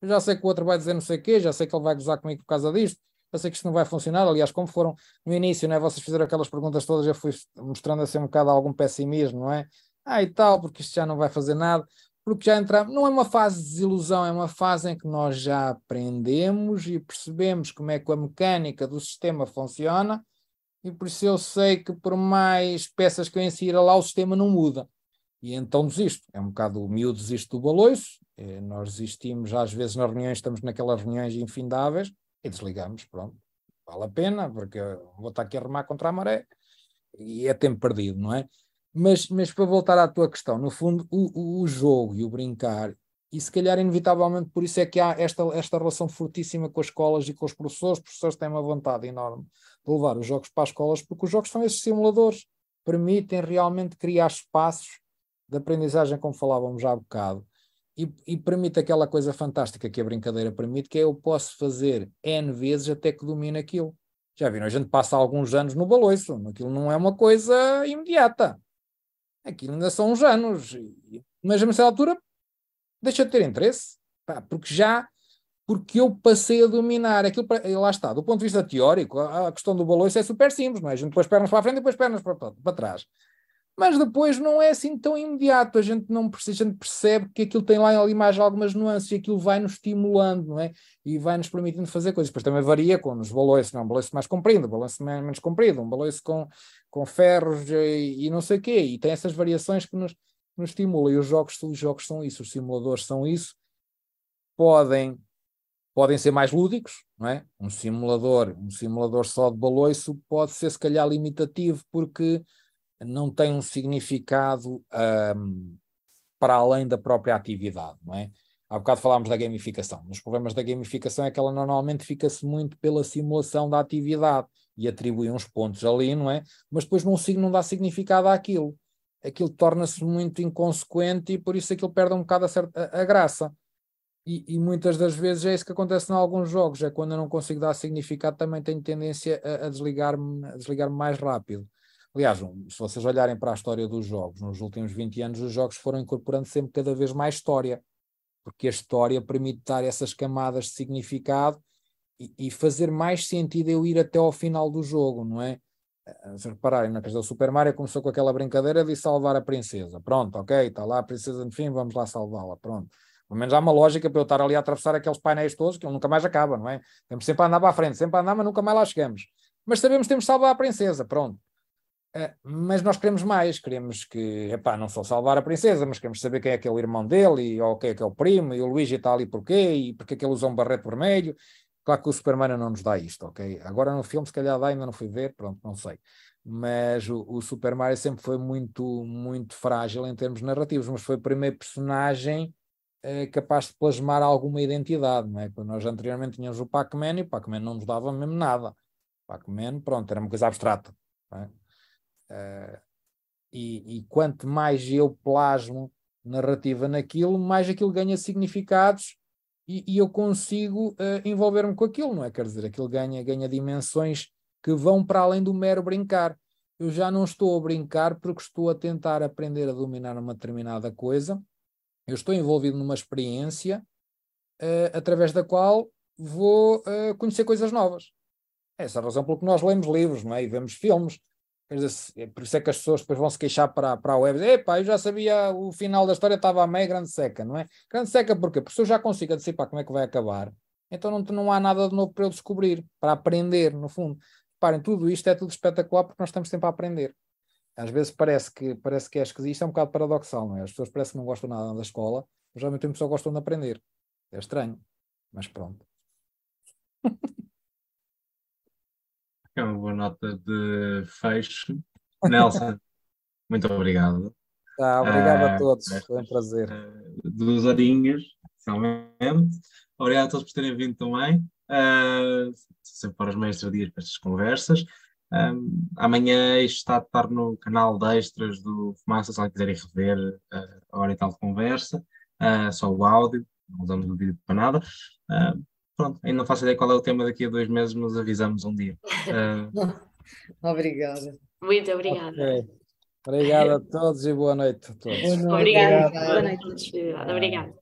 Já sei que o outro vai dizer não sei o quê, já sei que ele vai gozar comigo por causa disto, já sei que isto não vai funcionar. Aliás, como foram no início, né, vocês fizeram aquelas perguntas todas, eu fui mostrando assim um bocado algum pessimismo, não é? Ah, e tal, porque isto já não vai fazer nada porque já entramos, não é uma fase de desilusão, é uma fase em que nós já aprendemos e percebemos como é que a mecânica do sistema funciona, e por isso eu sei que por mais peças que eu insira lá, o sistema não muda. E então desisto. É um bocado o miúdo desiste do baloiço, é, nós desistimos, às vezes nas reuniões, estamos naquelas reuniões infindáveis e desligamos, pronto. Vale a pena, porque vou estar aqui a remar contra a maré e é tempo perdido, não é? Mas, mas para voltar à tua questão, no fundo, o, o, jogo e o brincar, e se calhar inevitavelmente por isso é que há esta, esta relação fortíssima com as escolas e com os professores, os professores têm uma vontade enorme de levar os jogos para as escolas, porque os jogos são esses simuladores, permitem realmente criar espaços de aprendizagem, como falávamos já há bocado, e, e, permite aquela coisa fantástica que a brincadeira permite, que é eu posso fazer N vezes até que domine aquilo. Já viram, a gente passa alguns anos no baloiço, aquilo não é uma coisa imediata aquilo ainda são uns anos. Mas a certa altura deixa de ter interesse, pá, porque já porque eu passei a dominar aquilo, lá está, do ponto de vista teórico, a, questão do baloiço é super simples, não é? A gente põe as pernas para a frente e depois pernas para, para, para trás. Mas depois não é assim tão imediato, a gente não a gente percebe que aquilo tem lá ali mais algumas nuances e aquilo vai nos estimulando, não é? E vai nos permitindo fazer coisas. Depois também varia com os baloiços, não, um baloiço mais comprido, um baloiço menos comprido, um baloiço com, com ferros e, e, não sei o quê, e tem essas variações que nos, nos estimulam. E os jogos, os jogos são isso, os simuladores são isso. Podem podem ser mais lúdicos, não é? Um simulador, um simulador só de baloiço pode ser se calhar limitativo porque não tem um significado um, para além da própria atividade, não é? Há bocado falámos da gamificação. Os problemas da gamificação é que ela normalmente fica-se muito pela simulação da atividade e atribui uns pontos ali, não é? Mas depois não, não dá significado àquilo. Aquilo torna-se muito inconsequente e por isso aquilo perde um bocado a, certa, a, a graça. E, e, muitas das vezes é isso que acontece em alguns jogos, é quando eu não consigo dar significado, também tenho tendência a, a desligar-me desligar mais rápido. Aliás, se vocês olharem para a história dos jogos, nos últimos 20 anos os jogos foram incorporando sempre cada vez mais história, porque a história permite dar essas camadas de significado e, e fazer mais sentido eu ir até ao final do jogo, não é? Eh, se repararem, na questão do Super Mario começou com aquela brincadeira de salvar a princesa. Pronto, ok, está lá a princesa no fim, vamos lá salvá-la. Pronto pelo menos há uma lógica para eu estar ali a atravessar aqueles painéis todos, que ele nunca mais acaba, não é? Temos sempre a andar para a frente, sempre a andar, mas nunca mais lá chegamos. Mas sabemos que temos de salvar a princesa, pronto. Uh, mas nós queremos mais, queremos que, epá, não só salvar a princesa, mas queremos saber quem é que o irmão dele, e ou quem é que é primo, e o Luigi está ali porquê, e porque é que ele usa um barrete vermelho. Claro que o Superman não nos dá isto, ok? Agora no filme, se calhar dá, ainda não fui ver, pronto, não sei. Mas o, o Super Mario sempre foi muito, muito frágil em termos narrativos, mas foi o primeiro personagem é capaz de plasmar alguma identidade, não é? Quando nós anteriormente tínhamos o Pac-Man e o Pac-Man não nos dava mesmo nada. Pac-Man, pronto, era uma coisa abstrata. É? Uh, e, e, quanto mais eu plasmo narrativa naquilo, mais aquilo ganha significados e, e eu consigo uh, envolver-me com aquilo, não é? Quer dizer, aquilo ganha, ganha dimensões que vão para além do mero brincar. Eu já não estou a brincar porque estou a tentar aprender a dominar uma determinada coisa eu estou envolvido numa experiência uh, através da qual vou uh, conhecer coisas novas. Essa é a razão pelo que nós lemos livros não é? e vemos filmes. Dizer, é por isso é que as pessoas depois vão se queixar para, para a web. Epá, eu já sabia o final da história, estava a meia grande seca, não é? Grande seca porquê? Porque se eu já consigo antecipar como é que vai acabar, então não, não há nada de novo para eu descobrir, para aprender, no fundo. Reparem, tudo isto é tudo espetacular porque nós estamos sempre a aprender às vezes parece que, parece que é esquisito, isto é um bocado paradoxal, não é? As pessoas parecem que não gostam nada da escola, mas ao mesmo tempo só gostam de aprender. É estranho, mas pronto. *laughs* É uma boa nota de fecho. Nelson, *laughs* muito obrigado. Tá, obrigado uh, a todos, foi um prazer. Uh, duas horinhas, especialmente. Obrigado a todos por terem vindo também. Uh, sempre para os mestres dias para estas conversas. Um, amanhã está a estar no canal de extras do Fumaça, se quiserem rever uh, a hora e tal de conversa, uh, só o áudio, não usamos o vídeo para nada. Uh, pronto, ainda não faço ideia qual é o tema daqui a dois meses, mas avisamos um dia. *laughs* Obrigada. Muito obrigada. Okay. Obrigado a todos e boa noite a todos. Obrigada. Boa noite. Boa noite. Obrigada.